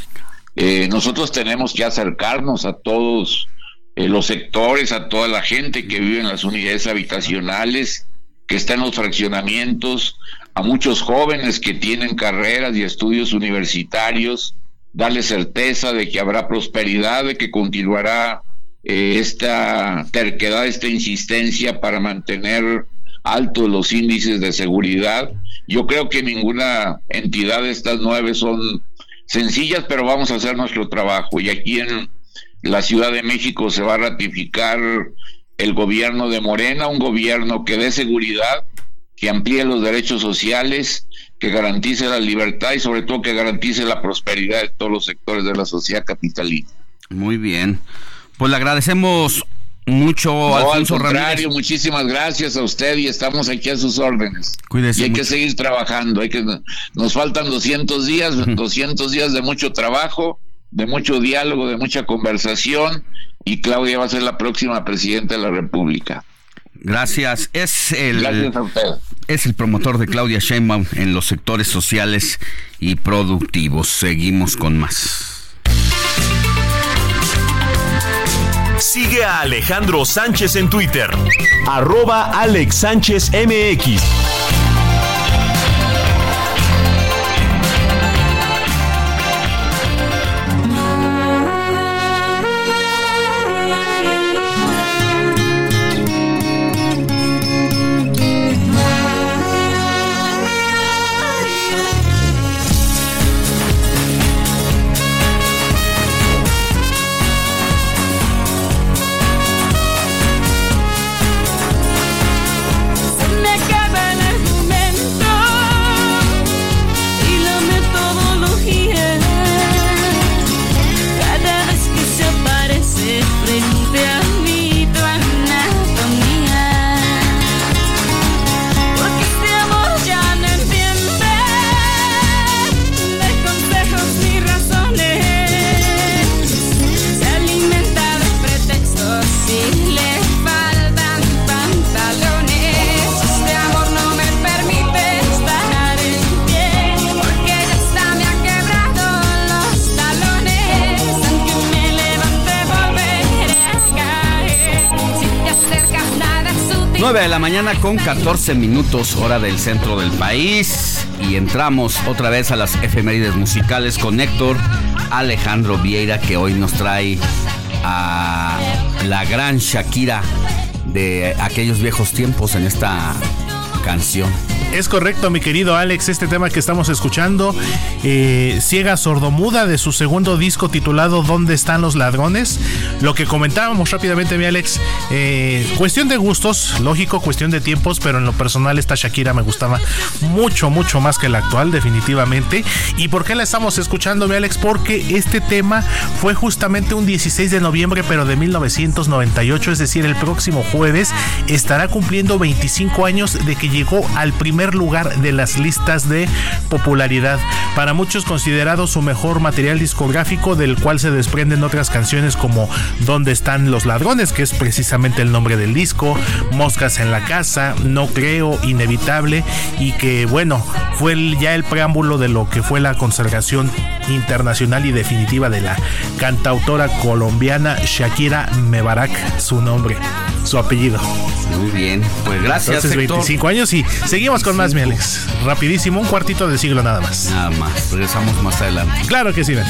Speaker 35: nosotros tenemos que acercarnos a todos los sectores, a toda la gente que vive en las unidades habitacionales, que está en los fraccionamientos, a muchos jóvenes que tienen carreras y estudios universitarios, darle certeza de que habrá prosperidad, de que continuará eh, esta terquedad, esta insistencia para mantener altos los índices de seguridad. Yo creo que ninguna entidad de estas nueve son sencillas, pero vamos a hacer nuestro trabajo. Y aquí en la Ciudad de México se va a ratificar el gobierno de Morena, un gobierno que dé seguridad, que amplíe los derechos sociales, que garantice la libertad y sobre todo que garantice la prosperidad de todos los sectores de la sociedad capitalina.
Speaker 5: Muy bien. Pues le agradecemos mucho,
Speaker 35: no,
Speaker 5: Alfonso
Speaker 35: al contrario, muchísimas gracias a usted y estamos aquí a sus órdenes.
Speaker 5: Cuídese
Speaker 35: Y hay
Speaker 5: mucho.
Speaker 35: que seguir trabajando, hay que nos faltan 200 días, 200 días de mucho trabajo, de mucho diálogo, de mucha conversación y Claudia va a ser la próxima presidenta de la República.
Speaker 5: Gracias. Es el,
Speaker 35: Gracias a usted.
Speaker 5: es el promotor de Claudia Sheinbaum en los sectores sociales y productivos. Seguimos con más.
Speaker 36: Sigue a Alejandro Sánchez en Twitter. Arroba Alex Sánchez MX.
Speaker 5: Mañana con 14 minutos hora del centro del país y entramos otra vez a las efemérides musicales con Héctor Alejandro Vieira que hoy nos trae a la gran Shakira de aquellos viejos tiempos en esta canción.
Speaker 13: Es correcto, mi querido Alex, este tema que estamos escuchando, eh, Ciega Sordomuda, de su segundo disco titulado ¿Dónde están los ladrones? Lo que comentábamos rápidamente, mi Alex, eh, cuestión de gustos, lógico, cuestión de tiempos, pero en lo personal esta Shakira me gustaba mucho, mucho más que la actual, definitivamente. ¿Y por qué la estamos escuchando, mi Alex? Porque este tema fue justamente un 16 de noviembre, pero de 1998, es decir, el próximo jueves estará cumpliendo 25 años de que llegó al primer lugar de las listas de popularidad. Para muchos considerado su mejor material discográfico, del cual se desprenden otras canciones como ¿Dónde están los ladrones? que es precisamente el nombre del disco, Moscas en la casa, No creo, Inevitable y que bueno, fue el- ya el preámbulo de lo que fue la consagración internacional y definitiva de la cantautora colombiana Shakira Mebarak, su nombre, su apellido.
Speaker 5: Muy bien, pues gracias.
Speaker 13: Entonces,
Speaker 5: Héctor.
Speaker 13: 25 años y seguimos con más, mi Alex. Rapidísimo, un cuartito de siglo nada más.
Speaker 5: Nada más, regresamos más adelante.
Speaker 13: Claro que sí, Alex.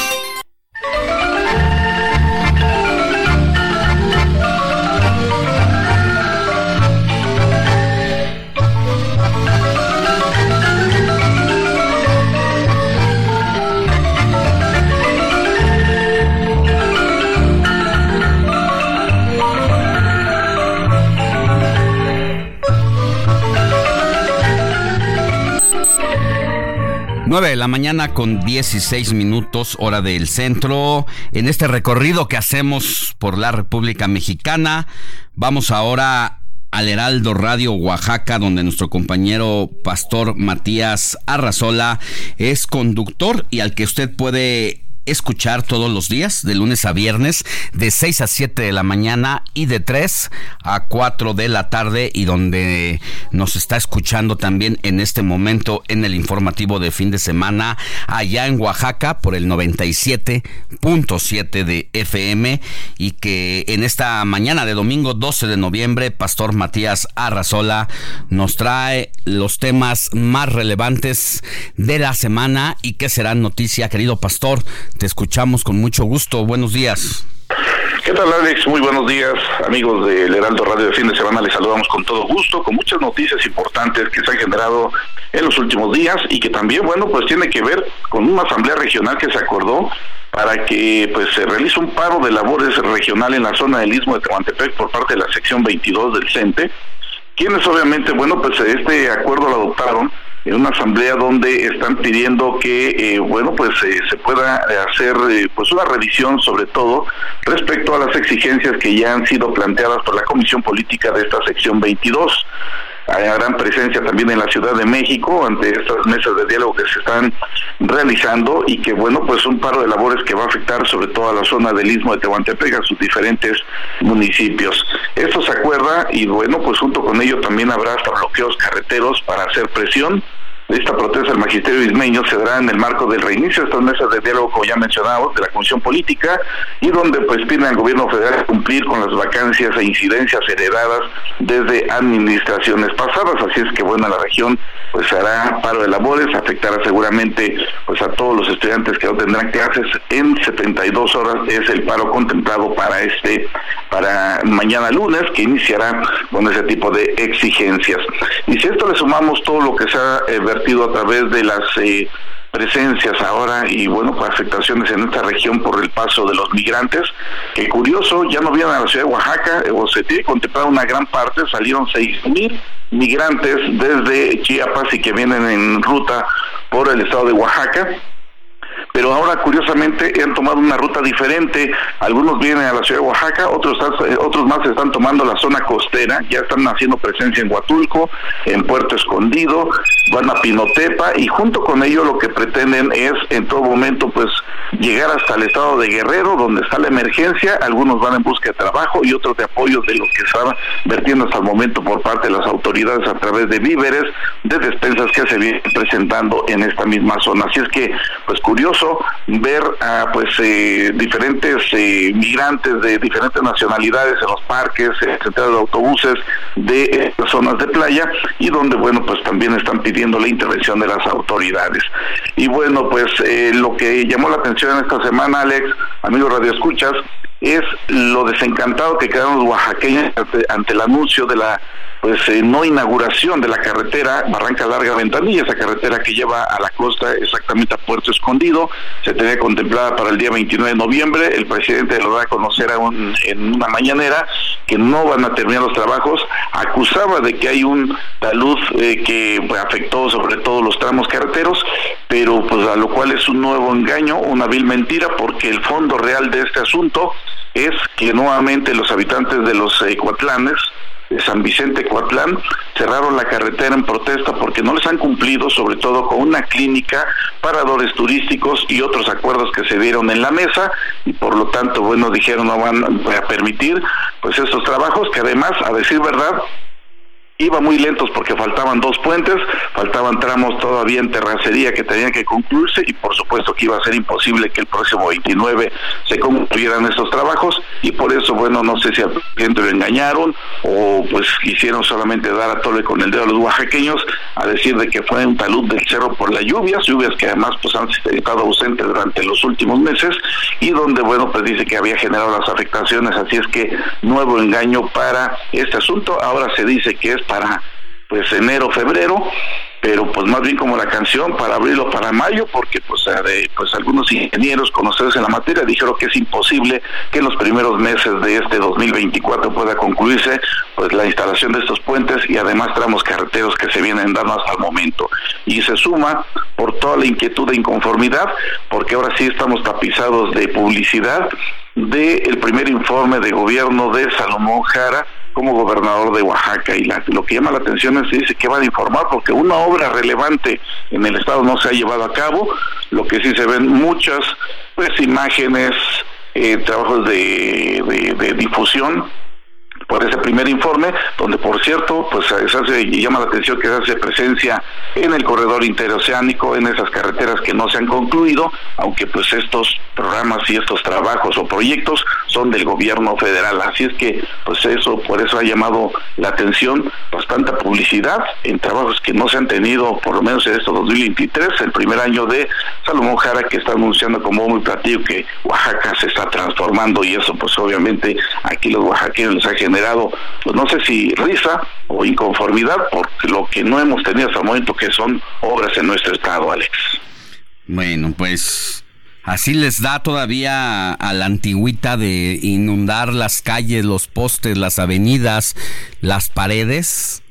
Speaker 5: Nueve de la mañana con 16 minutos hora del centro. En este recorrido que hacemos por la República Mexicana, vamos ahora al Heraldo Radio Oaxaca, donde nuestro compañero pastor Matías Arrazola es conductor y al que usted puede escuchar todos los días, de lunes a viernes, de 6 a 7 de la mañana y de 3 a 4 de la tarde, y donde nos está escuchando también en este momento en el informativo de fin de semana, allá en Oaxaca, por el 97.7 de FM, y que en esta mañana de domingo 12 de noviembre, Pastor Matías Arrazola nos trae los temas más relevantes de la semana y que serán noticia, querido pastor. Te escuchamos con mucho gusto. Buenos días.
Speaker 37: ¿Qué tal Alex? Muy buenos días, amigos del Heraldo Radio de fin de semana. Les saludamos con todo gusto, con muchas noticias importantes que se han generado en los últimos días y que también, bueno, pues tiene que ver con una asamblea regional que se acordó para que pues se realice un paro de labores regional en la zona del Istmo de Tehuantepec por parte de la sección 22 del CENTE, quienes obviamente, bueno, pues este acuerdo lo adoptaron en una asamblea donde están pidiendo que eh, bueno pues eh, se pueda hacer eh, pues una revisión sobre todo respecto a las exigencias que ya han sido planteadas por la comisión política de esta sección 22 hay gran presencia también en la Ciudad de México ante estas mesas de diálogo que se están realizando y que bueno pues un paro de labores que va a afectar sobre todo a la zona del Istmo de Tehuantepec a sus diferentes municipios. Esto se acuerda y bueno pues junto con ello también habrá hasta bloqueos carreteros para hacer presión esta protesta del magisterio ismeño se dará en el marco del reinicio de estas mesas de diálogo, como ya mencionamos, de la Comisión Política, y donde pues piden al gobierno federal cumplir con las vacancias e incidencias heredadas desde administraciones pasadas. Así es que bueno, la región pues hará paro de labores, afectará seguramente pues a todos los estudiantes que no tendrán clases en 72 horas es el paro contemplado para este para mañana lunes que iniciará con ese tipo de exigencias. Y si esto le sumamos todo lo que se ha eh, a través de las eh, presencias ahora y bueno, pues afectaciones en esta región por el paso de los migrantes, que curioso, ya no vienen a la ciudad de Oaxaca, o se tiene contemplado una gran parte, salieron seis mil migrantes desde Chiapas y que vienen en ruta por el estado de Oaxaca pero ahora curiosamente han tomado una ruta diferente. Algunos vienen a la ciudad de Oaxaca, otros, eh, otros más están tomando la zona costera, ya están haciendo presencia en Huatulco, en Puerto Escondido, van a Pinotepa y junto con ello lo que pretenden es en todo momento pues llegar hasta el estado de Guerrero, donde está la emergencia, algunos van en busca de trabajo y otros de apoyo de lo que estaba vertiendo hasta el momento por parte de las autoridades a través de víveres, de despensas que se vienen presentando en esta misma zona. Así es que, pues ver a pues eh, diferentes eh, migrantes de diferentes nacionalidades en los parques, etcétera, de autobuses de zonas de playa y donde, bueno, pues también están pidiendo la intervención de las autoridades. Y bueno, pues eh, lo que llamó la atención en esta semana, Alex, amigos Radio Escuchas, es lo desencantado que quedaron los oaxaqueños ante, el anuncio de la pues eh, no inauguración de la carretera Barranca Larga Ventanilla, esa carretera que lleva a la costa exactamente a Puerto Escondido, se tenía contemplada para el día 29 de noviembre, el presidente lo da a conocer en una mañanera que no van a terminar los trabajos, acusaba de que hay un talud eh, que afectó sobre todo los tramos carreteros, pero pues a lo cual es un nuevo engaño, una vil mentira, porque el fondo real de este asunto es que nuevamente los habitantes de los eh, Cuatlanes, de San Vicente Coatlán, cerraron la carretera en protesta porque no les han cumplido, sobre todo con una clínica, paradores turísticos y otros acuerdos que se dieron en la mesa y por lo tanto, bueno, dijeron no van a permitir pues estos trabajos que además, a decir verdad, iba muy lentos porque faltaban dos puentes, faltaban tramos todavía en terracería que tenían que concluirse y por supuesto que iba a ser imposible que el próximo 29 se concluyeran estos trabajos y por eso, bueno, no sé si al presidente lo engañaron o pues quisieron solamente dar a tole con el dedo a los oaxaqueños a decir de que fue un talud del cerro por las lluvias, lluvias que además pues han estado ausentes durante los últimos meses y donde, bueno, pues dice que había generado las afectaciones, así es que nuevo engaño para este asunto, ahora se dice que es para pues enero, febrero, pero pues más bien como la canción para abril o para mayo, porque pues, pues algunos ingenieros conocidos en la materia dijeron que es imposible que en los primeros meses de este 2024 pueda concluirse pues la instalación de estos puentes y además tramos carreteros que se vienen dando hasta el momento. Y se suma por toda la inquietud e inconformidad, porque ahora sí estamos tapizados de publicidad del primer informe de gobierno de Salomón Jara, como gobernador de Oaxaca y lo que llama la atención es que dice que van a informar porque una obra relevante en el estado no se ha llevado a cabo, lo que sí se ven muchas pues imágenes, eh, trabajos de, de difusión por ese primer informe, donde por cierto, pues se hace, llama la atención que se hace presencia en el corredor interoceánico, en esas carreteras que no se han concluido, aunque pues estos programas y estos trabajos o proyectos son del gobierno federal. Así es que pues eso, por eso ha llamado la atención bastante publicidad en trabajos que no se han tenido, por lo menos en este 2023, el primer año de Salomón Jara, que está anunciando como muy platillo que Oaxaca se está transformando y eso pues obviamente aquí los oaxaqueños les ha generado, pues no sé si risa o inconformidad por lo que no hemos tenido hasta el momento que son obras en nuestro estado, Alex.
Speaker 5: Bueno, pues así les da todavía a la antigüita de inundar las calles, los postes, las avenidas, las paredes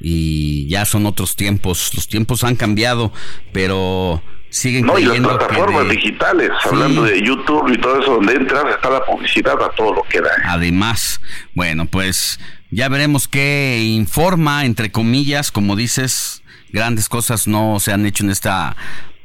Speaker 5: y ya son otros tiempos, los tiempos han cambiado, pero siguen
Speaker 37: no, y las plataformas digitales, hablando de YouTube y todo eso, donde entras, está la publicidad a todo lo que da.
Speaker 5: Además, bueno, pues ya veremos qué informa, entre comillas, como dices, grandes cosas no se han hecho en esta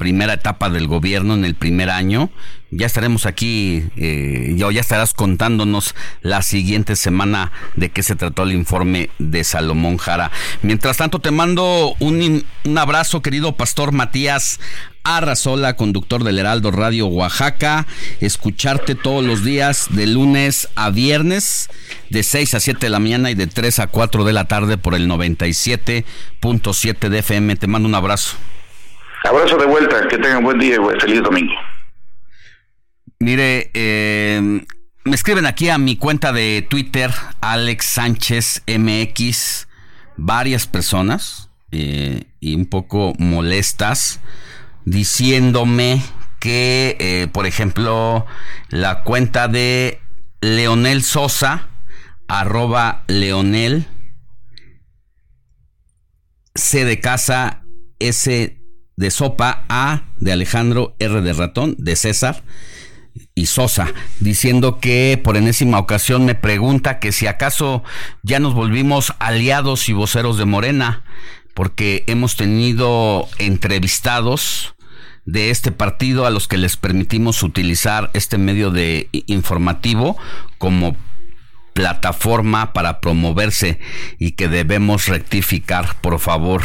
Speaker 5: primera etapa del gobierno, en el primer año. Ya estaremos aquí, eh, ya, estarás contándonos la siguiente semana de qué se trató el informe de Salomón Jara. Mientras tanto, te mando un, un abrazo, querido pastor Matías Arrazola, conductor del Heraldo Radio Oaxaca. Escucharte todos los días de lunes a viernes, de 6 a 7 de la mañana y de 3 a 4 de la tarde por el 97.7 de FM. Te mando un abrazo.
Speaker 37: Abrazo de vuelta, que tengan buen día y feliz domingo.
Speaker 5: Mire, eh, me escriben aquí a mi cuenta de Twitter, Alex Sánchez MX, varias personas eh, y un poco molestas diciéndome que, eh, por ejemplo, la cuenta de Leonel Sosa, arroba Leonel, C de casa, S de sopa, A de Alejandro, R de ratón, de César y Sosa, diciendo que por enésima ocasión me pregunta que si acaso ya nos volvimos aliados y voceros de Morena porque hemos tenido entrevistados de este partido a los que les permitimos utilizar este medio de informativo como plataforma para promoverse y que debemos rectificar, por favor.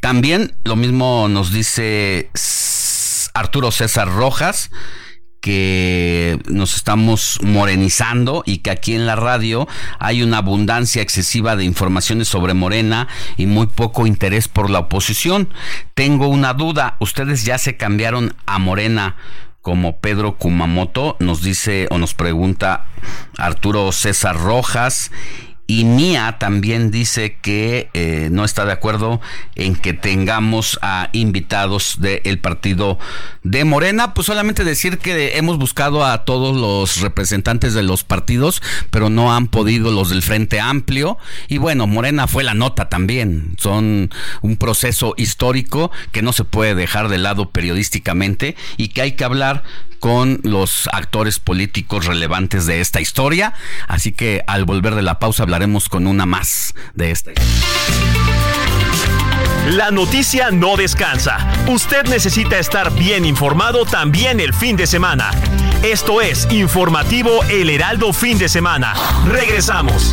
Speaker 5: También lo mismo nos dice Arturo César Rojas, que nos estamos morenizando y que aquí en la radio hay una abundancia excesiva de informaciones sobre Morena y muy poco interés por la oposición. Tengo una duda, ¿ustedes ya se cambiaron a Morena como Pedro Kumamoto? Nos dice o nos pregunta Arturo César Rojas y Mía también dice que eh, no está de acuerdo en que tengamos a invitados del partido de Morena. Pues solamente decir que hemos buscado a todos los representantes de los partidos, pero no han podido los del Frente Amplio. Y bueno, Morena fue la nota también. Son un proceso histórico que no se puede dejar de lado periodísticamente y que hay que hablar con los actores políticos relevantes de esta historia. Así que al volver de la pausa hablaremos con una más de esta.
Speaker 8: La noticia no descansa. Usted necesita estar bien informado también el fin de semana. Esto es Informativo El Heraldo Fin de Semana. Regresamos.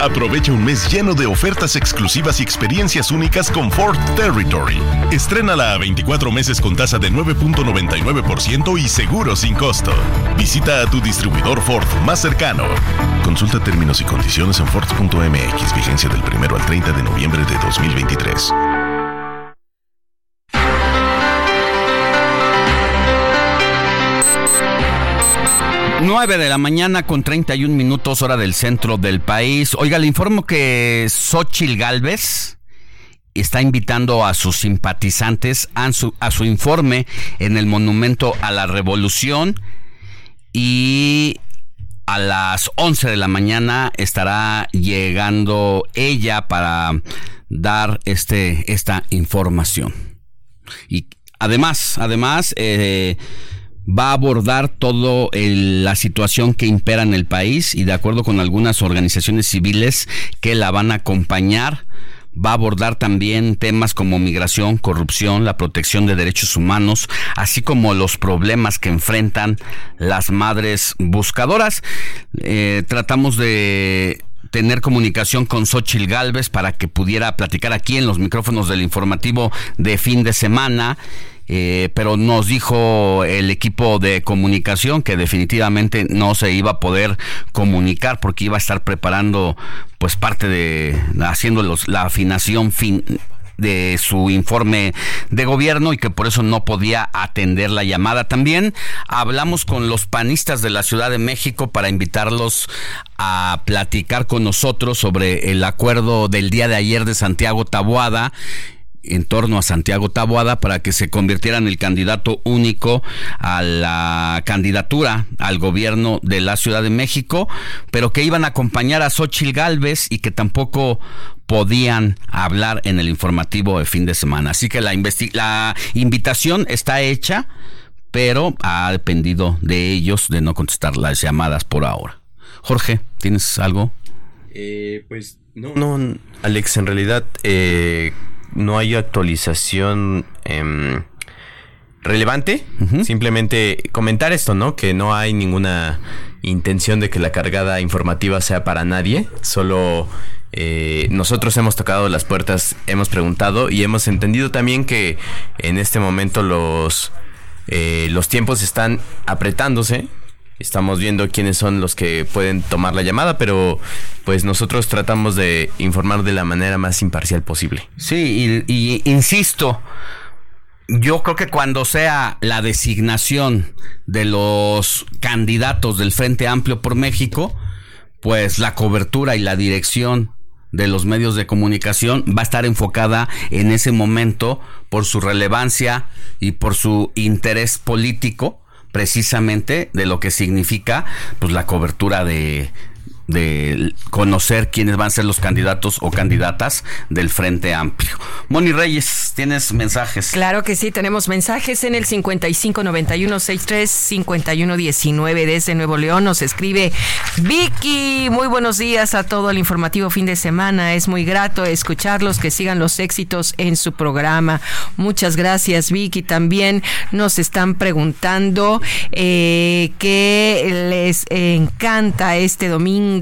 Speaker 19: Aprovecha un mes lleno de ofertas exclusivas y experiencias únicas con Ford Territory. Estrénala a 24 meses con tasa de 9.99% y seguro sin costo. Visita a tu distribuidor Ford más cercano. Consulta términos y condiciones en Ford.mx, vigencia del 1 al 30 de noviembre de 2023.
Speaker 5: 9 de la mañana con 31 minutos hora del centro del país. Oiga, le informo que Xochil Galvez está invitando a sus simpatizantes a su, a su informe en el Monumento a la Revolución y a las 11 de la mañana estará llegando ella para dar este, esta información. Y además, además, eh, va a abordar toda la situación que impera en el país y de acuerdo con algunas organizaciones civiles que la van a acompañar, va a abordar también temas como migración, corrupción, la protección de derechos humanos, así como los problemas que enfrentan las madres buscadoras. Eh, tratamos de tener comunicación con Xochil Galvez para que pudiera platicar aquí en los micrófonos del informativo de fin de semana eh, pero nos dijo el equipo de comunicación que definitivamente no se iba a poder comunicar porque iba a estar preparando pues parte de haciendo la afinación fin de su informe de gobierno y que por eso no podía atender la llamada. También hablamos con los panistas de la Ciudad de México para invitarlos a platicar con nosotros sobre el acuerdo del día de ayer de Santiago Taboada en torno a Santiago Taboada para que se convirtiera en el candidato único a la candidatura al gobierno de la Ciudad de México, pero que iban a acompañar a Xochil Gálvez y que tampoco podían hablar en el informativo de fin de semana. Así que la, la invitación está hecha, pero ha dependido de ellos de no contestar las llamadas por ahora. Jorge, ¿tienes algo?
Speaker 7: Eh, pues no, no, Alex, en realidad eh, no hay actualización em, relevante. Simplemente comentar esto, ¿no? Que no hay ninguna intención de que la cargada informativa sea para nadie. Solo eh, nosotros hemos tocado las puertas, hemos preguntado y hemos entendido también que en este momento los, eh, los tiempos están apretándose Estamos viendo quiénes son los que pueden tomar la llamada, pero pues nosotros tratamos de informar de la manera más imparcial posible.
Speaker 5: Sí, y, insisto, yo creo que cuando sea la designación de los candidatos del Frente Amplio por México, pues la cobertura y la dirección de los medios de comunicación va a estar enfocada en ese momento por su relevancia y por su interés político precisamente de lo que significa pues la cobertura de, de conocer quiénes van a ser los candidatos o candidatas del Frente Amplio. Moni Reyes, ¿tienes mensajes?
Speaker 6: Claro que sí, tenemos mensajes en el 5591635119 desde Nuevo León. Nos escribe Vicky. Muy buenos días a todo el informativo fin de semana. Es muy grato escucharlos, que sigan los éxitos en su programa. Muchas gracias, Vicky. También nos están preguntando eh, qué les encanta este domingo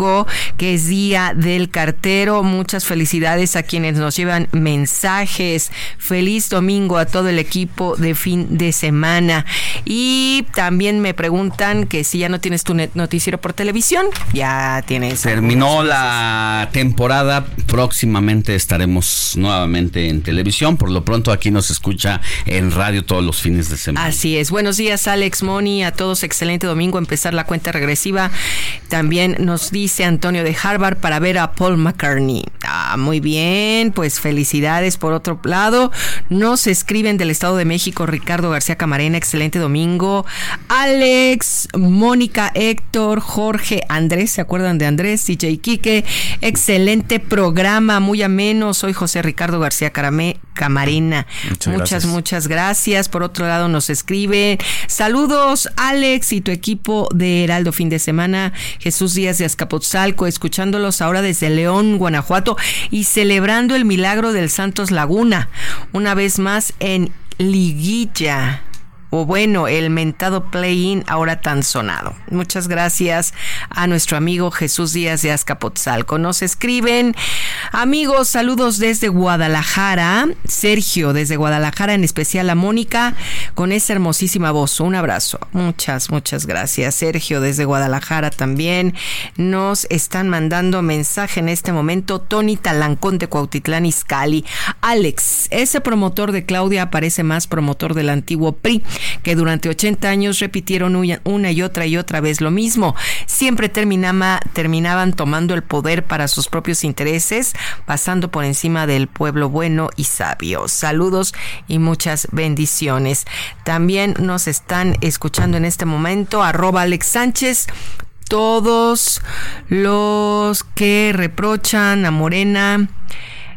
Speaker 6: que es Día del Cartero. Muchas felicidades a quienes nos llevan mensajes. Feliz domingo a todo el equipo de fin de semana. Y también me preguntan que si ya no tienes tu noticiero por televisión, ya tienes.
Speaker 5: Terminó la temporada, próximamente estaremos nuevamente en televisión. Por lo pronto aquí nos escucha en radio todos los fines de semana.
Speaker 6: Así es. Buenos días, Alex Moni. A todos, excelente domingo. Empezar la cuenta regresiva. También nos dice dice Antonio de Harvard para ver a Paul McCartney. Ah, muy bien, pues felicidades por otro lado. Nos escriben del Estado de México Ricardo García Camarena, excelente domingo. Alex, Mónica, Héctor, Jorge, Andrés, ¿se acuerdan de Andrés? DJ Quique, excelente programa, muy ameno. Soy José Ricardo García Camarena. Muchas, muchas gracias. Por otro lado nos escribe, saludos Alex y tu equipo de Heraldo Fin de Semana. Jesús Díaz de Azcapotzalco Salco, escuchándolos ahora desde León, Guanajuato y celebrando el milagro del Santos Laguna, una vez más en Liguilla o bueno, el mentado play-in ahora tan sonado. Muchas gracias a nuestro amigo Jesús Díaz de Azcapotzalco. Nos escriben, amigos, saludos desde Guadalajara. Sergio desde Guadalajara, en especial a Mónica, con esa hermosísima voz. Un abrazo. Muchas, muchas gracias. Sergio desde Guadalajara también. Nos están mandando mensaje en este momento. Tony Talancón de Cuautitlán Izcalli. Alex, ese promotor de Claudia aparece más promotor del antiguo PRI que durante 80 años repitieron una y otra y otra vez lo mismo. Siempre terminaba, terminaban tomando el poder para sus propios intereses, pasando por encima del pueblo bueno y sabio. Saludos y muchas bendiciones. También nos están escuchando en este momento, arroba Alex Sánchez, todos los que reprochan a Morena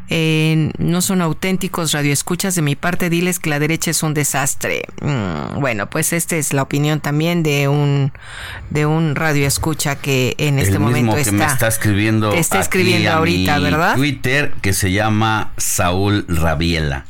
Speaker 6: eh, no son auténticos radioescuchas de mi parte, diles que la derecha es un desastre. Mm, bueno, pues esta es la opinión también de un de un radioescucha que en este
Speaker 5: el
Speaker 6: momento
Speaker 5: mismo que
Speaker 6: está
Speaker 5: me está escribiendo
Speaker 6: está
Speaker 5: aquí
Speaker 6: escribiendo
Speaker 5: a
Speaker 6: ahorita,
Speaker 5: mi
Speaker 6: ¿verdad?
Speaker 5: Twitter que se llama Saúl Rabiela.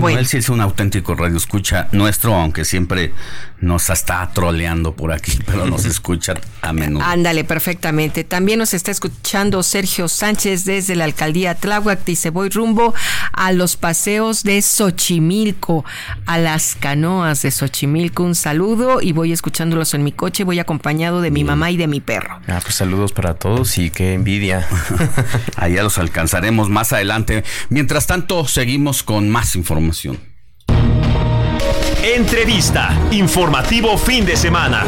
Speaker 5: Bueno,
Speaker 6: Bueno.
Speaker 5: él sí es un auténtico radio escucha nuestro, aunque siempre nos está troleando por aquí, [LAUGHS] pero nos escucha a menudo.
Speaker 6: Ándale, perfectamente. También nos está escuchando Sergio Sánchez desde la alcaldía Tláhuac. Dice, voy rumbo a los paseos de Xochimilco, a las canoas de Xochimilco. Un saludo y voy escuchándolos en mi coche. Voy acompañado de mi mamá y de mi perro.
Speaker 7: Ah, pues saludos para todos y qué envidia. [LAUGHS]
Speaker 5: Allá los alcanzaremos más adelante. Mientras tanto, seguimos con más información.
Speaker 8: Entrevista. Informativo fin de semana.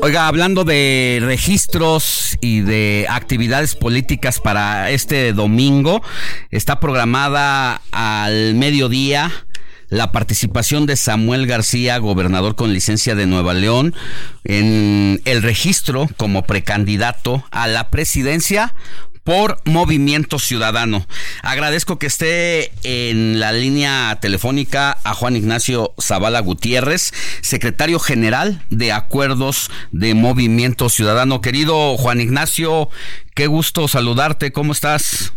Speaker 5: Oiga, hablando de registros y de actividades políticas para este domingo, está programada al mediodía la participación de Samuel García, gobernador con licencia de Nueva León, en el registro como precandidato a la presidencia por Movimiento Ciudadano. Agradezco que esté en la línea telefónica a Juan Ignacio Zavala Gutiérrez, secretario general de Acuerdos de Movimiento Ciudadano. Querido Juan Ignacio, qué gusto saludarte, ¿cómo estás?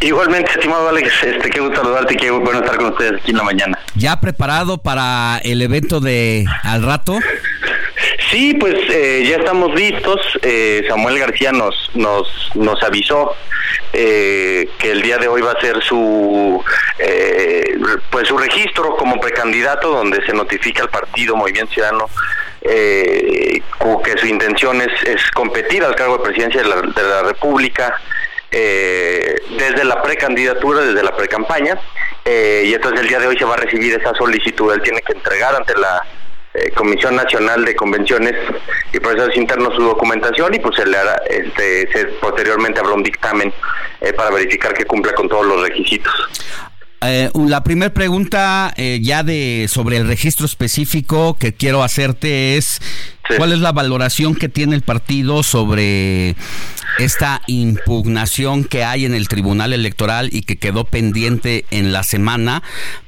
Speaker 38: Igualmente, estimado Alex, este, qué gusto saludarte y qué bueno estar con ustedes aquí en la mañana.
Speaker 5: ¿Ya preparado para el evento de al rato?
Speaker 38: Sí, pues eh, ya estamos listos. Eh, Samuel García nos nos nos avisó eh, que el día de hoy va a ser su eh, pues su registro como precandidato, donde se notifica al partido Movimiento Ciudadano eh, que su intención es, es competir al cargo de presidencia de la, de la República eh, desde la precandidatura, desde la precampaña, y entonces el día de hoy se va a recibir esa solicitud. Él tiene que entregar ante la eh, Comisión Nacional de Convenciones y Procesos Internos su documentación y pues se le hará, este, se- posteriormente habrá un dictamen eh, para verificar que cumpla con todos los requisitos.
Speaker 5: Eh, la primera pregunta ya de sobre el registro específico que quiero hacerte es ¿cuál es la valoración que tiene el partido sobre esta impugnación que hay en el Tribunal Electoral y que quedó pendiente en la semana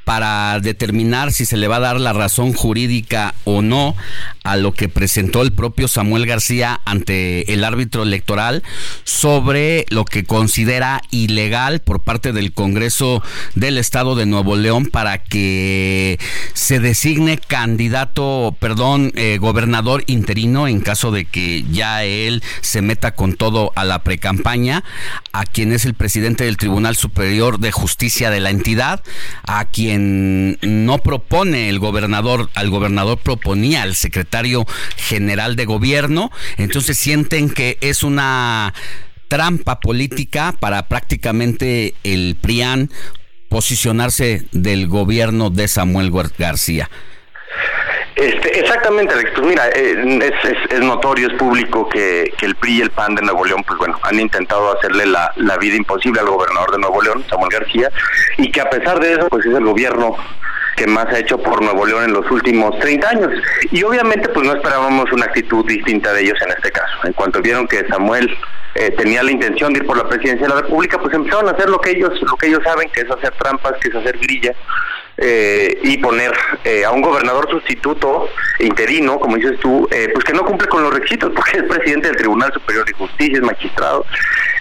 Speaker 5: para determinar si se le va a dar la razón jurídica o no a lo que presentó el propio Samuel García ante el árbitro electoral sobre lo que considera ilegal por parte del Congreso del Estado de Nuevo León para que se designe candidato, perdón, eh, gobernador interino en caso de que ya él se meta con todo a la precampaña, a quien es el presidente del Tribunal Superior de Justicia de la entidad, a quien no propone el gobernador, al gobernador proponía al secretario general de gobierno, entonces sienten que es una trampa política para prácticamente el PRIAN posicionarse del gobierno de Samuel Gar- García.
Speaker 38: Este, exactamente, Alex. Pues mira, eh, es, notorio, es público que, que el PRI y el PAN de Nuevo León, pues bueno, han intentado hacerle la, la vida imposible al gobernador de Nuevo León, Samuel García, y que a pesar de eso, pues es el gobierno que más ha hecho por Nuevo León en los últimos 30 años. Y obviamente, pues no esperábamos una actitud distinta de ellos en este caso. En cuanto vieron que Samuel eh, tenía la intención de ir por la presidencia de la República, pues empezaron a hacer lo que ellos, lo que ellos saben, que es hacer trampas, que es hacer grilla eh, y poner eh, a un gobernador sustituto interino, como dices tú, eh, pues que no cumple con los requisitos [LAUGHS] porque es presidente del Tribunal Superior de Justicia, es magistrado.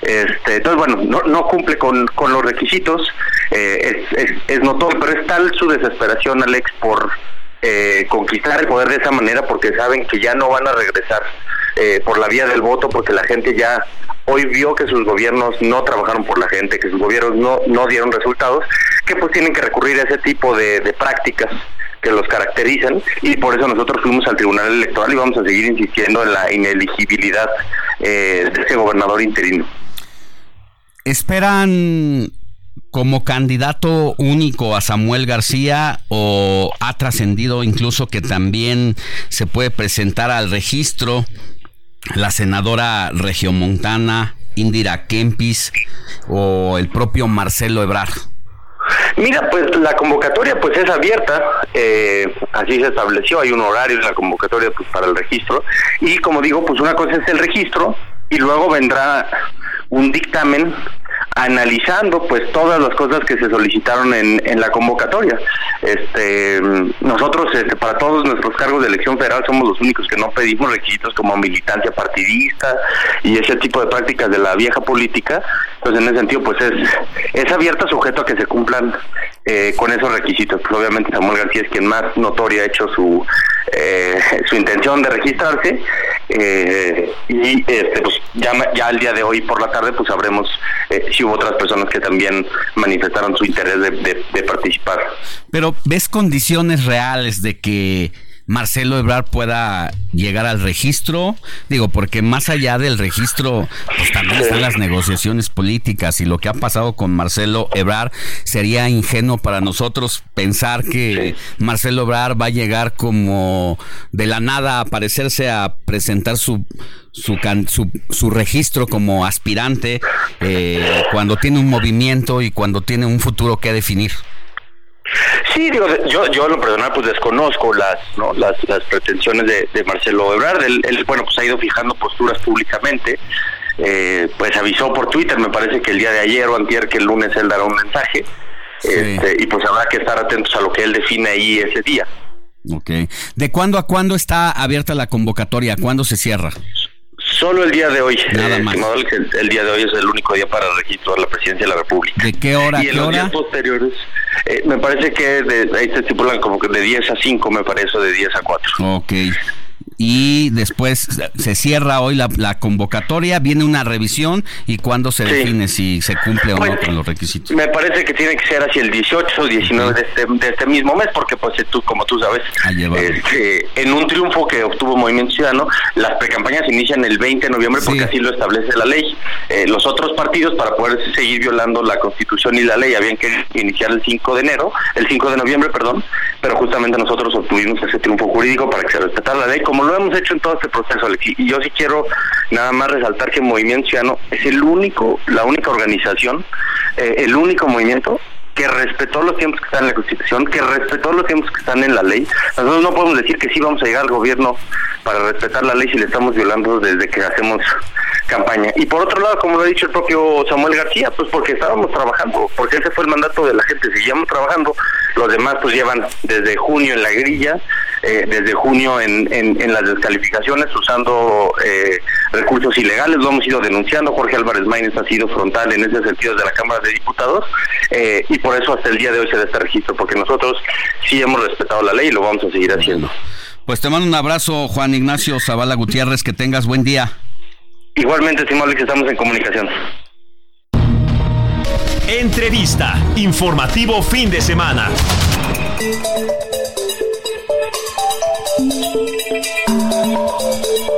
Speaker 38: Este, entonces, bueno, no, cumple con, con los requisitos, eh, es, es, es notorio, pero es tal su desesperación, Alex, por eh, conquistar el poder de esa manera porque saben que ya no van a regresar eh, por la vía del voto porque la gente ya hoy vio que sus gobiernos no trabajaron por la gente, que sus gobiernos no, no dieron resultados, que pues tienen que recurrir a ese tipo de, prácticas que los caracterizan y por eso nosotros fuimos al Tribunal Electoral y vamos a seguir insistiendo en la ineligibilidad eh, de ese gobernador interino.
Speaker 5: ¿Esperan como candidato único a Samuel García o ha trascendido incluso que también se puede presentar al registro la senadora regiomontana Indira Kempis o el propio Marcelo Ebrard?
Speaker 38: Mira, pues la convocatoria pues es abierta, eh, así se estableció, hay un horario en la convocatoria pues para el registro y como digo, pues una cosa es el registro y luego vendrá un dictamen analizando pues todas las cosas que se solicitaron en, en la convocatoria. Este, nosotros este, para todos nuestros cargos de elección federal somos los únicos que no pedimos requisitos como militancia partidista y ese tipo de prácticas de la vieja política. Pues en ese sentido pues es, es abierta sujeto a que se cumplan eh, con esos requisitos. Pues obviamente Samuel García es quien más notoria ha hecho su eh, [LAUGHS] su intención de registrarse eh, y este pues ya ya el día de hoy por la tarde pues sabremos eh, si hubo otras personas que también manifestaron su interés de participar.
Speaker 5: Pero ¿ves condiciones reales de que Marcelo Ebrard pueda llegar al registro? Digo, porque más allá del registro, pues también están las negociaciones políticas y lo que ha pasado con Marcelo Ebrard sería ingenuo para nosotros pensar que Marcelo Ebrard va a llegar como de la nada a aparecerse a presentar su su, can- su, su registro como aspirante eh, cuando tiene un movimiento y cuando tiene un futuro que definir.
Speaker 38: Sí, digo, yo, yo lo personal pues desconozco las ¿no? las, las pretensiones de, de Marcelo Ebrard. Él, él, bueno, pues ha ido fijando posturas públicamente. Eh, pues avisó por Twitter, me parece que el día de ayer o antier que el lunes él dará un mensaje. Este, y pues habrá que estar atentos a lo que él define ahí ese día.
Speaker 5: Ok. ¿De cuándo a cuándo está abierta la convocatoria? ¿Cuándo se cierra?
Speaker 38: Solo el día de hoy.
Speaker 5: Nada
Speaker 38: eh,
Speaker 5: más.
Speaker 38: el, el día de hoy es el único día para registrar la presidencia de la República.
Speaker 5: ¿De qué hora
Speaker 38: y en
Speaker 5: qué
Speaker 38: los
Speaker 5: hora?
Speaker 38: días posteriores, eh, me parece que de, ahí se estipulan como que de 10 a 5, me parece, o de 10 a 4.
Speaker 5: Ok. Y después se cierra hoy la, la convocatoria, viene una revisión y cuándo se define si se cumple o no con los requisitos.
Speaker 38: Me parece que tiene que ser hacia el 18 o 19 de este, de este mismo mes, porque pues tú, como tú sabes, este, en un triunfo que obtuvo Movimiento Ciudadano, las precampañas inician el 20 de noviembre porque así lo establece la ley. Eh, los otros partidos, para poder seguir violando la Constitución y la ley, habían que iniciar el 5 de enero, el 5 de noviembre, perdón, pero justamente nosotros obtuvimos ese triunfo jurídico para que se respetara la ley, como lo hemos hecho en todo este proceso, Alex. Y yo sí quiero nada más resaltar que Movimiento Ciudadano es el único, la única organización, eh, el único movimiento que respetó los tiempos que están en la Constitución, que respetó los tiempos que están en la ley. Nosotros no podemos decir que sí vamos a llegar al gobierno para respetar la ley si le estamos violando desde que hacemos campaña. Y por otro lado, como lo ha dicho el propio Samuel García, pues porque estábamos trabajando, porque ese fue el mandato de la gente, seguíamos trabajando, los demás pues llevan desde junio en la grilla, eh, desde junio en, en, en las descalificaciones, usando eh, recursos ilegales, lo hemos ido denunciando, Jorge Álvarez Maínez ha sido frontal en ese sentido de la Cámara de Diputados, eh, y por eso hasta el día de hoy se da este registro, porque nosotros sí hemos respetado la ley y lo vamos a seguir haciendo.
Speaker 5: Pues te mando un abrazo, Juan Ignacio Zavala Gutiérrez, que tengas buen día.
Speaker 38: Igualmente, estimado Alex, estamos en comunicación.
Speaker 8: Entrevista. Informativo fin de semana. Thank you.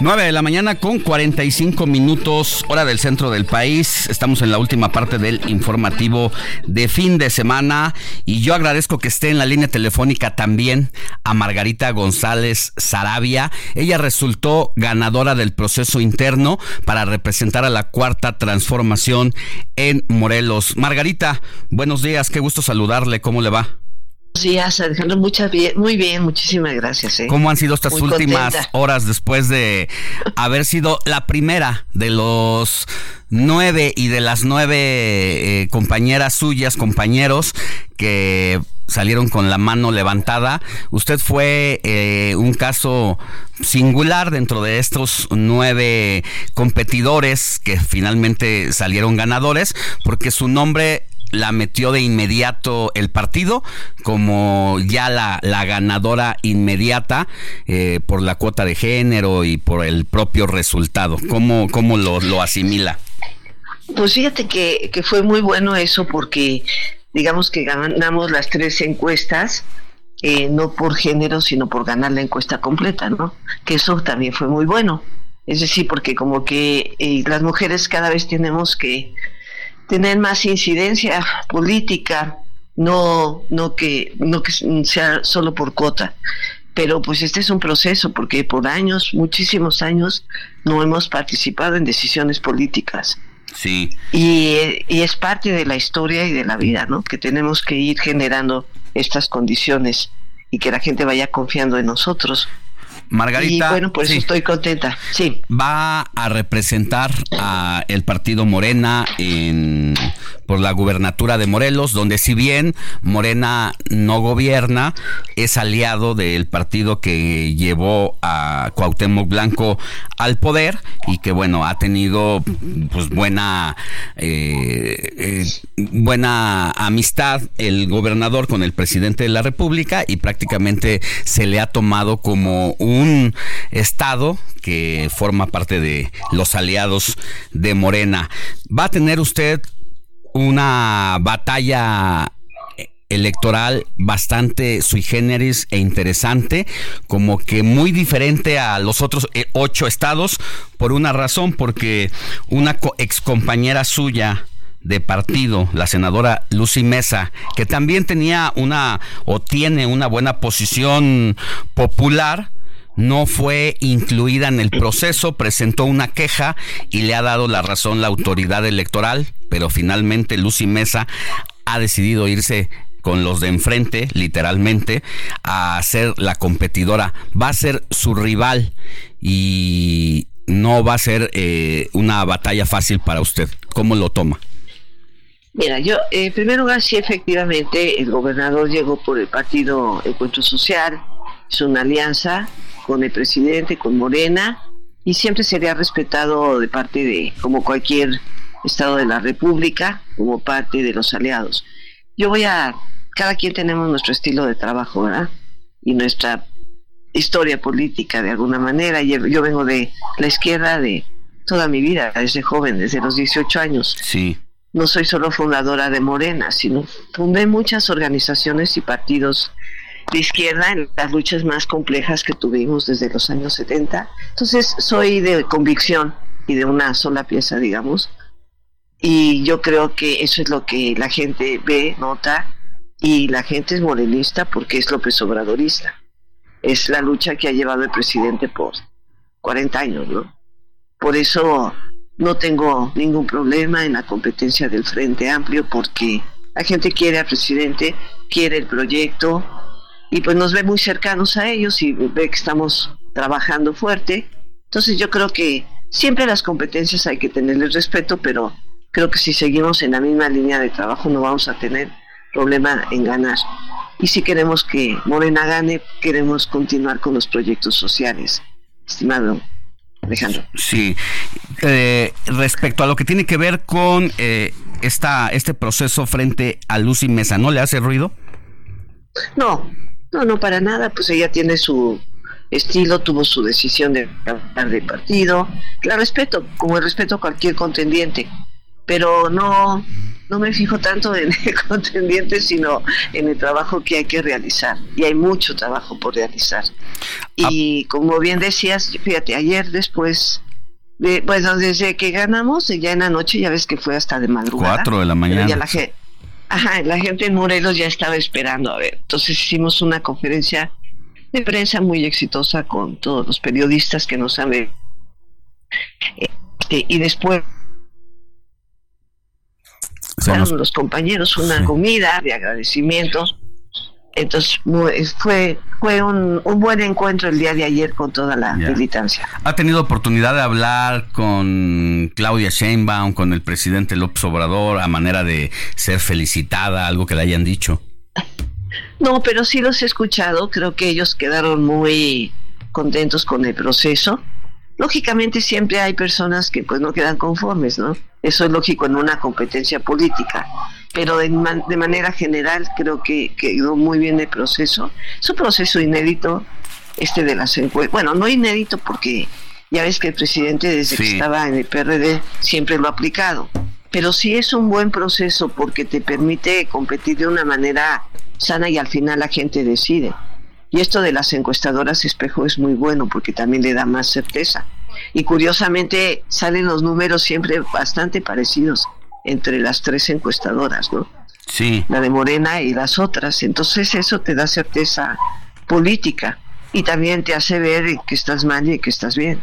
Speaker 5: Nueve de la mañana con 45 minutos, hora del centro del país. Estamos en la última parte del informativo de fin de semana y yo agradezco que esté en la línea telefónica también a Margarita González Sarabia. Ella resultó ganadora del proceso interno para representar a la cuarta transformación en Morelos. Margarita, buenos días, qué gusto saludarle, ¿cómo le va?
Speaker 30: Días, Alejandro. Muchas bien, muy bien, muchísimas gracias. ¿eh?
Speaker 5: ¿Cómo han sido estas
Speaker 30: Muy
Speaker 5: últimas
Speaker 30: contenta.
Speaker 5: horas después de haber sido la primera de los nueve y de las nueve eh, compañeras suyas, compañeros que salieron con la mano levantada? Usted fue eh, un caso singular dentro de estos nueve competidores que finalmente salieron ganadores porque su nombre la metió de inmediato el partido como ya la, la ganadora inmediata eh, por la cuota de género y por el propio resultado. ¿Cómo, cómo lo, lo asimila?
Speaker 30: Pues fíjate que, que fue muy bueno eso porque digamos que ganamos las tres encuestas, eh, no por género, sino por ganar la encuesta completa, ¿no? Que eso también fue muy bueno. Es decir, porque como que eh, las mujeres cada vez tenemos que tener más incidencia política, no, no que, no que sea solo por cuota. Pero pues este es un proceso porque por años, muchísimos años, no hemos participado en decisiones políticas.
Speaker 5: Sí.
Speaker 30: Y, y es parte de la historia y de la vida, ¿no? Que tenemos que ir generando estas condiciones y que la gente vaya confiando en nosotros.
Speaker 5: Margarita.
Speaker 30: Y bueno, por eso
Speaker 5: sí.
Speaker 30: estoy contenta. Sí.
Speaker 5: Va a representar a el partido Morena en por la gubernatura de Morelos, donde si bien Morena no gobierna, es aliado del partido que llevó a Cuauhtémoc Blanco al poder y que bueno ha tenido pues buena eh, eh, buena amistad el gobernador con el presidente de la República y prácticamente se le ha tomado como un estado que forma parte de los aliados de Morena. ¿Va a tener usted una batalla electoral bastante sui generis e interesante, como que muy diferente a los otros eh, ocho estados, por una razón, porque una ex compañera suya de partido, la senadora Lucy Mesa, que también tenía una o tiene una buena posición popular, no fue incluida en el proceso, presentó una queja y le ha dado la razón la autoridad electoral, pero finalmente Lucy Mesa ha decidido irse con los de enfrente, literalmente, a ser la competidora. Va a ser su rival y no va a ser eh, una batalla fácil para usted. ¿Cómo lo toma?
Speaker 30: Mira, yo, eh, en primer lugar, sí, efectivamente, el gobernador llegó por el partido Encuentro Social, es una alianza con el presidente, con Morena, y siempre sería respetado de parte de, como cualquier Estado de la República, como parte de los aliados. Yo voy a, cada quien tenemos nuestro estilo de trabajo, ¿verdad? Y nuestra historia política de alguna manera. Yo, yo vengo de la izquierda de toda mi vida, desde joven, desde los 18 años.
Speaker 5: Sí.
Speaker 30: No soy solo fundadora de Morena, sino fundé muchas organizaciones y partidos de izquierda en las luchas más complejas que tuvimos desde los años 70. Entonces soy de convicción y de una sola pieza, digamos. Y yo creo que eso es lo que la gente ve, nota, y la gente es morenista porque es López Obradorista. Es la lucha que ha llevado el presidente por 40 años, ¿no? Por eso no tengo ningún problema en la competencia del Frente Amplio porque la gente quiere al presidente, quiere el proyecto, y pues nos ve muy cercanos a ellos y ve que estamos trabajando fuerte. Entonces yo creo que siempre las competencias hay que tenerles respeto, pero creo que si seguimos en la misma línea de trabajo no vamos a tener problema en ganar. Y si queremos que Morena gane, queremos continuar con los proyectos sociales, estimado Alejandro.
Speaker 5: Sí, eh, respecto a lo que tiene que ver con eh, esta, este proceso frente a Lucy Mesa, ¿no le hace ruido?
Speaker 30: No, no, no, para nada, pues ella tiene su estilo, tuvo su decisión de cambiar de partido. La respeto, como el respeto a cualquier contendiente, pero no, no me fijo tanto en el [LAUGHS] contendiente, sino en el trabajo que hay que realizar. Y hay mucho trabajo por realizar. Y como bien decías, fíjate, ayer después, de, bueno, desde que ganamos, ya en la noche, ya ves que fue hasta de madrugada.
Speaker 5: Cuatro de la mañana.
Speaker 30: ya la Ajá, la gente en Morelos ya estaba esperando a ver. Entonces hicimos una conferencia de prensa muy exitosa con todos los periodistas que nos han ve- Este, y después
Speaker 5: nos-
Speaker 30: los compañeros una comida de agradecimiento. Entonces fue fue un, un buen encuentro el día de ayer con toda la militancia.
Speaker 5: ¿Ha tenido oportunidad de hablar con Claudia Sheinbaum, con el presidente López Obrador, a manera de ser felicitada, algo que le hayan dicho? [LAUGHS]
Speaker 30: No, pero sí los he escuchado. Creo que ellos quedaron muy contentos con el proceso. Lógicamente siempre hay personas que pues no quedan conformes, ¿no? Eso es lógico en una competencia política. Pero de, man- de manera general creo que quedó muy bien el proceso. Es un proceso inédito este de las encuestas. Bueno, no inédito porque ya ves que el presidente desde que estaba en el PRD siempre lo ha aplicado. Pero sí es un buen proceso porque te permite competir de una manera sana y al final la gente decide. Y esto de las encuestadoras espejo es muy bueno porque también le da más certeza. Y curiosamente salen los números siempre bastante parecidos entre las tres encuestadoras, ¿no?
Speaker 5: Sí.
Speaker 30: La de Morena y las otras. Entonces eso te da certeza política y también te hace ver que estás mal y que estás bien.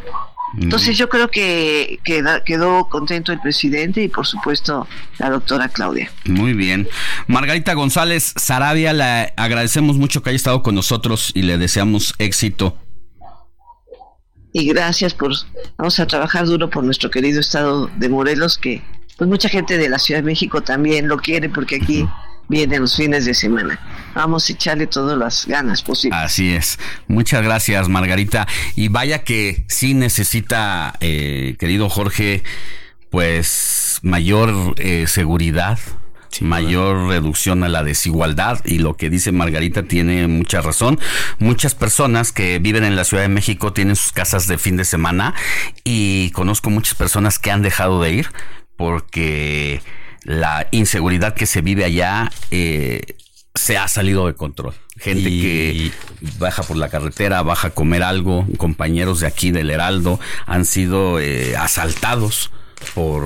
Speaker 30: Entonces yo creo que quedó contento el presidente y por supuesto la doctora Claudia.
Speaker 5: Muy bien. Margarita González Sarabia, le agradecemos mucho que haya estado con nosotros y le deseamos éxito.
Speaker 30: Y gracias por, vamos a trabajar duro por nuestro querido estado de Morelos, que pues mucha gente de la Ciudad de México también lo quiere porque aquí vienen los fines de semana. Vamos a echarle todas las ganas posibles.
Speaker 5: Así es. Muchas gracias, Margarita. Y vaya que sí necesita, eh, querido Jorge, pues mayor eh, seguridad. mayor reducción a la desigualdad y lo que dice Margarita tiene mucha razón. Muchas personas que viven en la Ciudad de México tienen sus casas de fin de semana y conozco muchas personas que han dejado de ir porque la inseguridad que se vive allá eh, se ha salido de control. Gente que baja por la carretera, baja a comer algo, compañeros de aquí del Heraldo han sido eh, asaltados por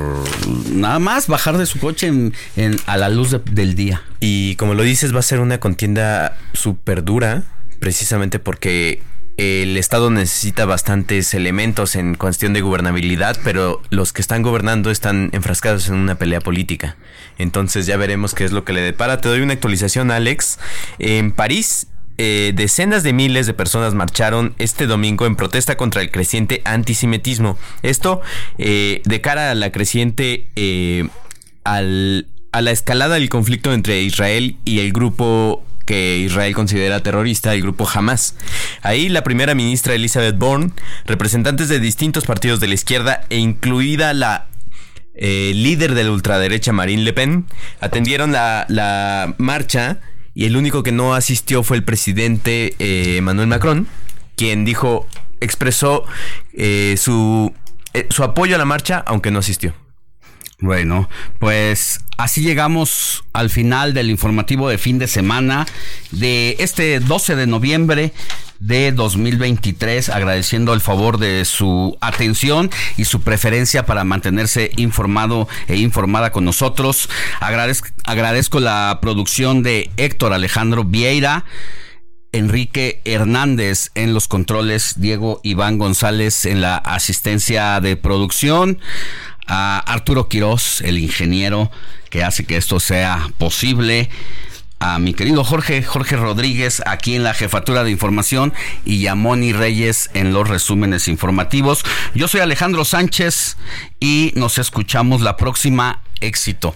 Speaker 5: nada más bajar de su coche en, en- a la luz de- del día.
Speaker 7: Y como lo dices, va a ser una contienda súper dura, precisamente porque el Estado necesita bastantes elementos en cuestión de gobernabilidad, pero los que están gobernando están enfrascados en una pelea política. Entonces ya veremos qué es lo que le depara. Te doy una actualización, Alex. En París, eh, decenas de miles de personas marcharon este domingo en protesta contra el creciente antisemitismo. Esto eh, de cara a la creciente eh, al- a la escalada del conflicto entre Israel y el grupo que Israel considera terrorista, el grupo Hamas. Ahí la primera ministra Elizabeth Bourne, representantes de distintos partidos de la izquierda e incluida la eh, líder de la ultraderecha Marine Le Pen, atendieron la, la marcha y el único que no asistió fue el presidente eh, Emmanuel Macron, quien dijo, expresó eh, su, eh, su apoyo a la marcha, aunque no asistió.
Speaker 5: Bueno, pues así llegamos al final del informativo de fin de semana de este 12 de noviembre de 2023, agradeciendo el favor de su atención y su preferencia para mantenerse informado e informada con nosotros. Agradezco, agradezco la producción de Héctor Alejandro Vieira. Enrique Hernández en los controles, Diego Iván González en la asistencia de producción, a Arturo Quirós, el ingeniero que hace que esto sea posible, a mi querido Jorge, Jorge Rodríguez aquí en la jefatura de información y a Moni Reyes en los resúmenes informativos. Yo soy Alejandro Sánchez y nos escuchamos la próxima. Éxito.